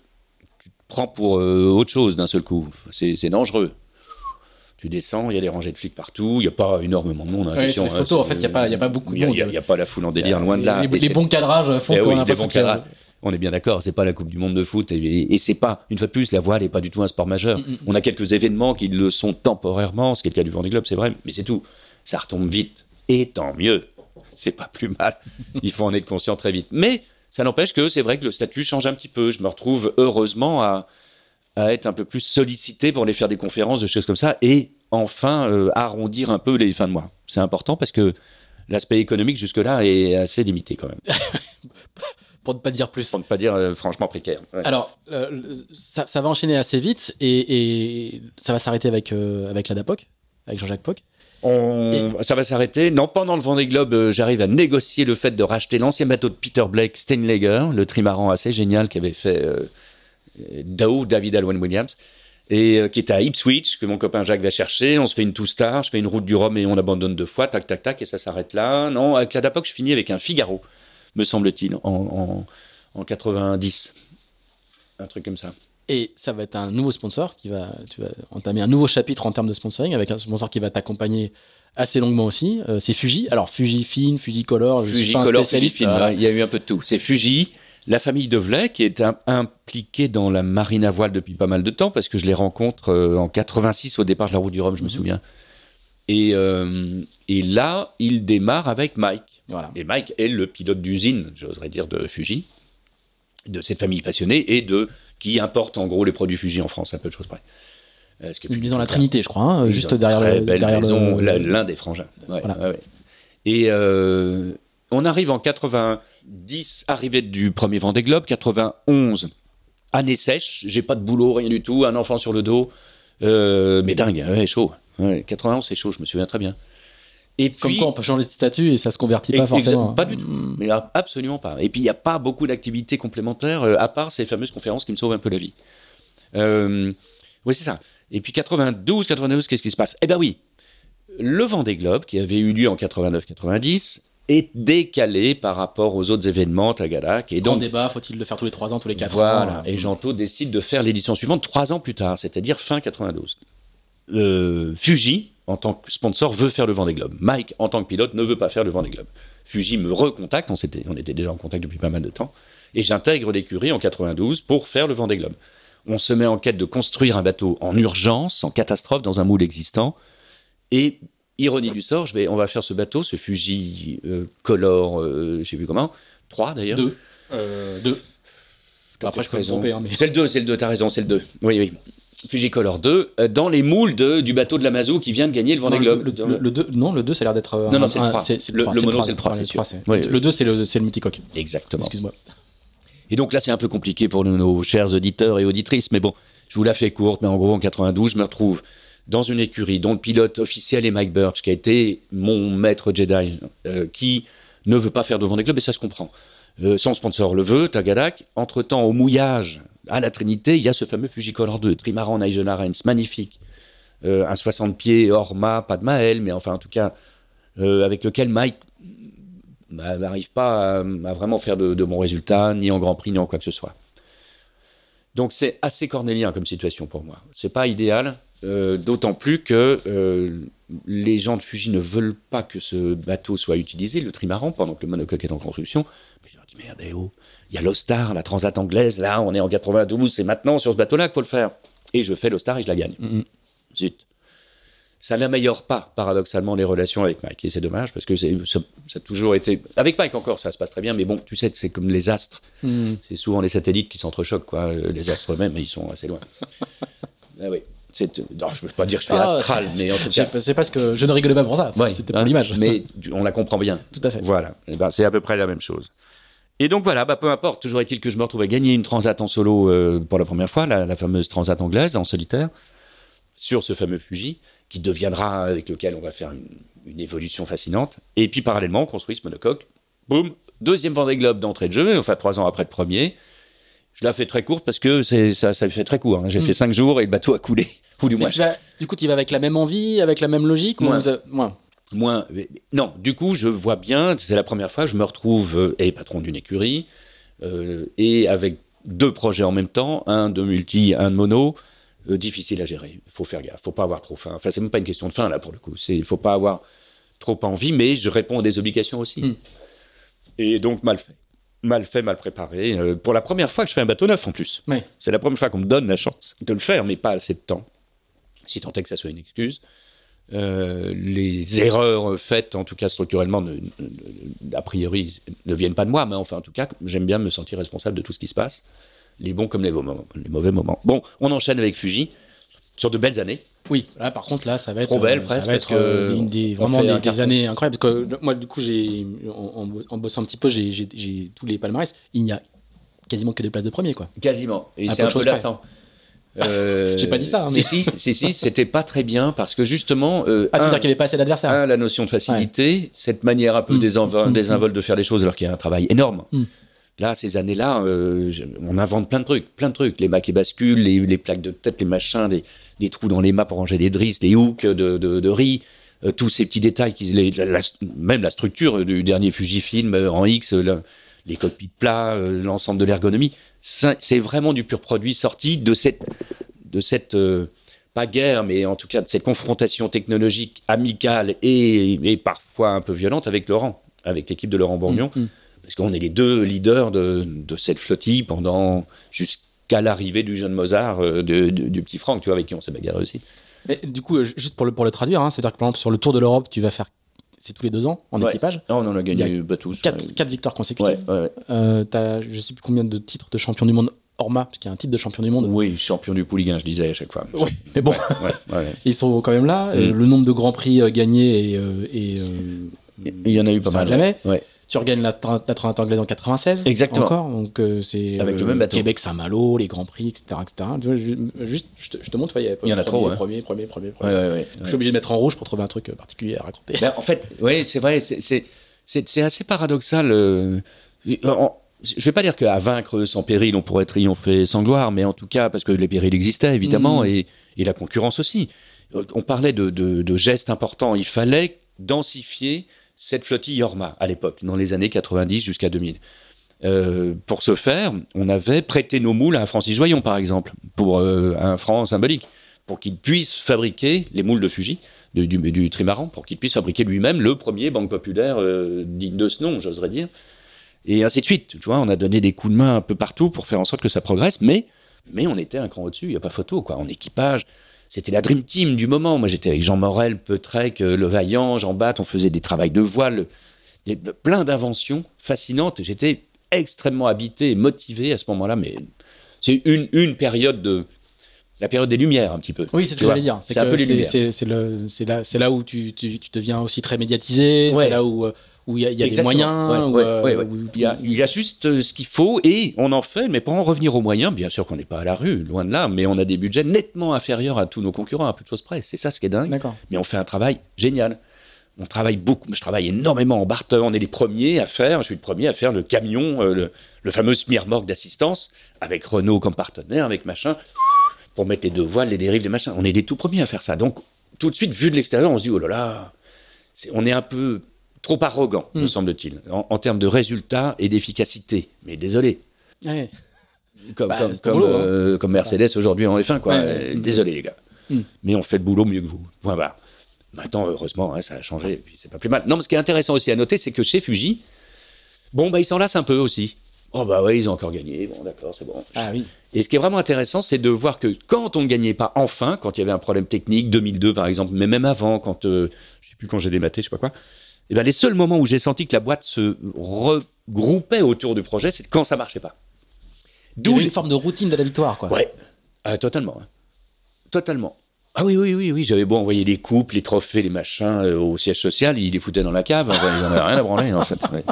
tu te prends pour euh, autre chose d'un seul coup. C'est dangereux. Tu descends, il y a des rangées de flics partout, il n'y a pas énormément de monde. Hein, les hein, photos, en fait, il n'y a, pas, a pas beaucoup de monde. Il n'y a, pas la foule en délire, loin de là. Les, bons cadrages font eh qu'on a bons cadrages. On est bien d'accord, c'est pas la Coupe du Monde de foot et, et c'est pas, une fois de plus, la voile n'est pas du tout un sport majeur. Mm, mm, mm. On a quelques événements qui le sont temporairement, ce qui est le cas du Vendée Globe, c'est vrai, mais c'est tout. Ça retombe vite. Et tant mieux c'est pas plus mal. Il faut en être conscient très vite. Mais ça n'empêche que c'est vrai que le statut change un petit peu. Je me retrouve heureusement à, être un peu plus sollicité pour aller faire des conférences, de choses comme ça, et enfin euh, arrondir un peu les fins de mois. C'est important parce que l'aspect économique jusque-là est assez limité quand même. pour ne pas dire plus. Pour ne pas dire euh, franchement précaire. Alors, euh, ça, va enchaîner assez vite et, ça va s'arrêter avec, avec la DAPOC, avec Jean-Jacques Poc. Ça va s'arrêter. Non, pendant le Vendée Globe, euh, j'arrive à négocier le fait de racheter l'ancien bateau de Peter Blake, Steinleger, le trimaran assez génial qui avait fait euh, David Alwyn Williams, et euh, qui était à Ipswich, que mon copain Jacques va chercher. On se fait une two-star, je fais une route du Rhum et on abandonne deux fois, tac, tac, tac, et ça s'arrête là. Non, avec la Dapoc, je finis avec un Figaro, me semble-t-il, en, en, en 90. Un truc comme ça. Et ça va être un nouveau sponsor qui va, tu vas entamer un nouveau chapitre en termes de sponsoring avec un sponsor qui va t'accompagner assez longuement aussi. Euh, c'est Fuji. Alors Fuji Film, Fuji Color, je Fuji suis pas un Color, Fuji. Film, ouais, il y a eu un peu de tout. C'est Fuji, la famille Devlet, qui est impliquée dans la marine à voile depuis pas mal de temps, parce que je les rencontre euh, en 86 au départ de la route du Rhum, je me souviens. Et, euh, et là, il démarre avec Mike. Voilà. Et Mike est le pilote d'usine, j'oserais dire, de Fuji, de cette famille passionnée et de qui importe en gros les produits Fuji en France, à peu de choses près. Euh, ce qui est Une maison La Trinité, je crois, hein, juste derrière très le. belle derrière maison, le- l'un des frangins. Ouais, Voilà. ouais, ouais. Et euh, on arrive en 90, arrivée du premier Vendée Globe, 91, année sèche, j'ai pas de boulot, rien du tout, un enfant sur le dos, euh, mais dingue, ouais, chaud. Ouais, 91, c'est chaud, je me souviens très bien. Et puis, Comme quoi, on peut changer de statut et ça se convertit pas forcément. Pas du tout. Mm. Mais absolument pas. Et puis, il n'y a pas beaucoup d'activités complémentaires, euh, à part ces fameuses conférences qui me sauvent un peu la vie. Euh, oui, c'est ça. Et puis, 92, 92, qu'est-ce qui se passe? Eh ben oui, le Vendée Globe, qui avait eu lieu en 89-90, est décalé par rapport aux autres événements, Tagadak. Et Grand donc, débat, faut-il le faire tous les 3 ans, tous les 4 voilà. ans Et Janto décide de faire l'édition suivante trois ans plus tard, c'est-à-dire fin 92. Euh, Fuji, en tant que sponsor, veut faire le Vendée Globe. Mike, en tant que pilote, ne veut pas faire le Vendée Globe. Fuji me recontacte, on, était déjà en contact depuis pas mal de temps, et j'intègre l'écurie en 92 pour faire le Vendée Globe. On se met en quête de construire un bateau en urgence, en catastrophe, dans un moule existant, et ironie du sort, je vais, on va faire ce bateau, ce Fuji euh, Color, euh, je sais plus comment, 3 d'ailleurs. 2. Euh, deux. Après, je peux me tromper. Hein, mais... C'est le 2, c'est le 2, t'as raison, c'est le 2. Oui, oui. Fujicolor 2, euh, dans les moules de- du bateau de la Mazou qui vient de gagner le Vendée Globe. le, le- le deux, non, le 2, ça a l'air d'être. euh, Non, non, c'est le un- trois. C'est Le- trois, le c'est mono, trois, c'est le trois, le c'est sûr. Oui, Le oui. 2, c'est le, le. Exactement. Excuse-moi. Et donc là, c'est un peu compliqué pour nos, nos chers auditeurs et auditrices, mais bon, je vous la fais courte, mais en gros, en 92, je me retrouve dans une écurie dont le pilote officiel est Mike Birch, qui a été mon maître Jedi, euh, qui ne veut pas faire de Vendée Globe, et ça se comprend. Euh, son sponsor le veut, Tagadak. Entre-temps, au mouillage, à la Trinité, il y a ce fameux Fujicolor 2, trimaran Nigel Arens, magnifique. Euh, un 60 pieds hors mât, pas de Maël, mais enfin, en tout cas, euh, avec lequel Mike bah, n'arrive pas à, à vraiment faire de, bons résultats, ni en Grand Prix, ni en quoi que ce soit. Donc c'est assez cornélien comme situation pour moi. C'est pas idéal, euh, d'autant plus que les gens de Fuji ne veulent pas que ce bateau soit utilisé, le trimaran, pendant que le monocoque est en construction. Puis je leur dis merde, eh oh, il y a l'Ostar, la Transat anglaise, là, on est en 92, c'est maintenant sur ce bateau-là qu'il faut le faire. Et je fais l'Ostar et je la gagne. Mhm. Zut. Ça n'améliore pas, paradoxalement, les relations avec Mike. Et c'est dommage, parce que ça, ça a toujours été... Avec Mike encore, ça se passe très bien, mais bon, tu sais, c'est comme les astres. Mm. C'est souvent les satellites qui s'entrechoquent, quoi. Euh, Les astres eux-mêmes, ils sont assez loin. ah oui. Non, je veux pas dire que je suis Ah, astral, mais en tout cas... C'est parce que je ne rigolais pas pour ça. Ouais, C'était pour hein, l'image. Mais on la comprend bien. Tout à fait. Voilà. Eh ben, c'est à peu près la même chose. Et donc voilà, bah, peu importe. Toujours est-il que je me retrouve à gagner une transat en solo euh, pour la première fois, la, la fameuse transat anglaise en solitaire, sur ce fameux Fuji, qui deviendra avec lequel on va faire une, une évolution fascinante. Et puis parallèlement, on construit ce monocoque. Boum, deuxième Vendée Globe d'entrée de jeu, enfin trois ans après le premier. Je la fais très courte parce que ça, ça fait très court. hein. J'ai Mm. fait cinq jours et le bateau a coulé. Ou du moins, du coup, tu vas avec la même envie, avec la même logique moins Moins. Non, du coup, je vois bien, c'est la première fois, je me retrouve euh, et patron d'une écurie, euh, et avec deux projets en même temps, un de multi, un de mono, euh, difficile à gérer. Il faut faire gaffe, faut pas avoir trop faim. Enfin, c'est même pas une question de faim, là, pour le coup. Il faut pas avoir trop envie, mais je réponds à des obligations aussi. Mm. Et donc, mal fait. Mal fait, mal préparé. Euh, pour la première fois que je fais un bateau neuf, en plus. C'est la première fois qu'on me donne la chance de le faire, mais pas assez de temps. Si tant est que ça soit une excuse. Euh, les erreurs faites, en tout cas structurellement, ne- ne- a priori, ne viennent pas de moi, mais enfin, en tout cas, j'aime bien me sentir responsable de tout ce qui se passe, les bons comme les, mauvais moments. Bon, on enchaîne avec Fuji sur de belles années. Oui, là par contre, là ça va être. Trop belle, euh, presque, Ça va être parce que euh, des- vraiment des, années incroyables. Parce que moi, du coup, j'ai en, bossant un petit peu, j'ai- tous les palmarès. Il n'y a quasiment que des places de premier, quoi. Quasiment. Et c'est un peu près. Euh, J'ai pas dit ça, hein, Si, mais- si, si, si, c'était pas très bien parce que justement, euh, Ah, tu veux dire qu'il n'y avait pas assez d'adversaires Un, la notion de facilité, cette manière un peu Mm. désenvol, Mm. désinvolte de faire les choses alors qu'il y a un travail énorme. Mm. Là, ces années-là, euh, on invente plein de trucs, plein de trucs. Les macs et bascules, les, les plaques de tête, les machins, des, des trous dans les mâts pour ranger les drisses, des hooks de, de, de riz, euh, tous ces petits détails, qui, les- la- la- même la structure du dernier Fujifilm en X, les cockpits plats, euh, l'ensemble de l'ergonomie. C'est vraiment du pur produit sorti de cette, de cette euh, pas guerre, mais en tout cas de cette confrontation technologique amicale et, et parfois un peu violente avec Laurent, avec l'équipe de Laurent Bourgnon Mm, mm. parce qu'on est les deux leaders de, de cette flottille pendant jusqu'à l'arrivée du jeune Mozart, euh, de- de- du petit Franck, tu vois, avec qui on s'est bagarré aussi. Mais du coup, euh, juste pour le, pour le traduire, hein, c'est-à-dire que par exemple, sur le Tour de l'Europe, tu vas faire. C'est tous les deux ans en Ouais. équipage. Ah, on en a gagné tous. Quatre, ouais. quatre victoires consécutives. Ouais. Euh, t'as, je sais plus combien de titres de champion du monde Orma, parce qu'il y a un titre de champion du monde. Oui, champion du pouliguen, je disais à chaque fois. Mais bon, ils sont quand même là. Euh, Mm. Le nombre de grands prix euh, gagnés et, euh, et, euh, Il y en a eu pas mal. jamais. Ouais. Tu regagnes la, la Trinité anglaise en 96. Exactement. Encore, donc euh, c'est Avec le même bateau. Québec Saint-Malo, les grands prix, etc., etc. Juste, je te, je te montre, tu vois, Il y en a premier, trop. Premier, premier, premier, Ouais, premier. ouais, ouais. Je suis obligé de mettre en rouge pour trouver un truc euh, particulier à raconter. Ben, en fait, oui, c'est vrai, c'est- assez paradoxal. euh, en- je vais pas dire qu'à vaincre sans péril, on pourrait triompher sans gloire, mais en tout cas, parce que les périls existaient, évidemment, Mhm. et, et la concurrence aussi. Euh, On parlait de, de- de gestes importants. Il fallait densifier cette flottille Yorma à l'époque, dans les années 90 jusqu'à 2000. Euh, pour ce faire, on avait prêté nos moules à Francis Joyon, par exemple, pour euh, un franc symbolique, pour qu'il puisse fabriquer les moules de Fuji, du, trimaran, pour qu'il puisse fabriquer lui-même le premier banque populaire euh, digne de ce nom, j'oserais dire. Et ainsi de suite. Tu vois, on a donné des coups de main un peu partout pour faire en sorte que ça progresse, mais, mais on était un cran au-dessus, il n'y a pas photo, quoi. En équipage, c'était la dream team du moment. Moi, j'étais avec Jean Morel, Peutrec, euh, Le Vaillant, Jean Batte, on faisait des travails de voile, plein d'inventions fascinantes. J'étais extrêmement habité et motivé à ce moment-là, mais c'est une, une période de. La période des Lumières, un petit peu. Oui, c'est ce que j'allais dire. C'est un peu les c'est- Lumières. c'est là, où tu, tu, tu deviens aussi très médiatisé. Ouais. C'est là où euh, où il y a, il y a des moyens. Ouais, où, ouais, euh, ouais, ouais. où- Il, y a, il y a juste euh, ce qu'il faut et on en fait, mais pour en revenir aux moyens, bien sûr qu'on n'est pas à la rue, loin de là, mais on a des budgets nettement inférieurs à tous nos concurrents, à peu de choses près. C'est ça ce qui est dingue. Mais on fait un travail génial. On travaille beaucoup. Je travaille énormément en barter. On est les premiers à faire. Je suis le premier à faire le camion, euh, le, le fameux smirmorgue d'assistance, avec Renault comme partenaire, avec machin, pour mettre les deux voiles, les dérives, les machins. On est les tout premiers à faire ça. Donc, tout de suite, vu de l'extérieur, on se dit, oh là là, c'est- on est un peu trop arrogant, me Mm. semble-t-il, en, en termes de résultats et d'efficacité. Mais désolé. Ouais. Comme, Bah, comme, c'est ton comme, boulot, hein. euh, comme Mercedes aujourd'hui en F1, quoi. Ouais, Euh. Désolé, les gars. Mm. Mais on fait le boulot mieux que vous. Point barre. Maintenant, heureusement, hein, ça a changé, et puis c'est pas plus mal. Non, mais ce qui est intéressant aussi à noter, c'est que chez Fuji, bon, bah, ils s'en lassent un peu aussi. Oh, bah ouais, ils ont encore gagné. Bon, d'accord, c'est bon. Ah oui. Et ce qui est vraiment intéressant, c'est de voir que quand on ne gagnait pas enfin, quand il y avait un problème technique, 2002 par exemple, mais même avant, quand euh, je sais plus quand j'ai dématé, je sais pas quoi, et ben les seuls moments où j'ai senti que la boîte se regroupait autour du projet, c'est quand ça marchait pas. D'où une forme de routine de la victoire, quoi. Ouais, Ah, totalement, hein. totalement. Ah oui, oui, oui, oui. J'avais beau envoyer les coupes, les trophées, les machins euh, au siège social, ils les foutaient dans la cave. Enfin, ils en avaient rien à branler, en fait. ouais.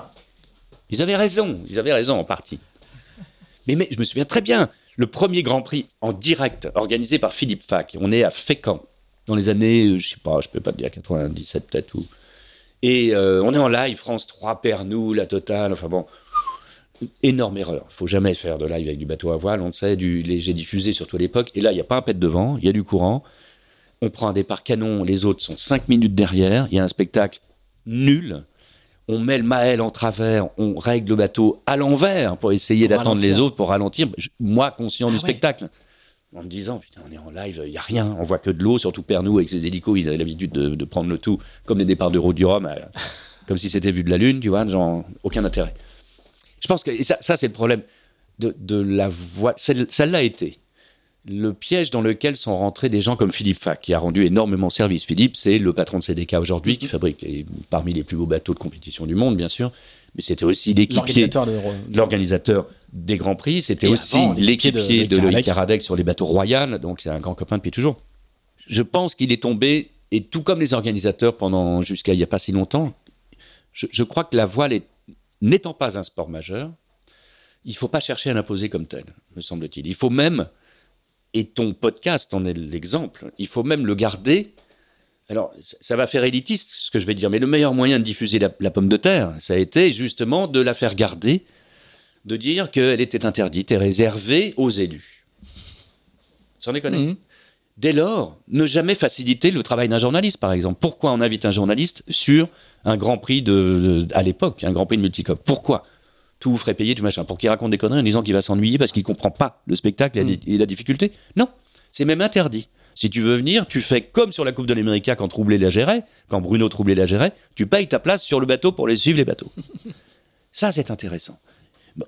Ils avaient raison, ils avaient raison en partie. Mais, mais je me souviens très bien, le premier Grand Prix en direct organisé par Philippe Fac. On est à Fécamp dans les années, euh, je sais pas, je peux pas te dire 97 peut-être ou. Et euh, on est en live, France 3, Pernou, la totale. Enfin bon, énorme erreur. Il faut jamais faire de live avec du bateau à voile. On le sait, du léger diffusé, surtout à l'époque. Et là, il n'y a pas un pet de vent, il y a du courant. On prend un départ canon, les autres sont 5 minutes derrière. Il y a un spectacle nul. On met le Maël en travers, on règle le bateau à l'envers pour essayer d'attendre les autres pour ralentir. Moi, conscient Ah du ouais. spectacle. En me disant, putain, on est en live, il n'y a rien, on voit que de l'eau, surtout Pernou avec ses hélicos, il a l'habitude de, de prendre le tout comme des départs de route du Rhum, euh, comme si c'était vu de la Lune, tu vois, genre, aucun intérêt. Je pense que et ça, ça c'est le problème de, de la voie. Celle- Celle-là a été le piège dans lequel sont rentrés des gens comme Philippe Fac, qui a rendu énormément service. Philippe, c'est le patron de CDK aujourd'hui, qui fabrique les- parmi les plus beaux bateaux de compétition du monde, bien sûr, mais c'était aussi l'équipier L'organisateur de. l'organisateur des Grands Prix, c'était aussi l'équipier de de, Loïc. Caradec sur les bateaux Royal, donc c'est un grand copain depuis toujours. Je pense qu'il est tombé, et tout comme les organisateurs pendant jusqu'à il n'y a pas si longtemps, je, je crois que la voile n'étant pas un sport majeur, il ne faut pas chercher à l'imposer comme tel, me semble-t-il. Il faut même, et ton podcast en est l'exemple, il faut même le garder. Alors, ça- va faire élitiste ce que je vais dire, mais le meilleur moyen de diffuser la, la pomme de terre, ça a été justement de la faire garder de dire qu'elle était interdite et réservée aux élus. Sans déconner. Mhm. Dès lors, ne jamais faciliter le travail d'un journaliste, par exemple. Pourquoi on invite un journaliste sur un Grand Prix de, de- à l'époque, un Grand Prix de multicoque? Pourquoi? Tout vous ferait payer, tout machin. Pour qu'il raconte des conneries en disant qu'il va s'ennuyer parce qu'il comprend pas le spectacle et la, et la difficulté? Non, c'est même interdit. Si tu veux venir, tu fais comme sur la Coupe de l'Amérique quand Troublé la gérait, quand Bruno Troublé la gérait, tu payes ta place sur le bateau pour les suivre les bateaux. Ça, c'est intéressant.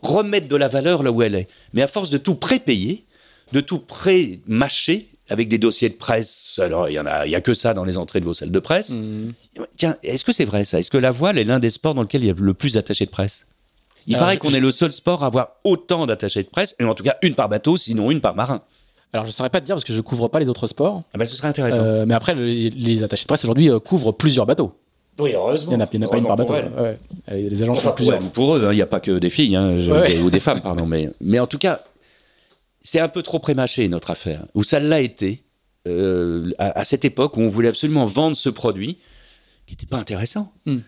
Remettre de la valeur là où elle est. Mais à force de tout prépayer, de tout pré-mâcher avec des dossiers de presse, alors il y en a, il y a que ça dans les entrées de vos salles de presse. Mhm. Tiens, est-ce que c'est vrai ça? Est-ce que la voile est l'un des sports dans lequel il y a le plus d'attachés de presse? Il Alors, paraît je- qu'on est le seul sport à avoir autant d'attachés de presse, et en tout cas une par bateau, sinon une par marin. Alors, je saurais pas te dire parce que je couvre pas les autres sports. Ah ben, ce serait intéressant. Euh, mais après, le- les attachés de presse aujourd'hui euh, couvrent plusieurs bateaux. oui, heureusement. Il n'y en a, il y en a pas une par bateau. Ouais, ouais. Les agences Enfin, sont plusieurs. pour, pour eux, hein, il n'y a pas que des filles, hein, Ouais, des- ou des femmes, pardon. Mais, mais en tout cas, c'est un peu trop prémâché, notre affaire. Ou ça l'a été, euh, à, à cette époque où on voulait absolument vendre ce produit, qui n'était pas intéressant. Hmm.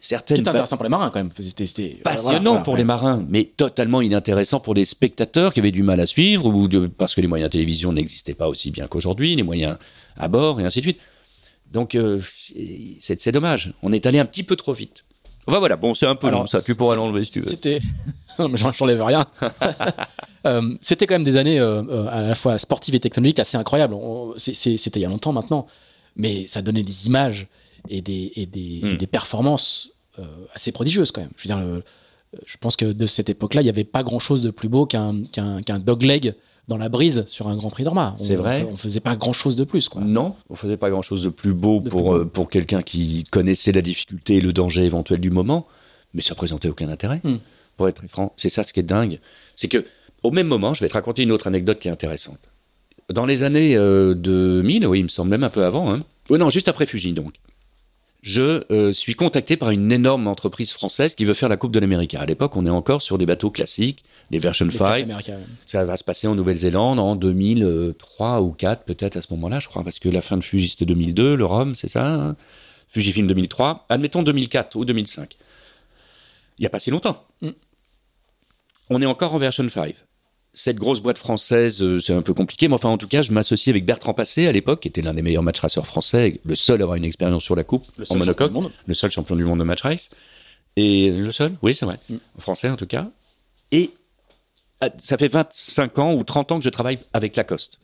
Certaines C'était intéressant pour les marins quand même. C'était c'était- passionnant voilà, pour ouais. les marins, mais totalement inintéressant pour les spectateurs qui avaient du mal à suivre, ou de- parce que les moyens de télévision n'existaient pas aussi bien qu'aujourd'hui, les moyens à bord, et ainsi de suite. Donc, euh, c'est dommage. On est allé un petit peu trop vite. Enfin voilà, bon, c'est un peu Alors, long, ça. Tu pourras l'enlever si tu veux. C'était. non, mais j'en- j'enlève rien. Euh, C'était quand même des années euh, euh, à la fois sportives et technologiques assez incroyables. C'était il y a longtemps maintenant, mais ça donnait des images et des, et des, Hmm. et des performances euh, assez prodigieuses quand même. Je veux dire, le- je pense que de cette époque-là, il n'y avait pas grand-chose de plus beau qu'un qu'un qu'un dogleg dans la brise sur un Grand Prix d'Orma. C'est vrai. On faisait pas grand-chose de plus. Quoi. Non, on faisait pas grand-chose de plus beau De pour, plus beau. euh, pour quelqu'un qui connaissait la difficulté et le danger éventuel du moment, mais ça présentait aucun intérêt. Hmm. Pour être très franc, c'est ça ce qui est dingue. C'est que au même moment, je vais te raconter une autre anecdote qui est intéressante. Dans les années euh, 2000, oui, il me semble même un peu avant, hein. Oui, non, juste après Fuji, donc. Je euh, suis contacté par une énorme entreprise française qui veut faire la Coupe de l'Amérique. À l'époque, on est encore sur des bateaux classiques, les version Les classes 5, américaines. ça va se passer en Nouvelle-Zélande en 2003 ou 4 peut-être à ce moment-là, je crois, parce que la fin de Fuji c'était 2002, le Rhum, c'est ça hein? Fujifilm 2003, admettons 2004 ou 2005. Il n'y a pas si longtemps. Mm. On est encore en version 5. Cette grosse boîte française, euh, c'est un peu compliqué, mais enfin en tout cas, je m'associe avec Bertrand Passé à l'époque, qui était l'un des meilleurs match racers français, le seul à avoir une expérience sur la coupe Le en monocoque le seul champion du monde de match race. Et le seul, oui, c'est vrai. Mm. En français, en tout cas. Et euh, ça fait 25 ans ou 30 ans que je travaille avec Lacoste.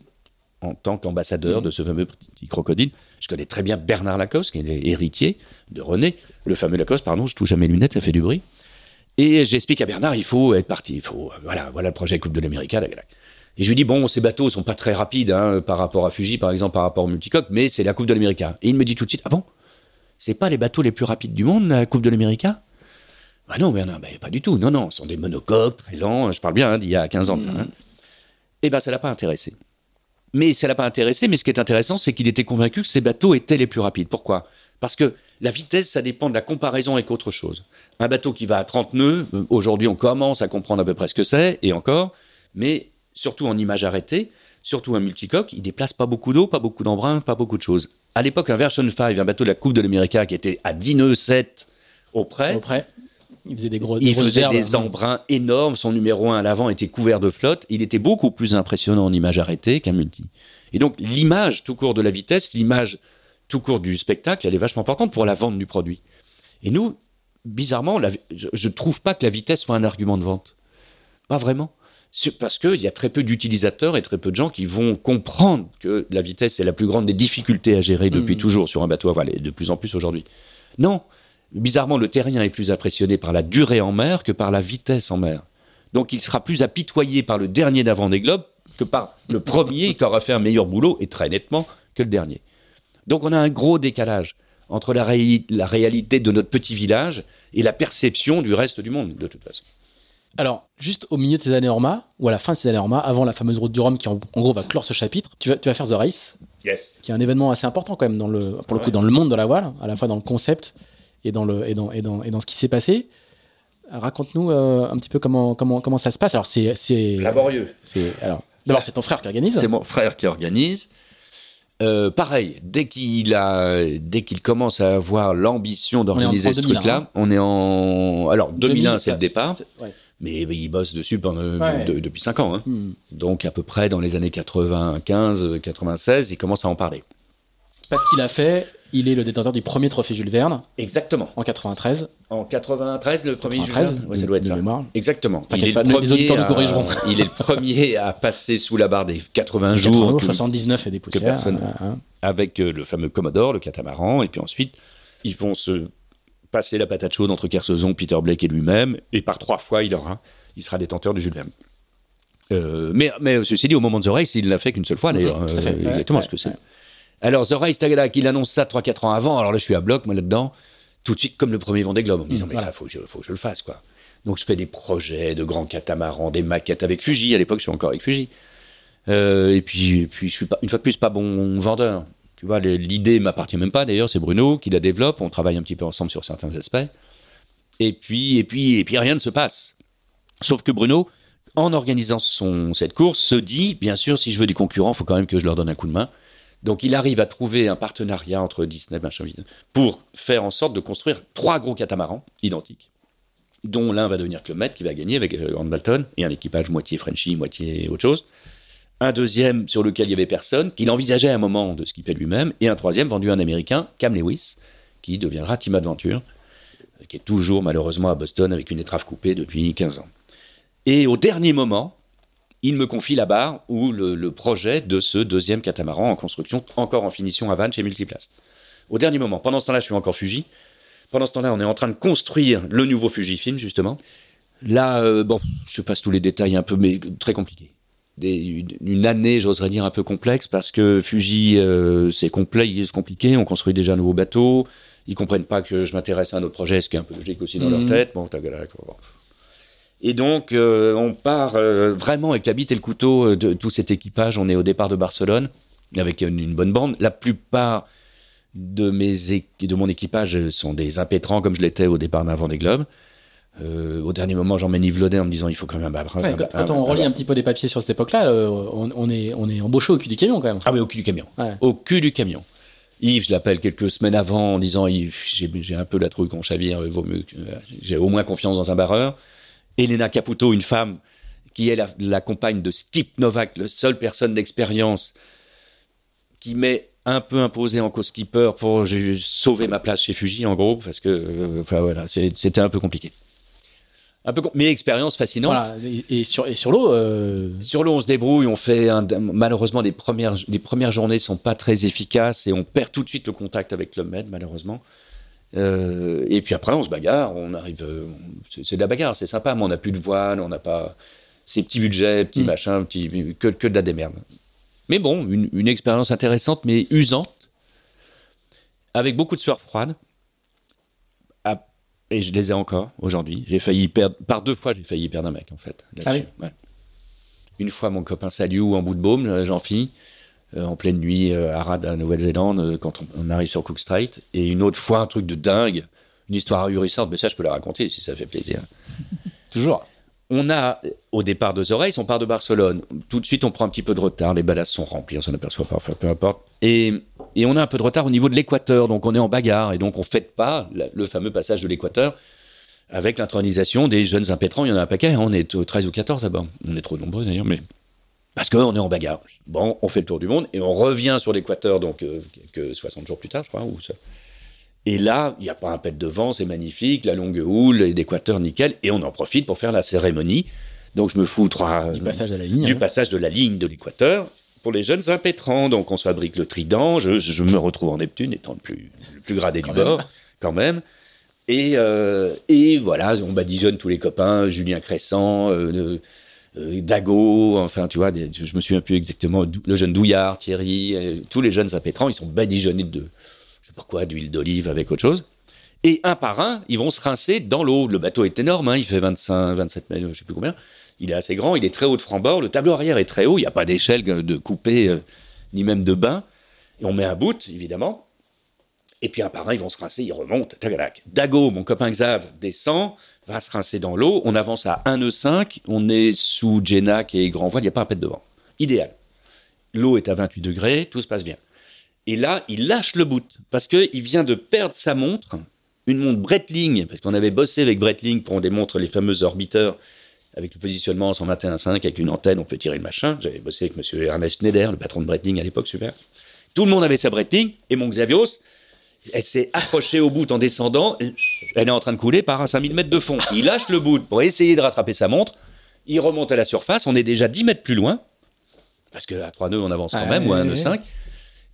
En tant qu'ambassadeur Mm. de ce fameux petit crocodile. Je connais très bien Bernard Lacoste, qui est l'héritier de René. Le fameux Lacoste, pardon, je touche à mes lunettes, ça fait du bruit. Et j'explique à Bernard, il faut être parti. Il faut, euh, voilà, voilà le projet Coupe de l'Amérique. Et je lui dis, bon, ces bateaux sont pas très rapides hein, par rapport à Fuji, par exemple, par rapport au multicoque, mais c'est la Coupe de l'Amérique. Et il me dit tout de suite, ah bon? C'est pas les bateaux les plus rapides du monde, la Coupe de l'Amérique Bah non, Bernard, bah, pas du tout. Non, non, ce sont des monocoques très lents. Je parle bien hein, d'il y a 15 ans de ça. hein. Eh ben, ça l'a pas intéressé. Mais ça l'a pas intéressé, mais ce qui est intéressant, c'est qu'il était convaincu que ces bateaux étaient les plus rapides. Pourquoi? Parce que la vitesse, ça dépend de la comparaison avec autre chose. Un bateau qui va à 30 nœuds, euh, aujourd'hui on commence à comprendre à peu près ce que c'est, et encore, mais surtout en image arrêtée, surtout un multicoque, il déplace pas beaucoup d'eau, pas beaucoup d'embrun, pas beaucoup de choses. À l'époque, un Version 5, un bateau de la Coupe de l'Amérique qui était à 10 nœuds 7 auprès, Auprès, il faisait des gros. il faisait herbes. des embruns énormes. Son numéro 1 à l'avant était couvert de flotte. Il était beaucoup plus impressionnant en image arrêtée qu'un multi. Et donc, l'image tout court de la vitesse, l'image tout court du spectacle, elle est vachement importante pour la vente du produit. Et nous, bizarrement, la- je ne trouve pas que la vitesse soit un argument de vente. Pas vraiment. Parce qu'il y a très peu d'utilisateurs et très peu de gens qui vont comprendre que la vitesse est la plus grande des difficultés à gérer depuis Mhm. toujours sur un bateau à voile, et de plus en plus aujourd'hui. Non, bizarrement, le terrien est plus impressionné par la durée en mer que par la vitesse en mer. Donc il sera plus apitoyé par le dernier d'avant des globes que par le premier qui aura fait un meilleur boulot, et très nettement, que le dernier. Donc on a un gros décalage entre la, réalité de notre petit village et la perception du reste du monde, de toute façon. Alors, juste au milieu de ces années Orma, ou à la fin de ces années Orma, avant la fameuse route du Rhum qui en, en gros va clore ce chapitre, tu vas, tu vas faire The Race, Yes. qui est un événement assez important quand même dans le, pour le coup dans le monde de la voile, à la fois dans le concept et dans, le, et dans, et dans, et dans ce qui s'est passé. Raconte-nous euh, un petit peu comment, comment, comment ça se passe. Alors, c'est. Laborieux. c'est- Alors, d'abord, c'est ton frère qui organise. C'est mon frère qui organise. Euh, pareil, dès qu'il a, dès qu'il commence à avoir l'ambition d'organiser ce 2001, truc-là, hein. on est en, alors 2001 c'est le 2000, départ. ouais. Mais, il bosse dessus pendant, Ouais. de- depuis 5 ans. hein. Hmm. Donc à peu près dans les années 95, 96, il commence à en parler. Parce qu'il a fait, il est le détenteur du premier trophée Jules Verne Exactement. en 93. En 93, le premier 93, Jules Verne Ouais, ça doit être ça. mémoire. Exactement. Il est pas, le les premier auditeurs nous à- corrigeront. Il est le premier à passer sous la barre des 80 jours 80 jours, que- 79 et des poussières. personne- hein, hein. avec euh, le fameux Commodore, le catamaran, et puis ensuite, ils vont se passer la patate chaude entre Kersozon, Peter Blake et lui-même, et par trois fois, il aura, il sera détenteur du Jules Verne. Euh, mais, mais ceci dit, au moment de The Race, il l'a fait qu'une seule fois, d'ailleurs. Euh, exactement ouais, ce que c'est. ouais. Alors, The Race, Tagalak, il annonce ça 3-4 ans avant, alors là, je suis à bloc, moi, là-dedans, tout de suite, comme le premier Vendée Globe, en me disant, mais voilà. ça, faut, je- faut que je le fasse, quoi. Donc, je fais des projets de grands catamarans, des maquettes avec Fuji, à l'époque, je suis encore avec Fuji. Euh, et puis, et puis, je suis pas, une fois de plus pas bon vendeur. Tu vois, l'idée m'appartient même pas. D'ailleurs, c'est Bruno qui la développe. On travaille un petit peu ensemble sur certains aspects. Et puis, et puis, et puis, rien ne se passe. Sauf que Bruno, en organisant son, cette course, se dit, bien sûr, si je veux des concurrents, il faut quand même que je leur donne un coup de main. Donc, il arrive à trouver un partenariat entre Disney, machin, pour faire en sorte de construire trois gros catamarans identiques, dont l'un va devenir Club Med, qui va gagner avec euh, Grant Dalton, et un équipage moitié Frenchy, moitié autre chose un deuxième sur lequel il y avait personne, qu'il envisageait à un moment de skipper lui-même, et un troisième vendu à un Américain, Cam Lewis, qui deviendra Team Adventure, euh, qui est toujours malheureusement à Boston avec une étrave coupée depuis 15 ans. Et au dernier moment, il me confie la barre ou le, le projet de ce deuxième catamaran en construction, encore en finition à Vannes chez Multiplast. Au dernier moment, pendant ce temps-là, je suis encore Fuji. Pendant ce temps-là, on est en train de construire le nouveau Fujifilm, justement. Là, euh, bon, je passe tous les détails un peu, mais très compliqué. Des- une, une année, j'oserais dire, un peu complexe, parce que Fuji, euh, c'est complet, c'est compliqué, on construit déjà un nouveau bateau, ils comprennent pas que je m'intéresse à un autre projet, ce qui est un peu logique aussi dans leur tête. Bon, quoi, bon. Et donc, euh, on part euh, vraiment avec la bite et le couteau euh, de tout cet équipage. On est au départ de Barcelone, avec une, une bonne bande. La plupart de, mes de mon équipage sont des impétrants, comme je l'étais au départ d'un Vendée Globe. Euh, au dernier moment, j'emmène Yves Laudet en me disant il faut quand même un Ouais, un- quand, un- quand on relit un petit peu des papiers sur cette époque-là, on, on est, on est embauché au cul du camion quand même. Ah oui, au cul du camion. Ouais. Au cul du camion. Yves, je l'appelle quelques semaines avant en disant Yves, j'ai un peu la trouille qu'on chavire, vaut mieux j'ai au moins confiance dans un barreur. Elena Caputo, une femme qui est la, la compagne de Skip Novak, le seule personne d'expérience qui m'est un peu imposé en co-skipper pour sauver ma place chez Fuji, en gros, parce que, euh, enfin voilà, c'était un peu compliqué. Un peu, mais expérience fascinante. Voilà. Et, et sur, et sur l'eau, euh, Sur l'eau, on se débrouille, on fait un- malheureusement les premières les premières journées sont pas très efficaces et on perd tout de suite le contact avec Club Med malheureusement. Euh, et puis après on se bagarre, on arrive, euh, c'est de la bagarre, c'est sympa, mais on n'a plus de voile, on n'a pas ces petits budgets, petits Mm. machins, petits, que, que de la démerde. Mais bon, une, une expérience intéressante mais usante, avec beaucoup de sueur froide. Ah, et je les ai encore aujourd'hui. J'ai failli perdre, par deux fois, j'ai failli perdre un mec en fait. Ah. Ouais. Une fois, mon copain Saliou en bout de baume, Jean-Phi, euh, en pleine nuit euh, à Rad, à Nouvelle-Zélande, euh, quand on, on arrive sur Cook Strait. Et une autre fois, un truc de dingue, une histoire ahurissante, mais ça, je peux la raconter si ça fait plaisir. toujours. On a, au départ de The Race, on part de Barcelone. Tout de suite, on prend un petit peu de retard. Les ballasts sont remplis, on s'en aperçoit pas, peu importe. Et, et on a un peu de retard au niveau de l'équateur. Donc, on est en bagarre. Et donc, on ne fête pas la- le fameux passage de l'équateur avec l'intronisation des jeunes impétrants. Il y en a un paquet. hein. On est au 13 ou 14 là-bas. On est trop nombreux d'ailleurs, mais. Parce qu'on est en bagarre. Bon, on fait le tour du monde et on revient sur l'équateur, donc euh, quelques 60 jours plus tard, je crois. Ou ça. Et là, il n'y a pas un pet de vent, c'est magnifique, la longue houle, l'équateur nickel, et on en profite pour faire la cérémonie. Donc je me fous trois, Du passage de la ligne. du hein. passage de la ligne de l'équateur pour les jeunes impétrants. Donc on se fabrique le trident, je, je me retrouve en Neptune étant le plus, le plus gradé Quand du même. bord, quand même. Et, euh, et voilà, on badigeonne tous les copains, Julien Cressant, euh, euh, Dago, enfin tu vois, des- je me souviens plus exactement, le jeune Douillard, Thierry, euh, tous les jeunes impétrants, ils sont badigeonnés de, je sais pas quoi, d'huile d'olive avec autre chose. Et un par un, ils vont se rincer dans l'eau. Le bateau est énorme, hein, il fait 25, 27 mètres, je sais plus combien. Il est assez grand, il est très haut de franc-bord. Le tableau arrière est très haut, il n'y a pas d'échelle de coupé, euh, ni même de bain. Et on met un bout, évidemment. Et puis un par un, ils vont se rincer, ils remontent. Dago, mon copain Xav, descend, va se rincer dans l'eau. On avance à 1 nœud 5, on est sous Genac et Grand Voile, il n'y a pas un pet de vent. Idéal. L'eau est à 28 degrés, tout se passe bien. Et là, il lâche le bout, parce qu'il vient de perdre sa montre, une montre Breitling, parce qu'on avait bossé avec Breitling pour des montres, les fameux orbiteurs, avec le positionnement en 121.5, avec une antenne, on peut tirer le machin. J'avais bossé avec monsieur Ernest Schneider, le patron de Breitling à l'époque, super. Tout le monde avait sa Breitling, et mon Xavios, elle s'est accrochée au bout en descendant, elle est en train de couler par un 5000 mètres de fond. Il lâche le bout pour essayer de rattraper sa montre, il remonte à la surface, on est déjà 10 mètres plus loin, parce qu'à 3 nœuds, on avance quand Ah, même, ou à ouais, 1 nœud ouais. 5,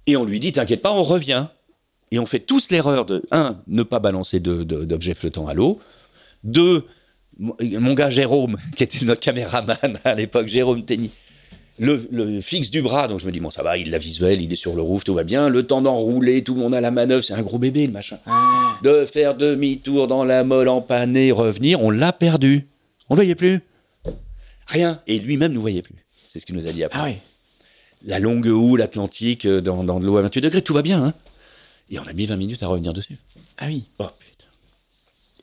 et on lui dit, t'inquiète pas, on revient. Et on fait tous l'erreur de, un, ne pas balancer d'objets flottants à l'eau, deux, mon mon gars Jérôme, qui était notre caméraman à l'époque, Jérôme Tenny, le, le fixe du bras, donc je me dis, bon, ça va, il l'a visuel, il est sur le roof, tout va bien. Le temps d'enrouler, tout le monde à la manœuvre, c'est un gros bébé, le machin. De faire demi-tour dans la molle empannée, revenir, on l'a perdu. On le voyait plus. Rien. Et lui-même ne voyait plus. C'est ce qu'il nous a dit après. Ah ouais. La longue houle atlantique euh, dans, dans de l'eau à 28 degrés, tout va bien, hein. Et on a mis 20 minutes à revenir dessus. Ah oui. Oh, putain.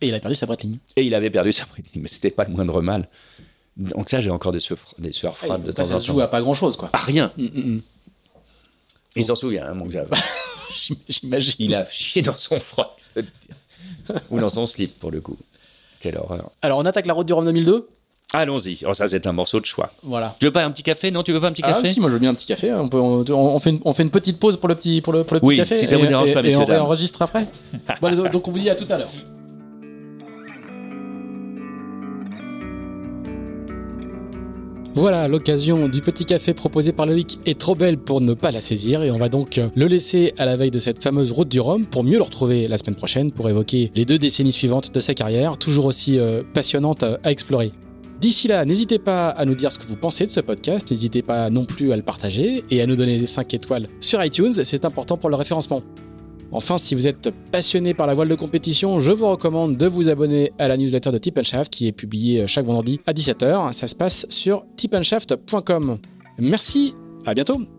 Et il a perdu sa Breitling. Et il avait perdu sa Breitling, mais c'était pas le moindre mal. Donc ça, j'ai encore des sueurs, des sueurs froides de Après, temps ça en se temps. joue à pas grand chose, quoi. À rien. Mm, mm, mm. Il s'en souvient, hein, mon Xav. J'imagine. Il a chié dans son froid. Ou dans son slip, pour le coup. Quelle horreur. Alors, on attaque la route du Rhum 2002. Allons-y. Oh, ça, c'est un morceau de choix. Voilà. Tu veux pas un petit café? Non, tu veux pas un petit Ah café si, moi je veux bien un petit café. On, peut, on, on fait, une, on fait une petite pause pour le petit, pour le, pour le petit Oui, café. si ça et, vous dérange et- pas, et on dames. réenregistre après. Bon, donc on vous dit à tout à l'heure. Voilà, l'occasion du petit café proposé par Loïc est trop belle pour ne pas la saisir et on va donc euh, le laisser à la veille de cette fameuse route du Rhum pour mieux le retrouver la semaine prochaine pour évoquer les deux décennies suivantes de sa carrière, toujours aussi euh, passionnante à- à explorer. D'ici là, n'hésitez pas à nous dire ce que vous pensez de ce podcast, n'hésitez pas non plus à le partager et à nous donner 5 étoiles sur iTunes, c'est important pour le référencement. Enfin, si vous êtes passionné par la voile de compétition, je vous recommande de vous abonner à la newsletter de Tip Shaft qui est publiée chaque vendredi à 17h. Ça se passe sur tipandshaft.com. Merci, à bientôt